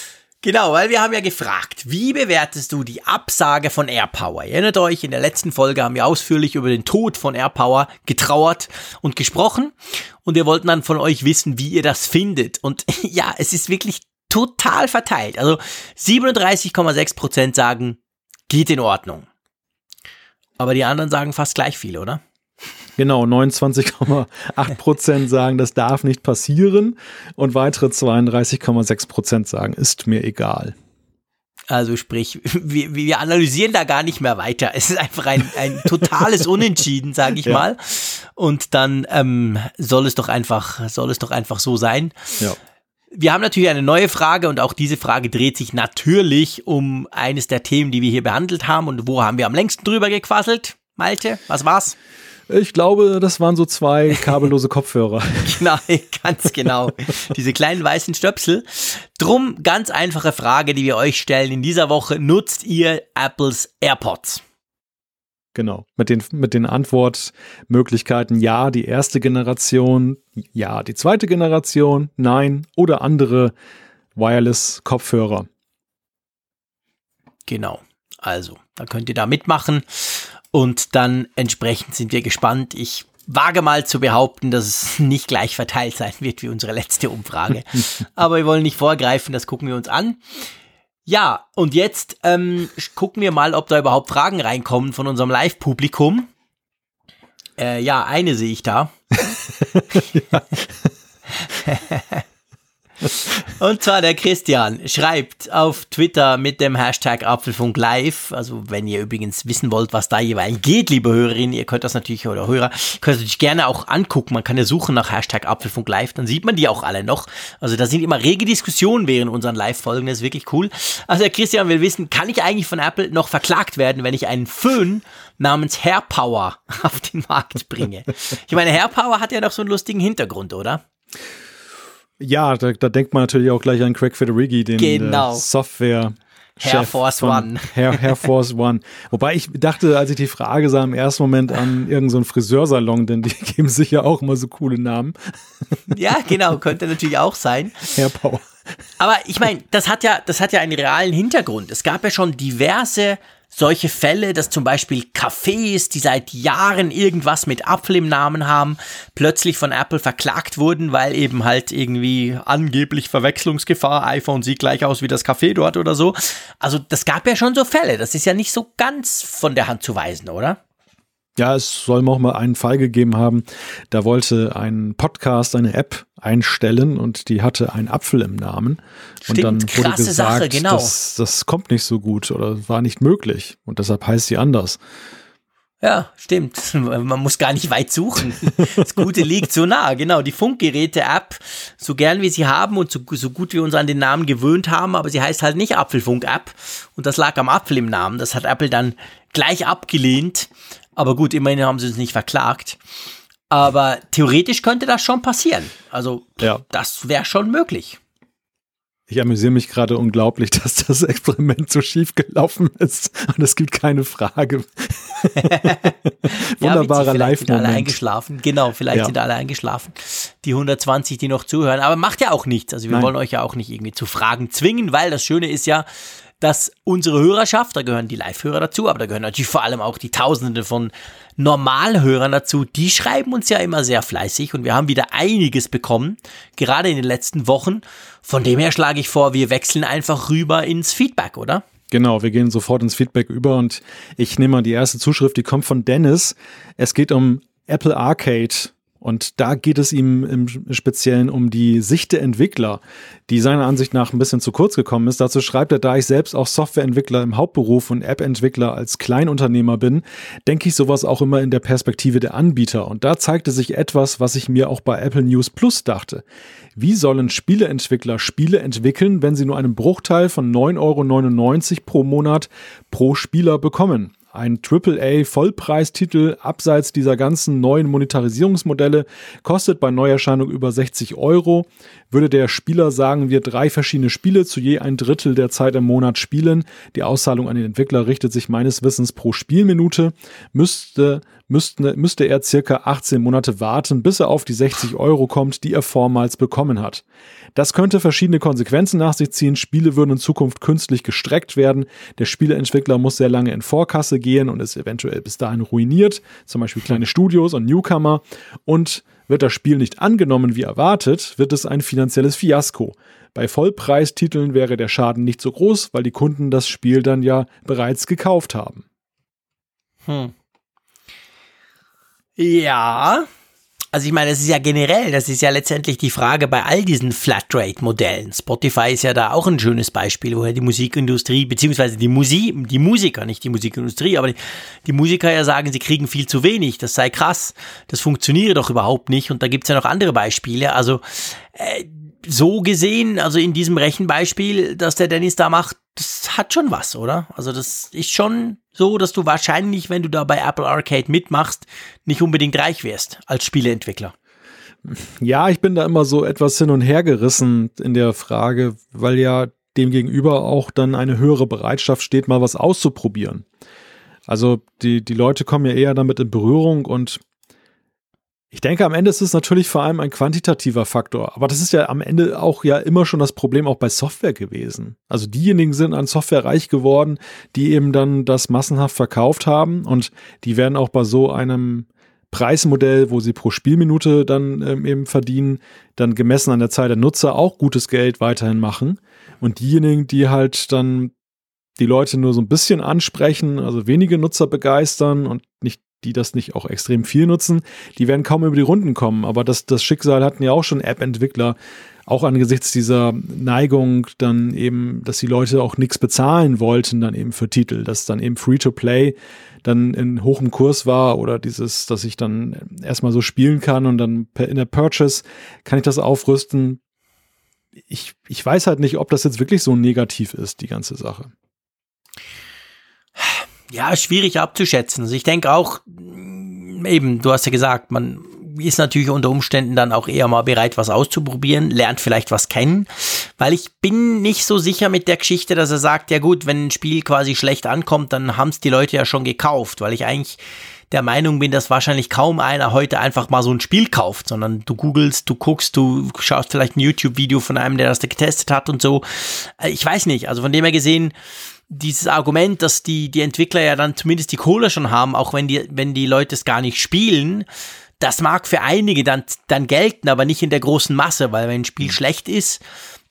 Genau, weil wir haben ja gefragt, wie bewertest du die Absage von AirPower? Ihr erinnert euch, in der letzten Folge haben wir ausführlich über den Tod von AirPower getrauert und gesprochen und wir wollten dann von euch wissen, wie ihr das findet. Und [laughs] ja, es ist wirklich total verteilt. Also 37,6% sagen, geht in Ordnung. Aber die anderen sagen fast gleich viel, oder? Genau, 29,8 Prozent sagen, das darf nicht passieren und weitere 32,6 Prozent sagen, ist mir egal. Also sprich, wir, wir analysieren da gar nicht mehr weiter. Es ist einfach ein, ein totales Unentschieden, sage ich ja. mal. Und dann ähm, soll es doch einfach, soll es doch einfach so sein. Ja. Wir haben natürlich eine neue Frage und auch diese Frage dreht sich natürlich um eines der Themen, die wir hier behandelt haben. Und wo haben wir am längsten drüber gequasselt? Malte, was war's? Ich glaube, das waren so zwei kabellose [laughs] Kopfhörer. genau, ganz genau. Diese kleinen weißen Stöpsel. Drum ganz einfache Frage, die wir euch stellen in dieser Woche. Nutzt ihr Apples AirPods? Genau, mit den, mit den Antwortmöglichkeiten ja, die erste Generation, ja, die zweite Generation, nein oder andere Wireless-Kopfhörer. Genau, also, da könnt ihr da mitmachen. Und dann entsprechend sind wir gespannt. Ich wage mal zu behaupten, dass es [laughs] nicht gleich verteilt sein wird wie unsere letzte Umfrage. [laughs] Aber wir wollen nicht vorgreifen, das gucken wir uns an. Ja, und jetzt ähm, gucken wir mal, ob da überhaupt Fragen reinkommen von unserem Live-Publikum. Äh, ja, eine sehe ich da. [laughs] ja. [laughs] Und zwar der Christian schreibt auf Twitter mit dem Hashtag Apfelfunk Live. Also wenn ihr übrigens wissen wollt, was da jeweils geht, liebe Hörerinnen, ihr könnt das natürlich, oder Hörer, könnt natürlich gerne auch angucken. Man kann ja suchen nach Hashtag Apfelfunk Live, dann sieht man die auch alle noch. Also da sind immer rege Diskussionen während unseren Live-Folgen, das ist wirklich cool. Also der Christian will wissen, kann ich eigentlich von Apple noch verklagt werden, wenn ich einen Föhn namens Hair Power [laughs] auf den Markt bringe? Ich meine, Hair Power hat ja noch so einen lustigen Hintergrund, oder? Ja, da, da, denkt man natürlich auch gleich an Craig Federighi, den äh, genau. Software. Air Force One. Air, Air, Force One. Wobei ich dachte, als ich die Frage sah, im ersten Moment an irgendeinen so Friseursalon, denn die [laughs] geben sich ja auch immer so coole Namen. [laughs] Ja, genau, könnte natürlich auch sein. Air Power. Aber ich meine, das hat ja, das hat ja einen realen Hintergrund. Es gab ja schon diverse solche Fälle, dass zum Beispiel Cafés, die seit Jahren irgendwas mit Apfel im Namen haben, plötzlich von Apple verklagt wurden, weil eben halt irgendwie angeblich Verwechslungsgefahr, iPhone sieht gleich aus wie das Café dort oder so. Also das gab ja schon so Fälle. Das ist ja nicht so ganz von der Hand zu weisen, oder? Ja, es soll auch mal einen Fall gegeben haben, da wollte ein Podcast eine App einstellen und die hatte einen Apfel im Namen. Stimmt, und dann wurde gesagt, Sache, genau. das, das kommt nicht so gut oder war nicht möglich und deshalb heißt sie anders. Ja, stimmt. [laughs] Man muss gar nicht weit suchen. [laughs] Das Gute liegt so nah. Genau, die Funkgeräte-App, so gern wir sie haben und so, so gut wir uns an den Namen gewöhnt haben, aber sie heißt halt nicht Apfelfunk-App. Und das lag am Apfel im Namen. Das hat Apple dann gleich abgelehnt. Aber gut, immerhin haben sie uns nicht verklagt. Aber theoretisch könnte das schon passieren. Also, ja. das wäre schon möglich. Ich amüsiere mich gerade unglaublich, dass das [laughs] Experiment so schief gelaufen ist und es gibt keine Frage. [laughs] [laughs] Wunderbarer ja, Live-Moment. alle eingeschlafen. Genau, vielleicht ja. sind alle eingeschlafen. die 120, die noch zuhören. Aber macht ja auch nichts. Also wir Nein. wollen euch ja auch nicht irgendwie zu Fragen zwingen, weil das Schöne ist ja, dass unsere Hörerschaft, da gehören die Live-Hörer dazu, aber da gehören natürlich vor allem auch die Tausende von Normalhörern dazu, die schreiben uns ja immer sehr fleißig und wir haben wieder einiges bekommen, gerade in den letzten Wochen. Von dem her schlage ich vor, wir wechseln einfach rüber ins Feedback, oder? Genau, wir gehen sofort ins Feedback über und ich nehme mal die erste Zuschrift, die kommt von Dennis. Es geht um Apple Arcade und da geht es ihm im Speziellen um die Sicht der Entwickler, die seiner Ansicht nach ein bisschen zu kurz gekommen ist. Dazu schreibt er, da ich selbst auch Softwareentwickler im Hauptberuf und App-Entwickler als Kleinunternehmer bin, denke ich sowas auch immer in der Perspektive der Anbieter. Und da zeigte sich etwas, was ich mir auch bei Apple News Plus dachte. Wie sollen Spieleentwickler Spiele entwickeln, wenn sie nur einen Bruchteil von 9,99 Euro pro Monat pro Spieler bekommen? Ein AAA-Vollpreistitel abseits dieser ganzen neuen Monetarisierungsmodelle kostet bei Neuerscheinung über 60 Euro. Würde der Spieler sagen, wir drei verschiedene Spiele zu je ein Drittel der Zeit im Monat spielen, die Auszahlung an den Entwickler richtet sich meines Wissens pro Spielminute, müsste, müsste, müsste er circa 18 Monate warten, bis er auf die 60 Euro kommt, die er vormals bekommen hat. Das könnte verschiedene Konsequenzen nach sich ziehen. Spiele würden in Zukunft künstlich gestreckt werden. Der Spieleentwickler muss sehr lange in Vorkasse gehen und ist eventuell bis dahin ruiniert, zum Beispiel kleine Studios und Newcomer. Und wird das Spiel nicht angenommen wie erwartet, wird es ein finanzielles Fiasko. Bei Vollpreistiteln wäre der Schaden nicht so groß, weil die Kunden das Spiel dann ja bereits gekauft haben. Hm. Ja, also ich meine, das ist ja generell, das ist ja letztendlich die Frage bei all diesen Flatrate-Modellen. Spotify ist ja da auch ein schönes Beispiel, wo ja die Musikindustrie, beziehungsweise die Musik, die Musiker, nicht die Musikindustrie, aber die, die, Musiker ja sagen, sie kriegen viel zu wenig, das sei krass, das funktioniere doch überhaupt nicht. Und da gibt's ja noch andere Beispiele. Also äh, so gesehen, also in diesem Rechenbeispiel, das der Dennis da macht, das hat schon was, oder? Also das ist schon so, dass du wahrscheinlich, wenn du da bei Apple Arcade mitmachst, nicht unbedingt reich wirst als Spieleentwickler. Ja, ich bin da immer so etwas hin und her gerissen in der Frage, weil ja demgegenüber auch dann eine höhere Bereitschaft steht, mal was auszuprobieren. Also die, die Leute kommen ja eher damit in Berührung und ich denke, am Ende ist es natürlich vor allem ein quantitativer Faktor. Aber das ist ja am Ende auch ja immer schon das Problem auch bei Software gewesen. Also diejenigen sind an Software reich geworden, die eben dann das massenhaft verkauft haben und die werden auch bei so einem Preismodell, wo sie pro Spielminute dann ähm, eben verdienen, dann gemessen an der Zahl der Nutzer auch gutes Geld weiterhin machen. Und diejenigen, die halt dann die Leute nur so ein bisschen ansprechen, also wenige Nutzer begeistern und nicht die das nicht auch extrem viel nutzen, die werden kaum über die Runden kommen. Aber das, das Schicksal hatten ja auch schon App-Entwickler, auch angesichts dieser Neigung dann eben, dass die Leute auch nichts bezahlen wollten, dann eben für Titel, dass dann eben Free-to-Play dann in hohem Kurs war oder dieses, dass ich dann erstmal so spielen kann und dann in der Purchase kann ich das aufrüsten. Ich, ich weiß halt nicht, ob das jetzt wirklich so negativ ist, die ganze Sache. Ja, schwierig abzuschätzen. Also ich denke auch, eben, du hast ja gesagt, man ist natürlich unter Umständen dann auch eher mal bereit, was auszuprobieren, lernt vielleicht was kennen, weil ich bin nicht so sicher mit der Geschichte, dass er sagt, ja gut, wenn ein Spiel quasi schlecht ankommt, dann haben es die Leute ja schon gekauft, weil ich eigentlich der Meinung bin, dass wahrscheinlich kaum einer heute einfach mal so ein Spiel kauft, sondern du googelst, du guckst, du schaust vielleicht ein YouTube-Video von einem, der das getestet hat und so. Äh, ich weiß nicht, also von dem her gesehen, dieses Argument, dass die, die Entwickler ja dann zumindest die Kohle schon haben, auch wenn die, wenn die Leute es gar nicht spielen, das mag für einige dann, dann gelten, aber nicht in der großen Masse, weil wenn ein Spiel schlecht ist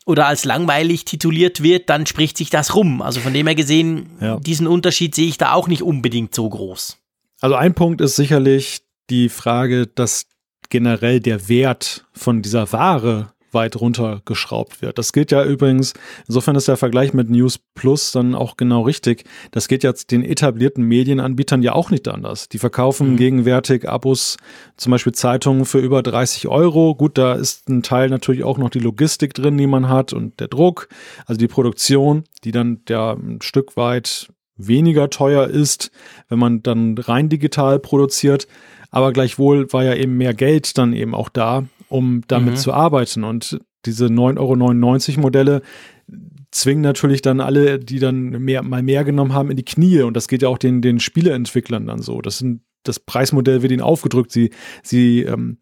oder als langweilig tituliert wird, dann spricht sich das rum. Also von dem her gesehen, ja. diesen Unterschied sehe ich da auch nicht unbedingt so groß. Also ein Punkt ist sicherlich die Frage, dass generell der Wert von dieser Ware weit runtergeschraubt wird. Das gilt ja übrigens, insofern ist der Vergleich mit News Plus dann auch genau richtig. Das geht jetzt den etablierten Medienanbietern ja auch nicht anders. Die verkaufen mhm. gegenwärtig Abos, zum Beispiel Zeitungen für über 30 Euro. Gut, da ist ein Teil natürlich auch noch die Logistik drin, die man hat und der Druck, also die Produktion, die dann ja ein Stück weit weniger teuer ist, wenn man dann rein digital produziert. Aber gleichwohl war ja eben mehr Geld dann eben auch da, um damit mhm. zu arbeiten. Und diese 9,99 Euro Modelle zwingen natürlich dann alle, die dann mehr, mal mehr genommen haben, in die Knie. Und das geht ja auch den, den Spieleentwicklern dann so. Das sind, das Preismodell wird ihnen aufgedrückt. Sie, sie ähm,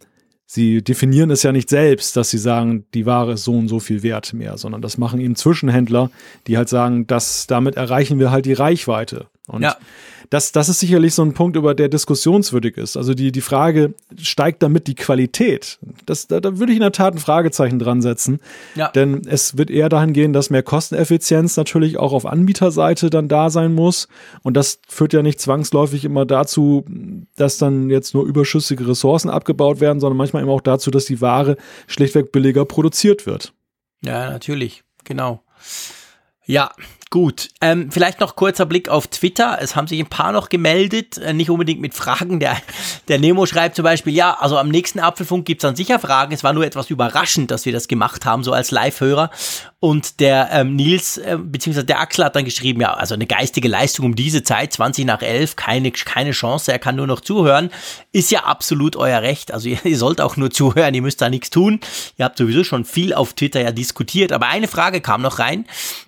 sie definieren es ja nicht selbst, dass sie sagen, die Ware ist so und so viel wert mehr, sondern das machen eben Zwischenhändler, die halt sagen, dass damit erreichen wir halt die Reichweite. Und ja. das, das ist sicherlich so ein Punkt, über der diskussionswürdig ist. Also die, die Frage, steigt damit die Qualität? Das, da, da würde ich in der Tat ein Fragezeichen dran setzen. Ja. Denn es wird eher dahin gehen, dass mehr Kosteneffizienz natürlich auch auf Anbieterseite dann da sein muss. Und das führt ja nicht zwangsläufig immer dazu, dass dann jetzt nur überschüssige Ressourcen abgebaut werden, sondern manchmal eben auch dazu, dass die Ware schlichtweg billiger produziert wird. Ja, natürlich. Genau. Ja, Gut, ähm, vielleicht noch kurzer Blick auf Twitter. Es haben sich ein paar noch gemeldet, äh, nicht unbedingt mit Fragen. Der, der Nemo schreibt zum Beispiel, ja, also am nächsten Apfelfunk gibt's dann sicher Fragen. Es war nur etwas überraschend, dass wir das gemacht haben, so als Live-Hörer. Und der ähm, Nils, äh, beziehungsweise der Axel hat dann geschrieben, ja, also eine geistige Leistung um diese Zeit, 20 nach 11, keine, keine Chance, er kann nur noch zuhören. Ist ja absolut euer Recht. Also [laughs] ihr, ihr sollt auch nur zuhören, ihr müsst da nichts tun. Ihr habt sowieso schon viel auf Twitter ja diskutiert. Aber eine Frage kam noch rein,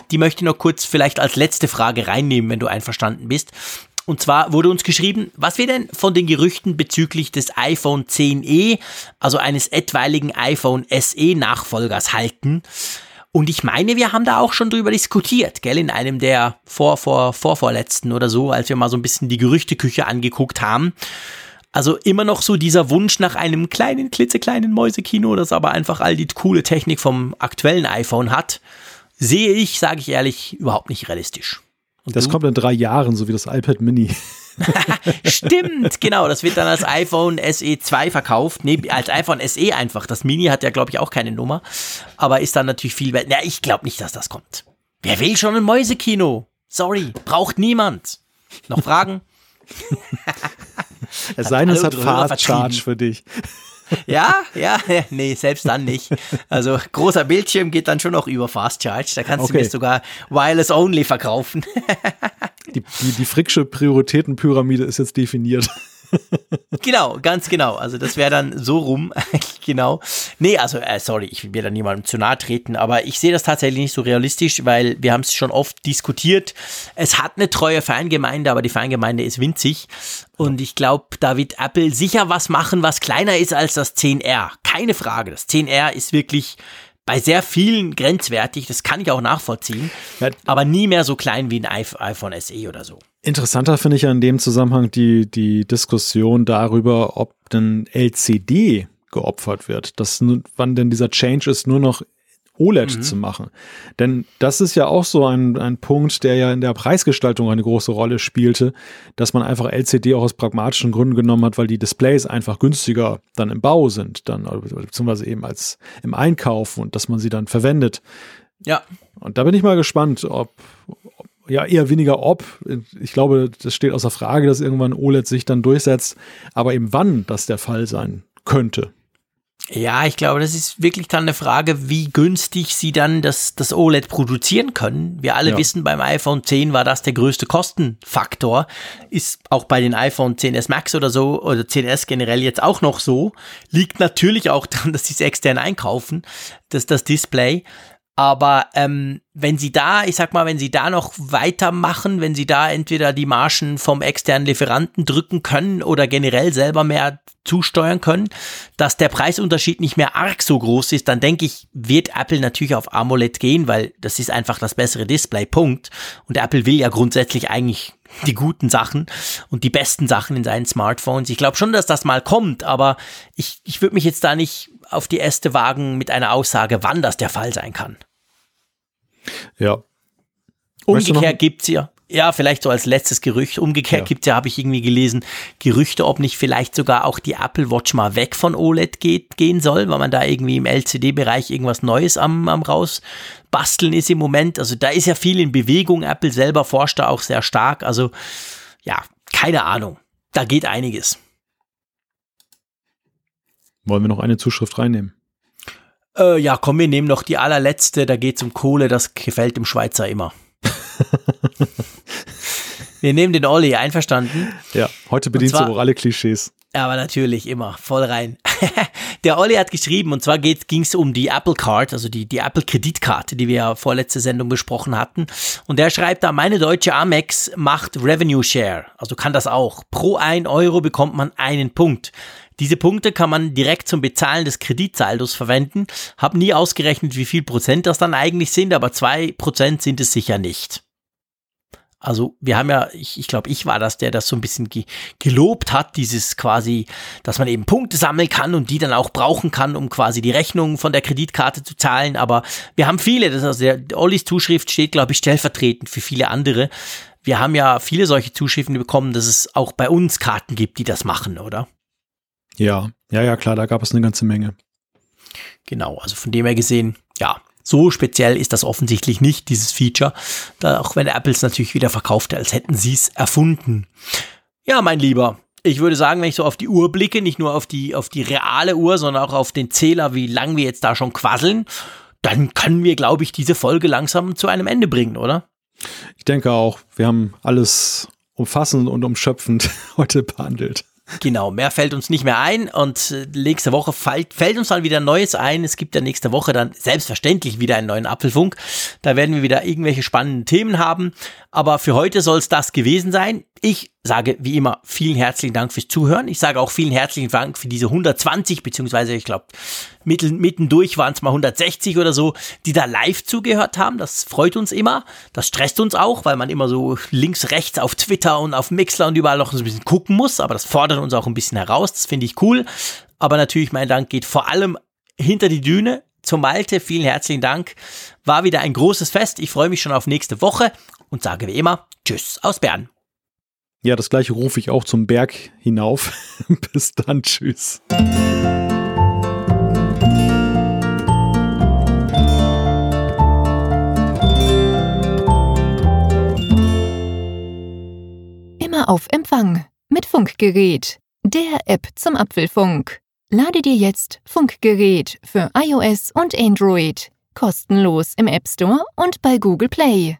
die möchte ich noch kurz vielleicht als letzte Frage reinnehmen, wenn du einverstanden bist. Und zwar wurde uns geschrieben, was wir denn von den Gerüchten bezüglich des iPhone 10e, also eines etwaigen iPhone SE Nachfolgers halten. Und ich meine, wir haben da auch schon drüber diskutiert, gell, in einem der vor, vor, vorvorletzten oder so, als wir mal so ein bisschen die Gerüchteküche angeguckt haben. Also immer noch so dieser Wunsch nach einem kleinen, klitzekleinen Mäusekino, das aber einfach all die coole Technik vom aktuellen iPhone hat sehe ich, sage ich ehrlich, überhaupt nicht realistisch. Und das du? kommt in drei Jahren, so wie das iPad Mini. [laughs] Stimmt, genau. Das wird dann als iPhone SE 2 verkauft. Nee, als iPhone SE einfach. Das Mini hat ja, glaube ich, auch keine Nummer. Aber ist dann natürlich viel wert. Na, ich glaube nicht, dass das kommt. Wer will schon ein Mäusekino? Sorry, braucht niemand. Noch Fragen? [laughs] es sei denn, es hat Fast Charge für dich. Ja, ja, nee, selbst dann nicht. Also großer Bildschirm geht dann schon noch über Fast Charge. Da kannst okay. du mir sogar Wireless Only verkaufen. [laughs] Die, die, die Fricksche Prioritätenpyramide ist jetzt definiert. [laughs] genau, ganz genau. Also das wäre dann so rum. [laughs] genau. Nee, also äh, sorry, ich will mir da niemandem zu nahe treten, aber ich sehe das tatsächlich nicht so realistisch, weil wir haben es schon oft diskutiert. Es hat eine treue Fangemeinde, aber die Fangemeinde ist winzig. Und ich glaube, da wird Apple sicher was machen, was kleiner ist als das 10R. Keine Frage. Das 10R ist wirklich bei sehr vielen grenzwertig, das kann ich auch nachvollziehen, ja. aber nie mehr so klein wie ein iPhone SE oder so. Interessanter finde ich ja in dem Zusammenhang die, die Diskussion darüber, ob denn LCD geopfert wird. Dass, wann denn dieser Change ist, nur noch OLED mhm. zu machen. Denn das ist ja auch so ein, ein Punkt, der ja in der Preisgestaltung eine große Rolle spielte, dass man einfach LCD auch aus pragmatischen Gründen genommen hat, weil die Displays einfach günstiger dann im Bau sind, dann, beziehungsweise eben als im Einkauf und dass man sie dann verwendet. Ja. Und da bin ich mal gespannt, ob, ob ja, eher weniger ob. Ich glaube, das steht außer Frage, dass irgendwann OLED sich dann durchsetzt, aber eben wann das der Fall sein könnte. Ja, ich glaube, das ist wirklich dann eine Frage, wie günstig sie dann das, das OLED produzieren können. Wir alle ja. wissen, beim iPhone 10 war das der größte Kostenfaktor. Ist auch bei den iPhone 10s Max oder so oder 10s generell jetzt auch noch so. Liegt natürlich auch [laughs] daran, dass sie es extern einkaufen, dass das Display. Aber ähm, wenn Sie da, ich sag mal, wenn Sie da noch weitermachen, wenn Sie da entweder die Margen vom externen Lieferanten drücken können oder generell selber mehr zusteuern können, dass der Preisunterschied nicht mehr arg so groß ist, dann denke ich, wird Apple natürlich auf AMOLED gehen, weil das ist einfach das bessere Display, Punkt. Und Apple will ja grundsätzlich eigentlich die guten Sachen und die besten Sachen in seinen Smartphones. Ich glaube schon, dass das mal kommt, aber ich, ich würde mich jetzt da nicht auf die Äste wagen mit einer Aussage, wann das der Fall sein kann. Ja. Umgekehrt gibt es ja, ja, vielleicht so als letztes Gerücht. Umgekehrt ja. gibt es ja, habe ich irgendwie gelesen, Gerüchte, ob nicht vielleicht sogar auch die Apple Watch mal weg von OLED geht, gehen soll, weil man da irgendwie im LCD-Bereich irgendwas Neues am, am rausbasteln ist im Moment. Also da ist ja viel in Bewegung. Apple selber forscht da auch sehr stark. Also ja, keine Ahnung. Da geht einiges. Wollen wir noch eine Zuschrift reinnehmen? Äh, ja, komm, wir nehmen noch die allerletzte, da geht es um Kohle, das gefällt dem Schweizer immer. [laughs] wir nehmen den Olli, einverstanden? Ja, heute bedienst zwar, du auch alle Klischees. Aber natürlich, immer, voll rein. [laughs] der Olli hat geschrieben, und zwar ging es um die Apple Card, also die, die Apple Kreditkarte, die wir ja vorletzte Sendung besprochen hatten. Und der schreibt da, meine deutsche Amex macht Revenue Share, also kann das auch. Pro ein Euro bekommt man einen Punkt. Diese Punkte kann man direkt zum Bezahlen des Kreditsaldos verwenden. Hab nie ausgerechnet, wie viel Prozent das dann eigentlich sind, aber zwei Prozent sind es sicher nicht. Also wir haben ja, ich, ich glaube, ich war das, der das so ein bisschen ge gelobt hat, dieses quasi, dass man eben Punkte sammeln kann und die dann auch brauchen kann, um quasi die Rechnung von der Kreditkarte zu zahlen. Aber wir haben viele, das ist also der Ollis Zuschrift steht, glaube ich, stellvertretend für viele andere. Wir haben ja viele solche Zuschriften bekommen, dass es auch bei uns Karten gibt, die das machen, oder? Ja, ja, ja, klar, da gab es eine ganze Menge. Genau, also von dem her gesehen, ja, so speziell ist das offensichtlich nicht, dieses Feature, da auch wenn Apple es natürlich wieder verkaufte, als hätten sie es erfunden. Ja, mein Lieber, ich würde sagen, wenn ich so auf die Uhr blicke, nicht nur auf die, auf die reale Uhr, sondern auch auf den Zähler, wie lang wir jetzt da schon quasseln, dann können wir, glaube ich, diese Folge langsam zu einem Ende bringen, oder? Ich denke auch, wir haben alles umfassend und umschöpfend [laughs] heute behandelt. Genau, mehr fällt uns nicht mehr ein und äh, nächste Woche fällt, fällt uns dann wieder Neues ein. Es gibt ja nächste Woche dann selbstverständlich wieder einen neuen Apfelfunk. Da werden wir wieder irgendwelche spannenden Themen haben. Aber für heute soll es das gewesen sein. Ich sage wie immer vielen herzlichen Dank fürs Zuhören. Ich sage auch vielen herzlichen Dank für diese 120, beziehungsweise ich glaube, mittendurch waren es mal 160 oder so, die da live zugehört haben. Das freut uns immer. Das stresst uns auch, weil man immer so links, rechts auf Twitter und auf Mixler und überall noch ein bisschen gucken muss. Aber das fordert uns auch ein bisschen heraus. Das finde ich cool. Aber natürlich, mein Dank geht vor allem hinter die Düne zum Malte. Vielen herzlichen Dank. War wieder ein großes Fest. Ich freue mich schon auf nächste Woche und sage wie immer Tschüss aus Bern. Ja, das gleiche rufe ich auch zum Berg hinauf. [laughs] Bis dann, tschüss. Immer auf Empfang mit Funkgerät, der App zum Apfelfunk. Lade dir jetzt Funkgerät für iOS und Android kostenlos im App Store und bei Google Play.